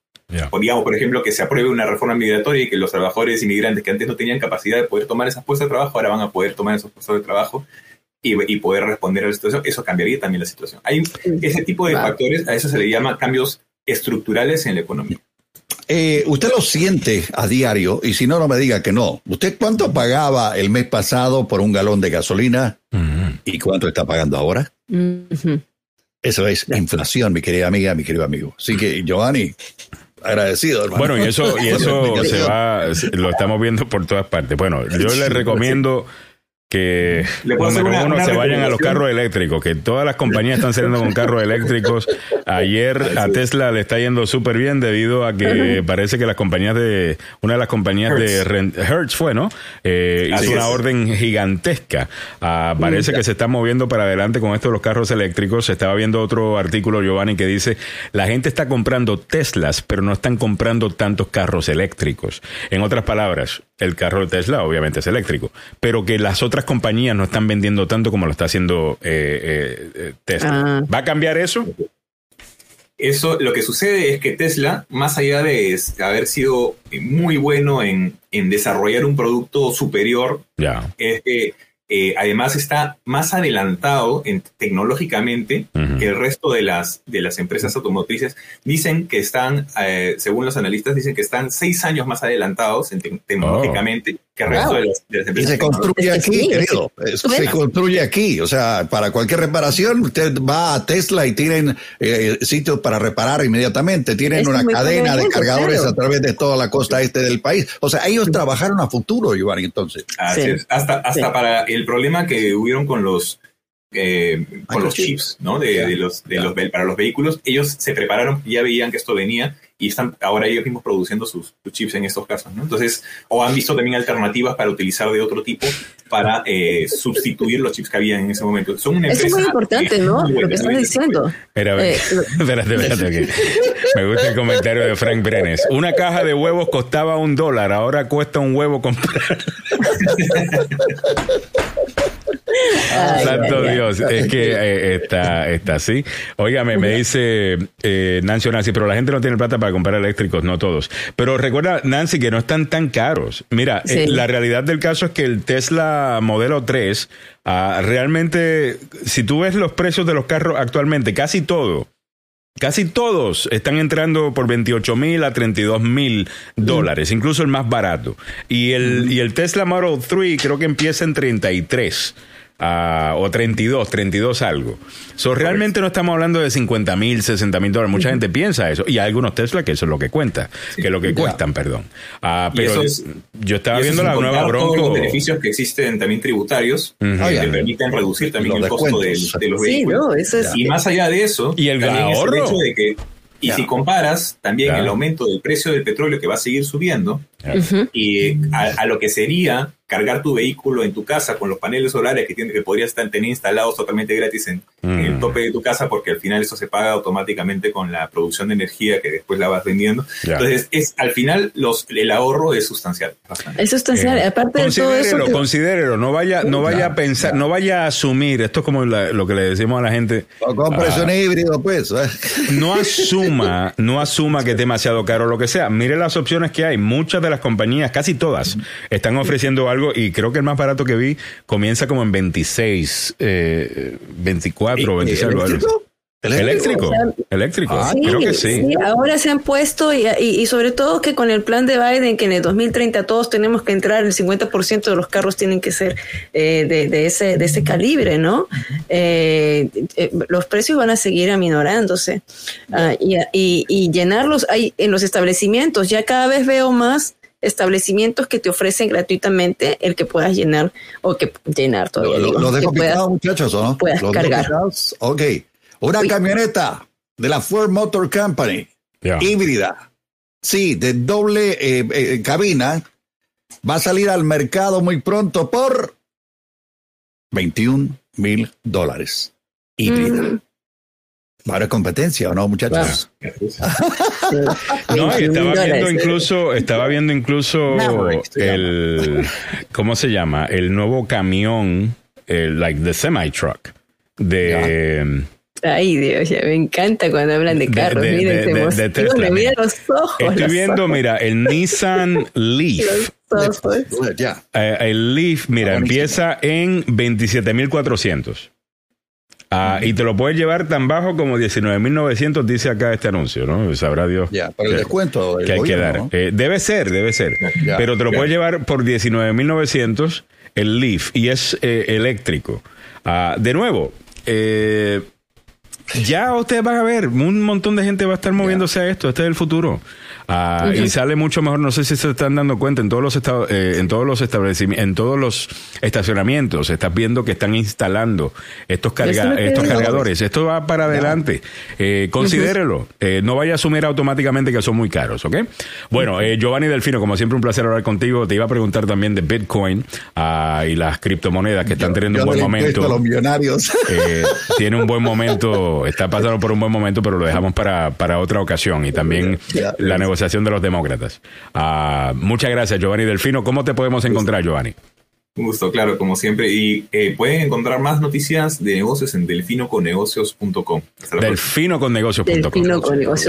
o digamos, por ejemplo, que se apruebe una reforma migratoria y que los trabajadores inmigrantes que antes no tenían capacidad de poder tomar esas puestos de trabajo, ahora van a poder tomar esos puestos de trabajo y, y poder responder a la situación. Eso cambiaría también la situación. Hay ese tipo de factores, a eso se le llama cambios estructurales en la economía. Eh, usted lo siente a diario y si no, no me diga que no. ¿Usted cuánto pagaba el mes pasado por un galón de gasolina y cuánto está pagando ahora? Eso es inflación, mi querida amiga, mi querido amigo. Así que, Giovanni, agradecido, hermano. Bueno, y eso, y eso se va, lo estamos viendo por todas partes. Bueno, yo les recomiendo que número una- uno una se vayan a los carros eléctricos, que todas las compañías están saliendo con carros eléctricos. Ayer a Tesla le está yendo súper bien debido a que parece que las compañías de, una de las compañías de Hertz. fue, ¿no? Eh, hizo una es. orden gigantesca. Ah, parece que se está moviendo para adelante con esto de los carros eléctricos. Se estaba viendo otro artículo, Giovanni, que dice, la gente está comprando Teslas, pero no están comprando tantos carros eléctricos. En otras palabras, el carro de Tesla obviamente es eléctrico, pero que las otras compañías no están vendiendo tanto como lo está haciendo eh, eh, eh, Tesla. Ah. ¿Va a cambiar eso? Eso, lo que sucede es que Tesla, más allá de haber sido muy bueno en, en desarrollar un producto superior, es que eh, además está más adelantado en, tecnológicamente que el resto de las, de las empresas automotrices. Dicen que están, eh, según los analistas, dicen que están seis años más adelantados en te- tecnológicamente que el resto Wow. de las, de las Y empresas. se construye aquí, sí, querido. se construye aquí. O sea, para cualquier reparación, usted va a Tesla y tienen eh, sitios para reparar inmediatamente. Tienen es una cadena de cargadores claro. a través de toda la costa este del país. O sea, ellos trabajaron a futuro, Giovanni, entonces. Así Sí. es. Hasta, hasta Sí. para el problema que hubieron con los eh, con los chips, ¿no? De, los, de los para los vehículos, ellos se prepararon, ya veían que esto venía y están ahora ellos mismos produciendo sus, sus chips en estos casos, ¿no? Entonces, o han visto también alternativas para utilizar de otro tipo para eh, sustituir los chips que había en ese momento. Son una Eso es muy importante, muy ¿no? buena, Lo que estás muy diciendo. Espera, Eh, *laughs* espérate, espérate. Me gusta el comentario de Frank Brenes. Una caja de huevos costaba un dólar, ahora cuesta un huevo comprar. *laughs* Ay, Santo. Dios, es que eh, está, está así. Óigame, me dice eh, Nancy o Nancy, pero la gente no tiene plata para comprar eléctricos, no todos. Pero recuerda, Nancy, que no están tan caros. Mira, eh, la realidad del caso es que el Tesla Modelo 3, ah, realmente, si tú ves los precios de los carros actualmente, casi todo, Casi todos están entrando por 28 mil a 32 mil dólares, incluso el más barato. Y el, y el Tesla Model 3 creo que empieza en 33 ah, o 32, 32 algo. So, realmente no estamos hablando de 50 mil, 60 mil dólares. Mucha gente piensa eso. Y hay algunos Tesla que eso es lo que cuenta, que es lo que cuestan, perdón. Ah, Y pero es- yo estaba viendo la nueva contar todos Bronco. los beneficios que existen también tributarios que Ah, te permiten reducir también Los el costo de, los Sí, vehículos. no, eso es. Y más allá de eso, Y el también es ahorro. el hecho de que, y Ya. si comparas también Ya. el aumento del precio del petróleo que va a seguir subiendo, Y a, a lo que sería cargar tu vehículo en tu casa con los paneles solares que, tiene, que podrías estar- tener instalados totalmente gratis en, en el Mm. tope de tu casa, porque al final eso se paga automáticamente con la producción de energía que después la vas vendiendo. Ya. Entonces, es, al final los, el ahorro es sustancial. bastante. Es sustancial. Eh, Aparte de todo eso. considérelo, que- considérelo, no vaya, no vaya a pensar, no vaya a asumir, esto es como la- lo que le decimos a la gente, O compres Ah. híbrido, pues. ¿eh? no asuma, no asuma que es demasiado caro lo que sea. Mire las opciones que hay. Muchas de las compañías, casi todas, están ofreciendo algo y creo que el más barato que vi comienza como en 26, eh, 24 o ¿Y- 26. algo así. eléctrico? Eléctrico, eléctrico, Sí, creo que sí. ahora se han puesto y, y- y sobre todo que con el plan de Biden que en el 2030 todos tenemos que entrar, el 50% de los carros tienen que ser eh, de, de ese, de ese calibre, ¿no? Eh, eh, los precios van a seguir aminorándose Ah, y, y- y llenarlos hay en los establecimientos. Ya cada vez veo más establecimientos que te ofrecen gratuitamente el que puedas llenar o que llenar todavía. Lo, digo, lo dejo que puedas- picado, muchachos, ¿o no? puedas ¿Los dejo cargar. picados? Ok. Una camioneta de la Ford Motor Company, híbrida, sí, de doble eh, eh, cabina, va a salir al mercado muy pronto por 21 mil dólares. Híbrida. Mm. A haber competencia, ¿o no, muchachos? No, y 21 estaba viendo incluso, estaba viendo incluso se el, ¿cómo se llama? El nuevo camión, el, like the semi truck de, Ay, Dios, ya me encanta cuando hablan de carros. de- Miren, de- se de- de emociona, Tesla, mira mira. los ojos. Estoy los viendo, ojos. mira, el Nissan *laughs* Leaf. Los ojos. Eh, el Leaf, mira, empieza en 27.400. Ah, y te lo puedes llevar tan bajo como 19.900, dice acá este anuncio, ¿no? Sabrá Dios. Ya, pero el descuento que hay que dar. ¿no? Eh, debe ser, debe ser. Ya, pero te lo ya. puedes llevar por 19.900 el Leaf y es eh, eléctrico. Ah, de nuevo, eh, ya ustedes van a ver, un montón de gente va a estar moviéndose a esto. Este es el futuro. Ah. Y sale mucho mejor. No sé si se están dando cuenta en todos los estados, eh, en todos los establecimientos, en todos los estacionamientos. Estás viendo que están instalando estos, carga- estos cargadores. Esto va para adelante. Eh, considérelo. Eh, no vaya a asumir automáticamente que son muy caros, ¿ok? Bueno, eh, Giovanni Delfino, como siempre, un placer hablar contigo. Te iba a preguntar también de Bitcoin ah, y las criptomonedas que están teniendo Yo un buen momento. a los millonarios. Eh, tiene un buen momento, está pasando por un buen momento, pero lo dejamos para, para otra ocasión y también la negociación de los demócratas. Ah, muchas gracias, Giovanni Delfino. ¿Cómo te podemos encontrar, Giovanni? Un gusto, claro, como siempre. Y eh, pueden encontrar más noticias de negocios en. Delfinoconnegocios.com. Delfinoconnegocios.com.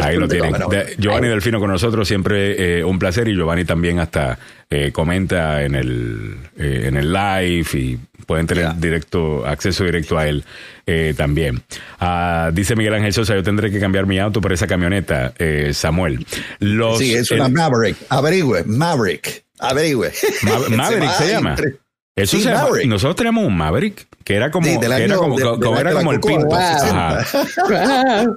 Ahí lo tienen. De- Giovanni Delfino con nosotros, siempre eh, un placer. Y Giovanni también hasta eh, comenta en el, eh, en el live y pueden tener directo acceso directo a él eh, también. Ah, dice Miguel Ángel Sosa, yo tendré que cambiar mi auto por esa camioneta, eh, Samuel. Los, sí, es el- una Maverick. Averigüe, Maverick. Averigüe. Ma- *laughs* Maverick se va llama. entre- Eso Sí, se llama- Maverick. Nosotros tenemos un Maverick que era como, Sí, que año era como, de- era el Pinto. wow. Ajá. *laughs*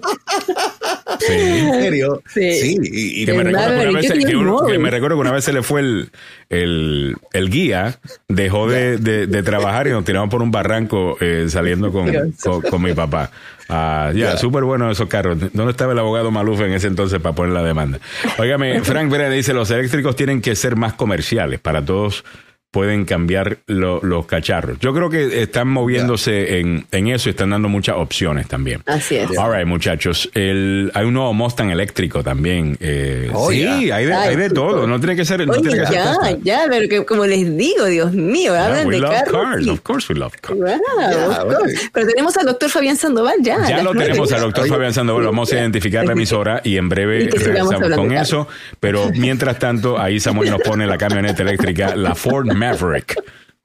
Sí. ¿En serio? Sí. Sí, y, y Que me, que, Maverick, vez, uno- me recuerdo que una vez se le fue el, el, el guía, dejó de, de- de trabajar y nos tiramos por un barranco eh, saliendo con, con, con mi papá. Ah, ya, Ya. súper bueno esos carros. ¿Dónde estaba el abogado Maluf en ese entonces para poner la demanda? Óigame, *laughs* Frank Vera dice, los eléctricos tienen que ser más comerciales para todos pueden cambiar lo- los cacharros. Yo creo que están moviéndose en, en eso y están dando muchas opciones también. Así es. All right, muchachos. El, hay un nuevo Mustang eléctrico también. Eh, Oh, sí, yeah. hay de, hay de todo. No tiene que ser. no Oye, tiene que ser ya, Tesla. ya, pero que como les digo, Dios mío, Yeah, hablan we de love carros. cars. y- Of course we love cars. Wow, course. Pero tenemos al doctor Fabián Sandoval ya. Ya lo tenemos al doctor Oye. Fabián Sandoval. Vamos a identificar la emisora y en breve Y regresamos con eso. Pero mientras tanto, ahí Samuel nos pone la camioneta eléctrica, la Ford Maverick.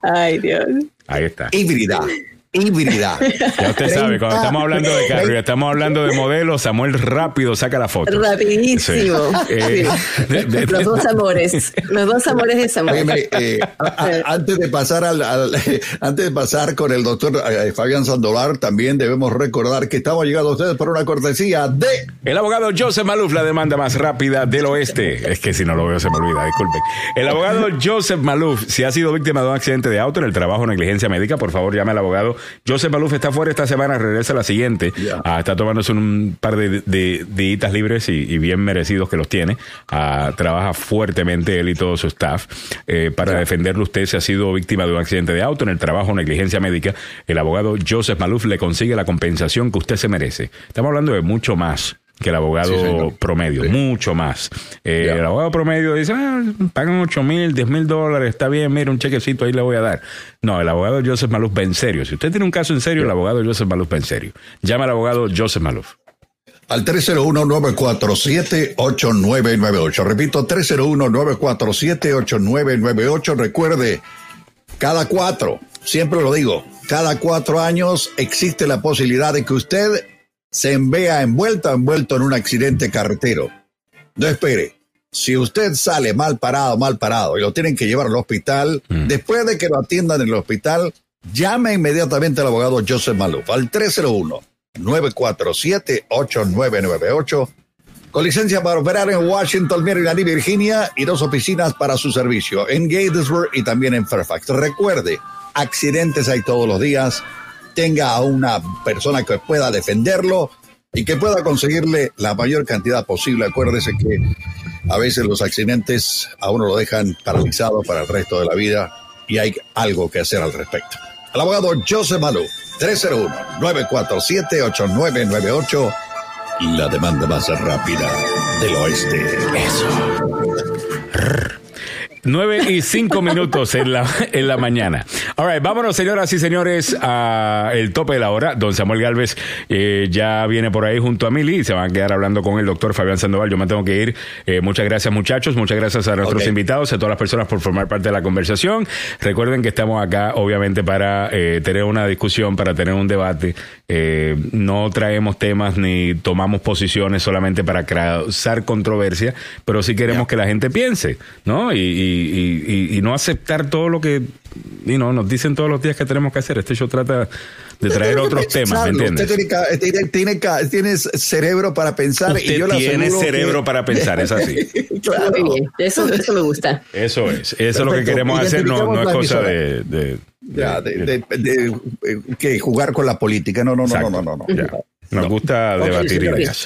Ay, Dios. Ahí está. híbrida. Híbrida. *laughs* Ya usted sabe, cuando estamos hablando de carro estamos hablando de modelos, Samuel rápido saca la foto. Rapidísimo. Sí. Eh, *laughs* de- de- Los dos amores. Los dos amores de Samuel. Eh, a- a- antes de pasar al, al- *laughs* antes de pasar con el doctor eh, Fabián Sandoval, también debemos recordar que estamos llegando a ustedes por una cortesía de El abogado Joseph Maluf, la demanda más rápida del oeste. Es que si no lo veo se me olvida, disculpen. El abogado Joseph Maluf, si ha sido víctima de un accidente de auto en el trabajo o negligencia médica, por favor llame al abogado. Joseph Maluf está fuera esta semana, regresa la siguiente. Ah, está tomándose un par de, de, días libres y, y bien merecidos que los tiene. Ah, trabaja fuertemente él y todo su staff eh, para defenderlo usted si ha sido víctima de un accidente de auto en el trabajo negligencia médica. El abogado Joseph Maluf le consigue la compensación que usted se merece. Estamos hablando de mucho más que el abogado Sí, promedio, Sí. mucho más. Eh. El abogado promedio dice, ah, pagan 8 mil, 10 mil dólares, está bien, mira, un chequecito ahí le voy a dar. No, el abogado Joseph Maluf va en serio. Si usted tiene un caso en serio, el abogado Joseph Maluf va en serio. Llama al abogado Joseph Maluf. al 301-947-8998. Repito, 301-947-8998. Recuerde, cada cuatro, siempre lo digo, cada cuatro años existe la posibilidad de que usted se vea envuelto o envuelto en un accidente carretero. No espere. Si usted sale mal parado, mal parado y lo tienen que llevar al hospital, después de que lo atiendan en el hospital, llame inmediatamente al abogado Joseph Maluf al 301-947-8998 con licencia para operar en Washington, Maryland y Virginia y dos oficinas para su servicio en Gatesburg y también en Fairfax. Recuerde, accidentes hay todos los días. Tenga a una persona que pueda defenderlo y que pueda conseguirle la mayor cantidad posible. Acuérdese que a veces los accidentes a uno lo dejan paralizado para el resto de la vida y hay algo que hacer al respecto. El abogado Joseph Malou, 301-947-8998 la demanda más rápida del oeste. Eso. 9 y 5 minutos en la, en la mañana. All right, vámonos, señoras y señores, a el tope de la hora. Don Samuel Galvez eh, ya viene por ahí junto a Mili y se van a quedar hablando con el doctor Fabián Sandoval. Yo me tengo que ir. Eh, muchas gracias, muchachos. Muchas gracias a nuestros invitados, a todas las personas por formar parte de la conversación. Recuerden que estamos acá, obviamente, para eh, tener una discusión, para tener un debate. no traemos temas ni tomamos posiciones solamente para causar controversia, pero sí queremos que la gente piense, ¿no? y y, no aceptar todo lo que y no, nos dicen todos los días que tenemos que hacer. Este show trata de traer otros temas, ¿me entiendes? Usted tiene, tiene, cerebro para pensar. y yo tiene cerebro para pensar, es así. *laughs* claro. Eso, eso me gusta. Eso es, eso es lo que queremos hacer, no, no es cosa de... de, de, de, que jugar con la política. No, no, no, no, no, no. Nos gusta debatir ideas.